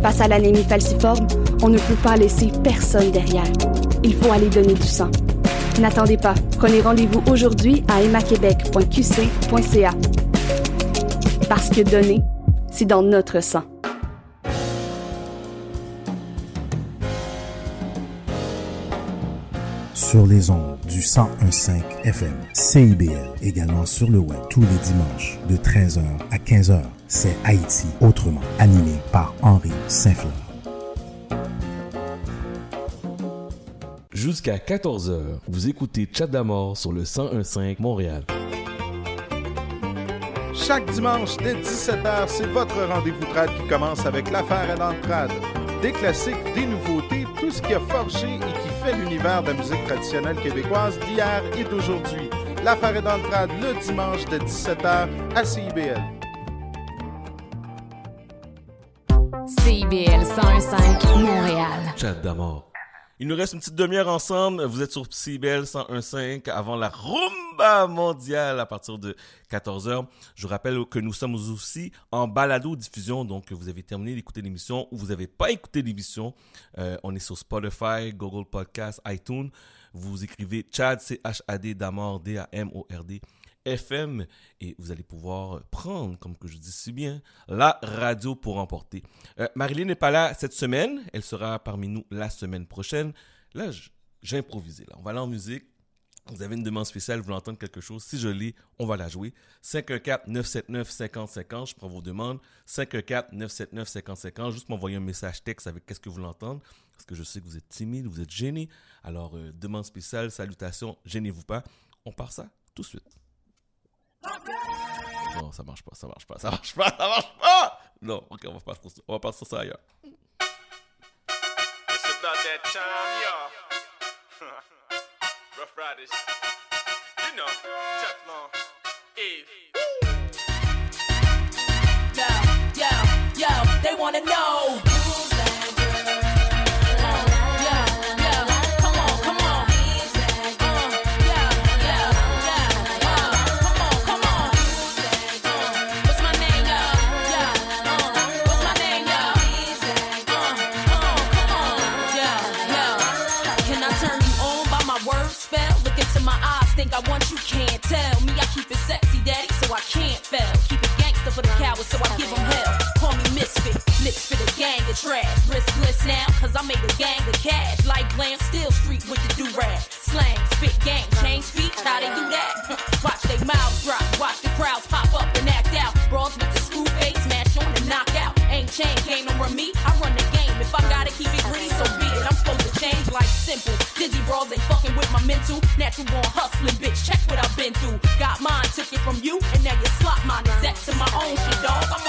Face à l'anémie falciforme, on ne peut pas laisser personne derrière. Il faut aller donner du sang. N'attendez pas. Prenez rendez-vous aujourd'hui à emmaquebec.qc.ca. Parce que donner, c'est dans notre sang. Sur les ondes du du 1015 FM. CIBL, également sur le web tous les dimanches de 13h à 15h. C'est Haïti autrement, animé par Henri Saint-Fleur. Jusqu'à 14h, vous écoutez Chat d'Amour sur le 1015 Montréal. Chaque dimanche dès 17h, c'est votre rendez-vous trad qui commence avec l'affaire et l'entrade. Des classiques, des nouveautés, tout ce qui a forgé et qui fait l'univers de la musique traditionnelle québécoise d'hier et d'aujourd'hui. L'affaire est d'entrade le dimanche de 17h à CIBL. CIBL 101.5 Montréal. Chat d'amour. Il nous reste une petite demi-heure ensemble. Vous êtes sur CBL 101.5 avant la rumba mondiale à partir de 14h. Je vous rappelle que nous sommes aussi en balado diffusion. Donc, vous avez terminé d'écouter l'émission ou vous n'avez pas écouté l'émission. Euh, on est sur Spotify, Google Podcast, iTunes. Vous écrivez Chad, C-H-A-D, Damord, D-A-M-O-R-D. FM et vous allez pouvoir prendre, comme que je dis si bien, la radio pour emporter. Euh, Marilyn n'est pas là cette semaine, elle sera parmi nous la semaine prochaine. Là, j'ai improvisé. Là. On va aller en musique. Vous avez une demande spéciale, vous voulez entendre quelque chose. Si je l'ai, on va la jouer. 514-979-5050, je prends vos demandes. 514-979-5050, juste m'envoyer un message texte avec qu'est-ce que vous voulez entendre. Parce que je sais que vous êtes timide, vous êtes gêné. Alors, euh, demande spéciale, salutations, gênez-vous pas. On part ça tout de suite. Non, ça marche pas, ça marche pas, ça marche pas, ça marche pas! Non, ok, on va pas sur on va pas sur ça ailleurs. Yo, yo, yo, they wanna know. Cowards, so I give them hell. Call me misfit, lips for the gang of trash. Riskless now, cause I made a gang of cash. Like glam, still street with the do-rag. Slang, spit gang, change speech, how they do that? watch they mouths drop, watch the crowds pop up and act out. Brawls with the screw face, smash on and knock out. Ain't chain, no run me, I simple. Dizzy brawls ain't fucking with my mental. Natural born hustling, bitch. Check what I've been through. Got mine, took it from you, and now you slot mine. Exact to my own shit, dog. I'm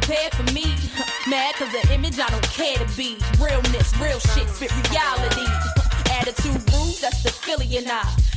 prepared for me. Mad cause the image I don't care to be. Realness, real shit, spit reality. Attitude rude, that's the Philly and I.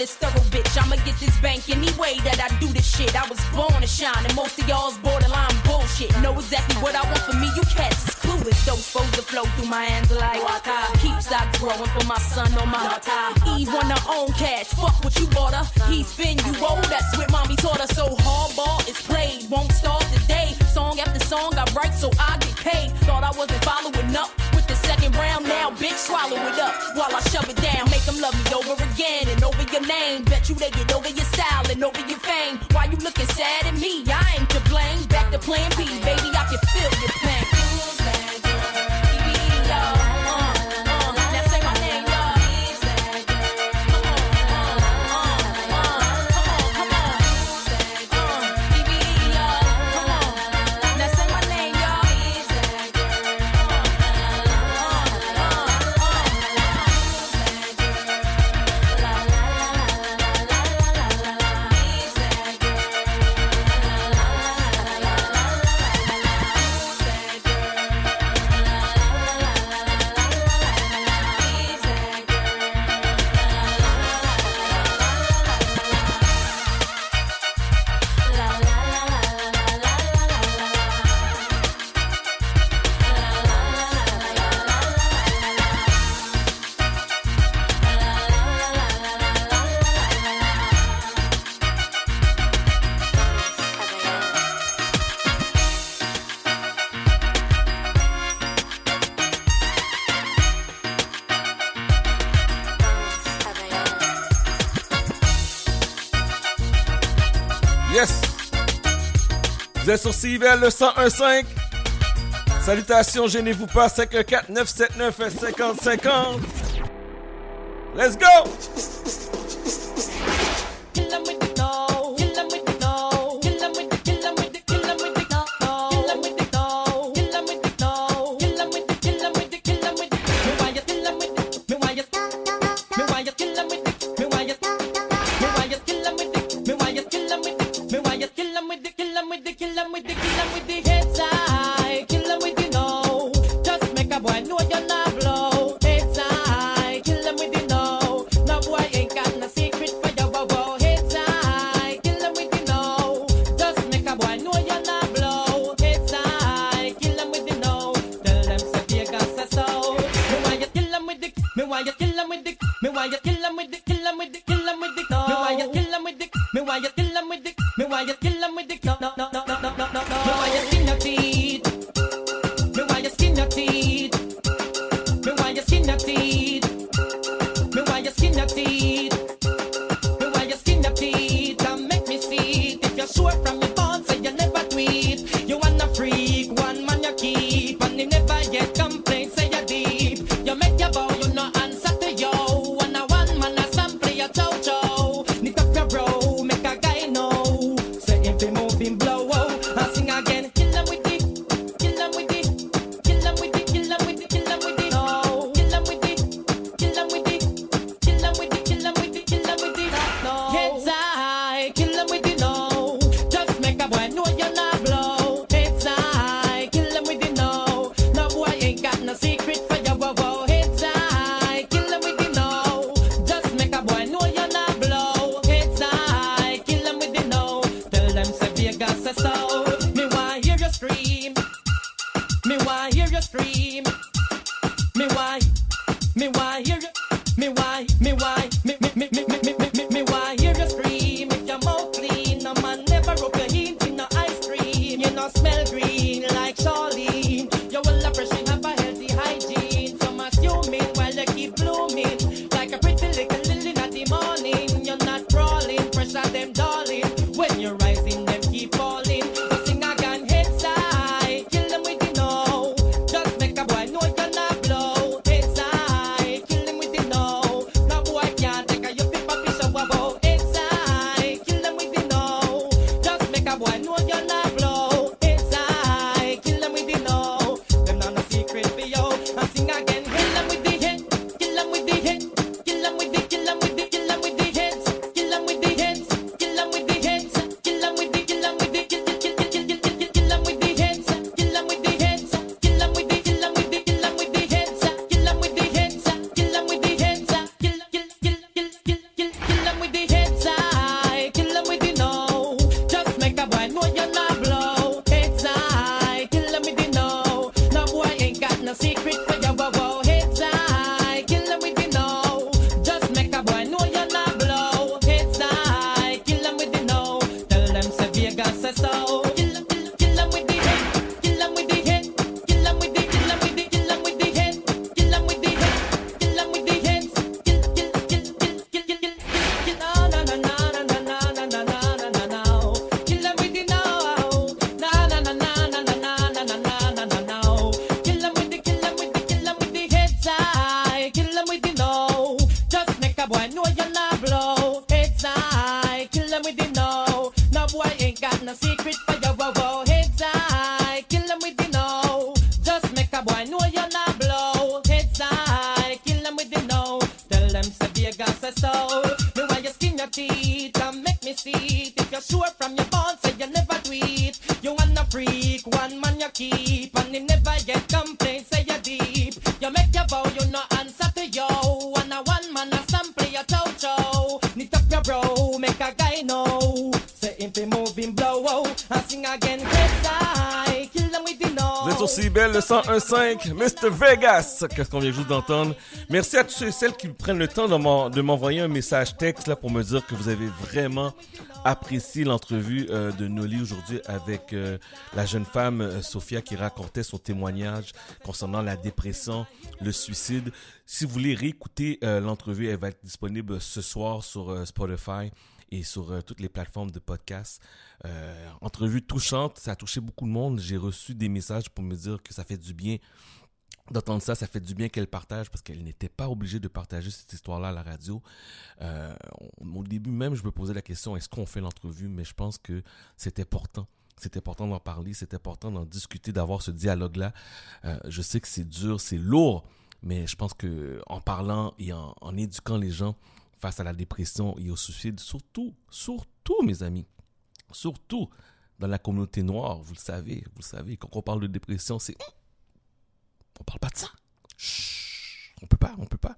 This thorough bitch. I'ma get this bank any way that I do this shit. I was born to shine, and most of y'all's borderline bullshit. Know exactly what I want for me, you cats is clueless. Those foes that flow through my hands like water. Keep stocks growing for my son on my water. Eve her own cash, fuck what you bought her. He spin, you roll, that's what mommy taught her. So hardball is played, won't start today. Song after song I write so I get paid. Thought I wasn't following up now bitch swallow it up while I shove it down. Make them love me over again and over your name. Bet you they get over your style and over your fame. Why you looking sad at me? I ain't to blame. Back to plan B, baby, I can feel your pain. Vous êtes sur CIVL le 101.5. Salutations, gênez-vous pas, 514-979-5050. Let's go! 915, Mr. Vegas. Qu'est-ce qu'on vient juste d'entendre? Merci à tous ceux et celles qui prennent le temps de m'envoyer un message texte là, pour me dire que vous avez vraiment apprécié l'entrevue euh, de Noli aujourd'hui avec euh, la jeune femme euh, Sophia qui racontait son témoignage concernant la dépression, le suicide. Si vous voulez réécouter euh, l'entrevue, elle va être disponible ce soir sur Spotify et sur toutes les plateformes de podcast. Euh, entrevue touchante, ça a touché beaucoup de monde. J'ai reçu des messages pour me dire que ça fait du bien d'entendre ça, ça fait du bien qu'elle partage parce qu'elle n'était pas obligée de partager cette histoire-là à la radio. Euh, au début même, je me posais la question est-ce qu'on fait l'entrevue? Mais je pense que c'est important. C'est important d'en parler, c'est important d'en discuter, d'avoir ce dialogue-là. Euh, je sais que c'est dur, c'est lourd, mais je pense que en parlant et en éduquant les gens face à la dépression et au suicide, surtout, surtout, mes amis, surtout dans la communauté noire, vous le savez, vous le savez, quand on parle de dépression, c'est on parle pas de ça. Chut, on peut pas, on peut pas.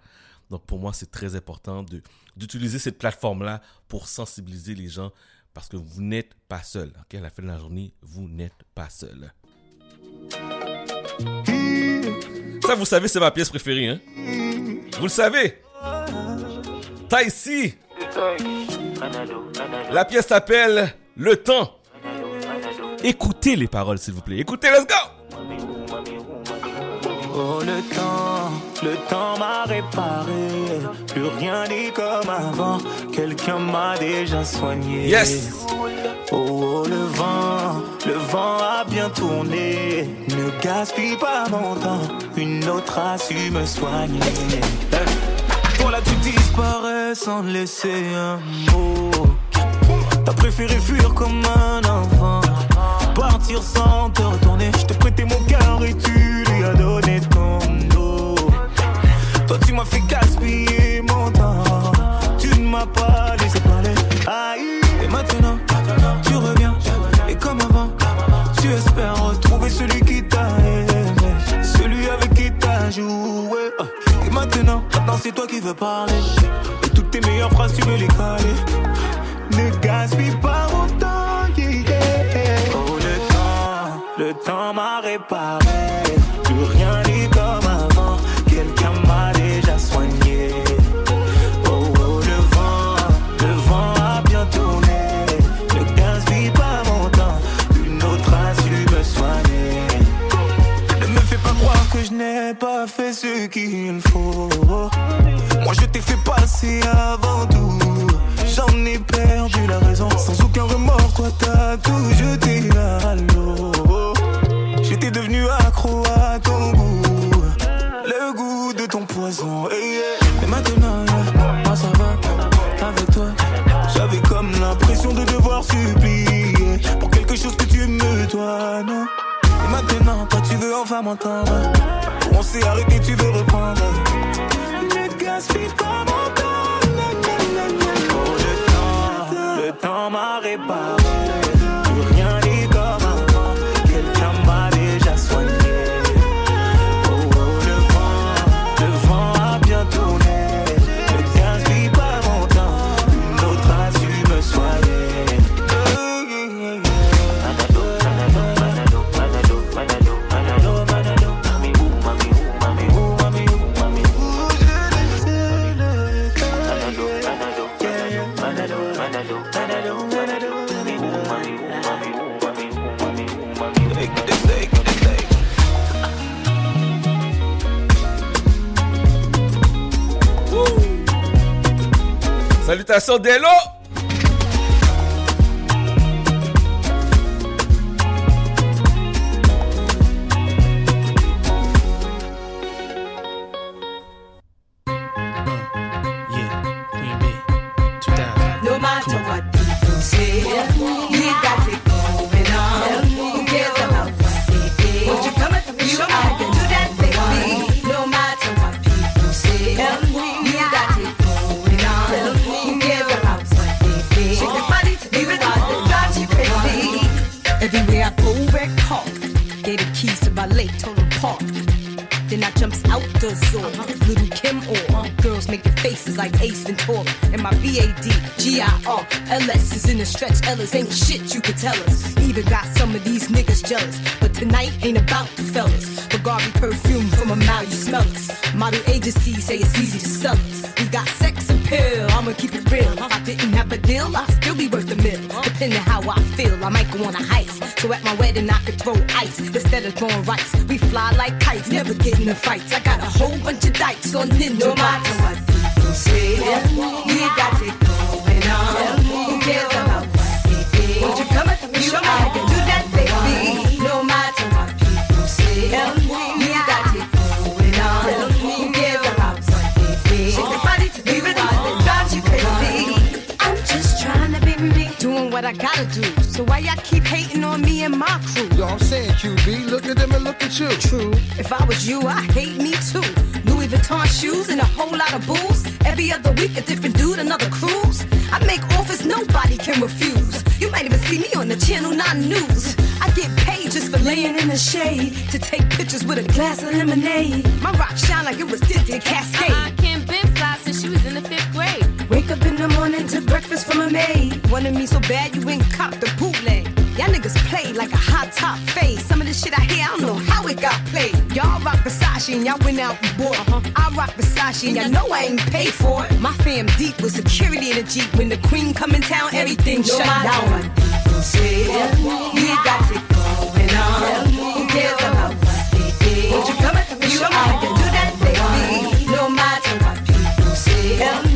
Donc pour moi, c'est très important de d'utiliser cette plateforme-là pour sensibiliser les gens parce que vous n'êtes pas seul. ok? À la fin de la journée, vous n'êtes pas seul. Ça, vous savez, c'est ma pièce préférée. Hein? Vous le savez? Taïsi. La pièce s'appelle Le temps. Écoutez les paroles, s'il vous plaît. Écoutez, let's go. Oh le temps, le temps m'a réparé. Plus rien n'est comme avant. Quelqu'un m'a déjà soigné. Yes. Oh, oh, le vent, le vent a bien tourné. Ne gaspille pas mon temps. Une autre a su me soigner. Toi là tu disparais sans laisser un mot. T'as préféré fuir comme un enfant. Partir sans te retourner. Je t'ai prêté mon cœur et tu lui as donné ton dos. Toi tu m'as fait gaspiller mon temps. Tu ne m'as pas laissé parler. Aïe. Et maintenant, tu reviens. Et comme avant, tu espères retrouver celui qui t'a aimé. Celui avec qui t'as joué. Et maintenant, maintenant c'est toi qui veux parler. Et toutes tes meilleures phrases, tu veux les caler. Ne gaspille pas mon temps, yeah. Oh, le temps, le temps m'a réparé. Plus rien n'est comme avant. Quelqu'un m'a déjà soigné. Oh, oh, le vent, le vent a bien tourné. Ne gaspille pas mon temps. Une autre a su me soigner. Ne me fais pas croire que je n'ai pas fait ce qu'il faut. Moi je t'ai fait passer avant perdu la raison. Sans aucun remords, toi t'as tout jeté à l'eau. J'étais devenu accro à ton goût. Le goût de ton poison. Et, yeah. Et maintenant, yeah, moi ça va. Avec toi, j'avais comme l'impression de devoir supplier pour quelque chose que tu me dois. Non. Et maintenant, toi tu veux enfin m'entendre. On s'est arrêté, Salutations Delo. Little Kim or uh, girls making faces like Ace Ventura. And my BAD, G-I-R, LS is in the stretch. Ellis ain't shit you could tell us. Even got some of these niggas jealous. But tonight ain't about the fellas. Bulgari perfume from a mouth, you smell us. Model agencies say it's easy to sell us. We got sex appeal, I'ma keep it real. If I didn't have a deal, I'd still be worth a mill. Depending how I feel, I might go on a heist. So at my wedding, I could throw ice instead of throwing rice. We fly like kites, never get in the fights. I got a whole bunch of dikes on ninja No matter what people say, I'm saying QB, look at them and look at you. True. If I was you, I hate me too. Louis Vuitton shoes and a whole lot of booze. Every other week, a different dude, another cruise. I make offers nobody can refuse. You might even see me on the Channel 9 News. I get paid just for laying in the shade to take pictures with a glass of lemonade. My rock shine like it was tinted Cascade. Uh-uh, Kim been fly since she was in the fifth grade. Wake up in the morning to breakfast from a maid. Wanted me so bad you ain't cop the bootleg. Y'all niggas like a hot top face. Some of the shit I hear, I don't know how it got played. Y'all rock Versace and y'all went out and bought. Uh-huh. I rock Versace and y'all know I ain't paid for it. My fam deep with security in a Jeep. When the queen come in town, everything shut matter down. people say, you got it going on. Who cares about what they did? Won't you come and you I can do that, baby? No matter what people say,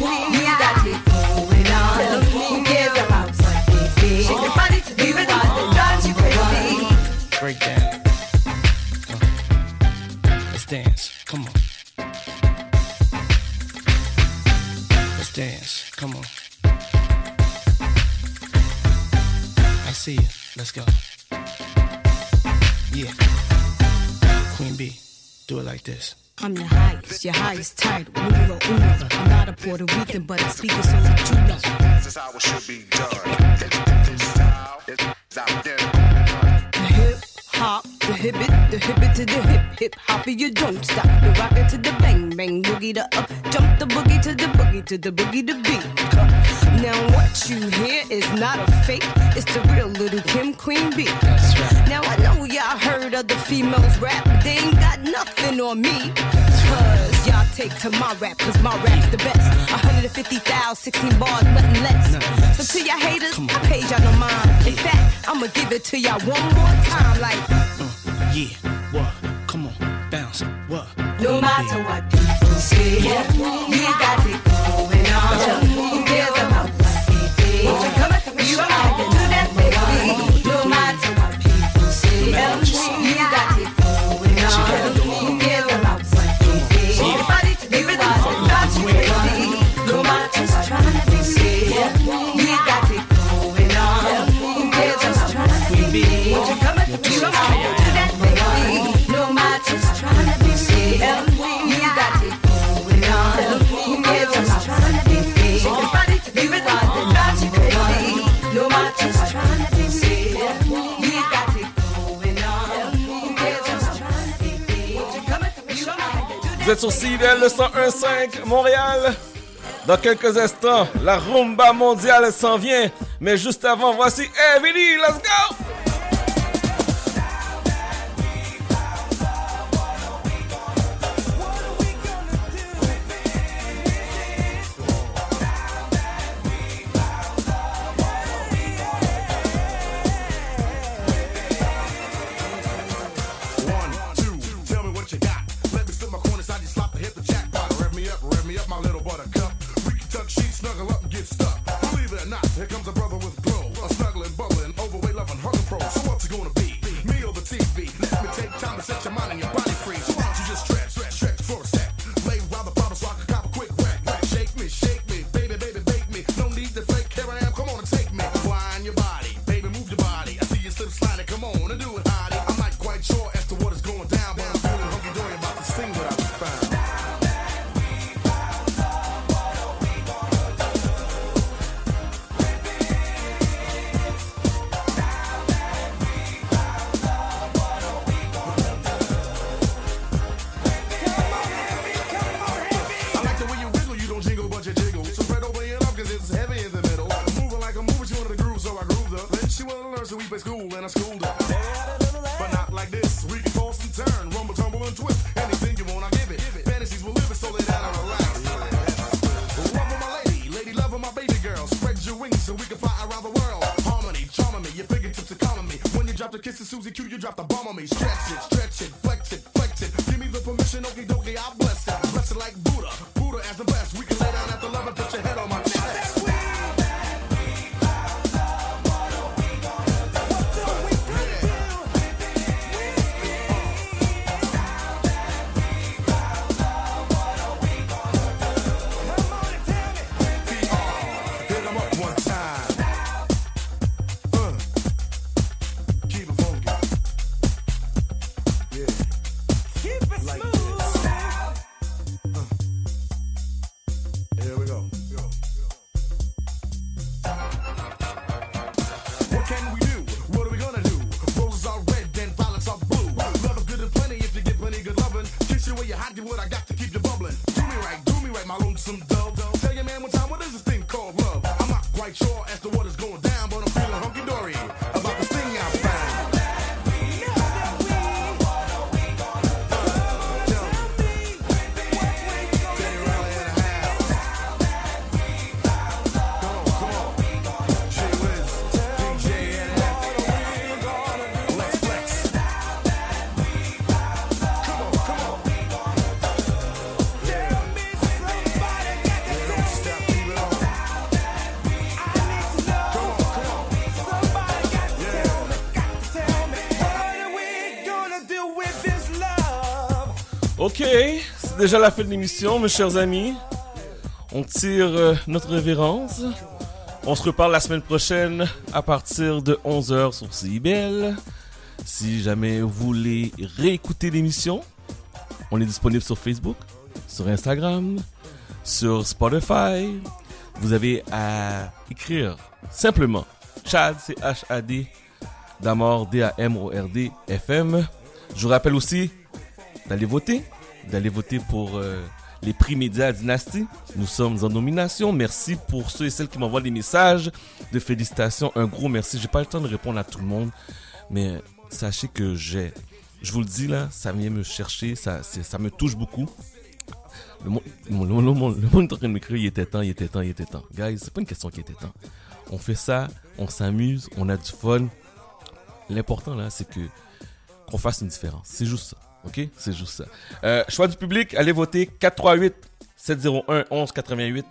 highest, your highest title, numero uno. I'm not a Puerto Rican, but I speak it so that you know. This is how it should be done. This style is. The hip hop, the hibbit, the hibbit to the hip, hip hoppy, you don't stop. The rocket to the bang bang, boogie to up, jump the boogie to the boogie to the boogie to beat. Now what you hear is not a fake, it's the real little Kim Queen B. Now I know y'all heard of the females rap, but they ain't got nothing on me. Take to my rap, cause my rap's the best. 150,000, 16 bars, nothing less. So to y'all haters, I paid y'all no mind. In fact, I'ma give it to y'all one more time, like. Uh, Yeah. What? Come on. Bounce. What? No matter what people say, you got it going on. Vous êtes sur CIVL le 101.5 Montréal. Dans quelques instants, la rumba mondiale s'en vient. Mais juste avant, voici Evely, let's go! Déjà la fin de l'émission, mes chers amis. On tire euh, notre révérence. On se reparle la semaine prochaine à partir de 11h sur CIBL. Si jamais vous voulez réécouter l'émission, on est disponible sur Facebook, sur Instagram, sur Spotify. Vous avez à écrire simplement Chad, c'est H-A-D, Damord, D-A-M-O-R-D, FM. Je vous rappelle aussi d'aller voter, d'aller voter pour euh, les prix médias Dynastie. Nous sommes en nomination. Merci pour ceux et celles qui m'envoient des messages de félicitations. Un gros merci. J'ai pas le temps de répondre à tout le monde, mais sachez que j'ai, je vous le dis là, ça vient me chercher, ça, ça me touche beaucoup. Le monde est en train de m'écrire, il était temps, il était temps, il était temps. Guys, c'est pas une question qui était temps. On fait ça, on s'amuse, on a du fun. L'important là, c'est que qu'on fasse une différence. C'est juste ça. OK? C'est juste ça. Euh, choix du public, allez voter 438 701 1188.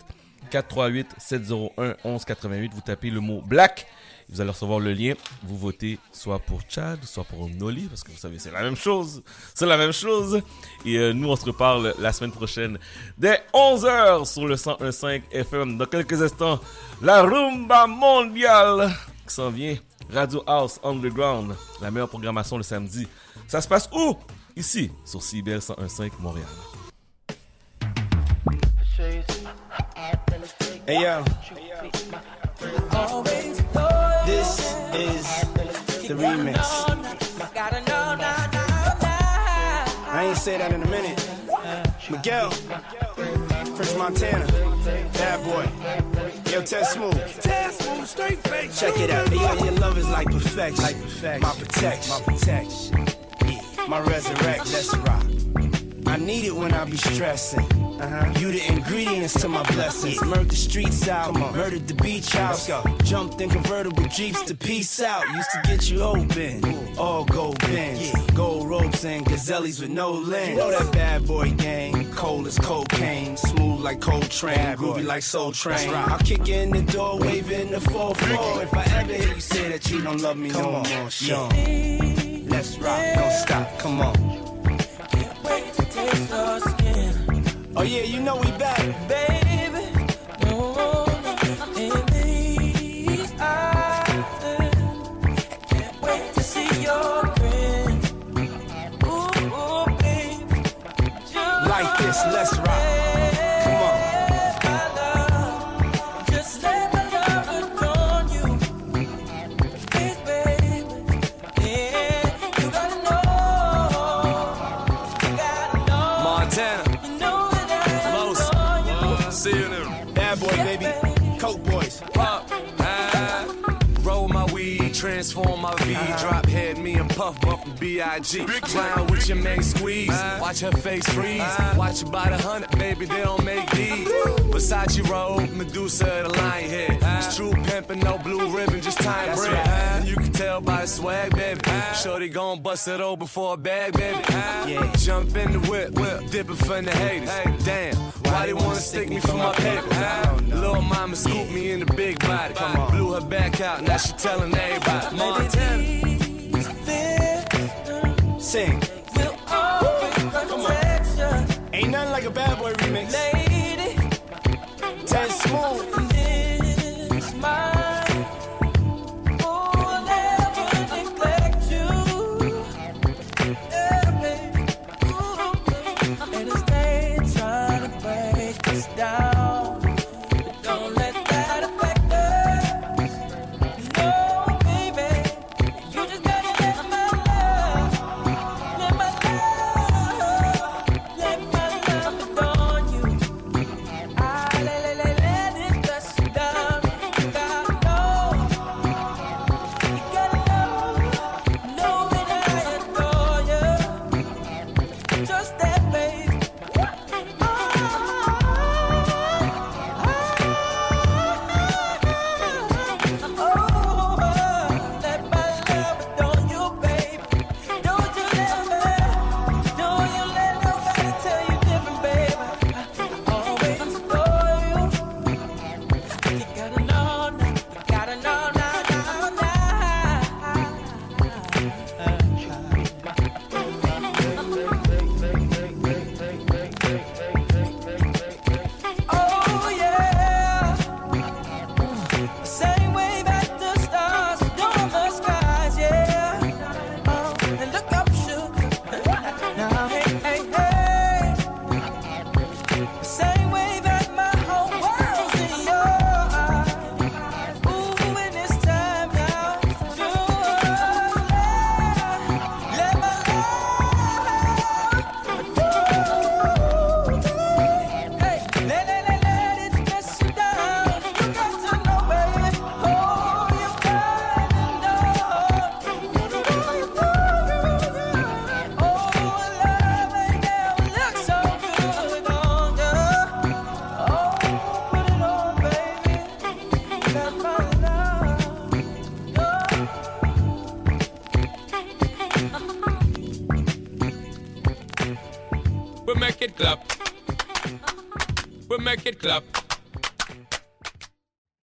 438 701 1188. Vous tapez le mot black. Vous allez recevoir le lien. Vous votez soit pour Chad, soit pour Noli, parce que vous savez, c'est la même chose. C'est la même chose. Et euh, nous, on se reparle la semaine prochaine dès 11h sur le 101.5 FM. Dans quelques instants, la rumba mondiale qui s'en vient. Radio House Underground, la meilleure programmation le samedi. Ça se passe où? Ici, sur CBL 101.5 Montréal. Hey yo. This is the remix. I ain't say that in a minute. Miguel, French Montana, bad boy. Yo, Ted Smooth. Check it out. Hey, yo, your love is like perfection. My protection. My resurrect. Let's rock. I need it when I be stressing. Uh-huh. You the ingredients to my blessings. Murdered the streets out, murdered the beach house. Jumped in convertible jeeps to peace out. Used to get you open, all gold pins, gold ropes and gazelles with no lens. You know that bad boy game, cold as cocaine, smooth like cold Coltrane, groovy like Soul Train. I'll kick in the door, waving the 4-4. If I ever hear you say that you don't love me no more, shit. Let's rock, don't stop, come on. Oh yeah, you know we back, baby. No, in these eyes, can't wait to see your grin. Baby, like this, let's. Transform my V. Drop head, me and Puff bumpin' B.I.G. Clown with your main squeeze. Watch her face freeze. Watch her by the hundred, baby, they don't make these. Versace robe, Medusa, the lion head. It's true pimpin', no blue ribbon, just time bread. right. And you can tell by the swag, baby. Shorty gon' bust it open for a bag, baby. Yeah. Jump in the whip, whip, dipping from the haters. Damn, why they wanna stick me for my paper? Little mama scooped me in the big body. Blew her back out, now she tellin' everybody. Montana. Sing. On. Ain't nothing like a bad boy remix. Ted Smooth.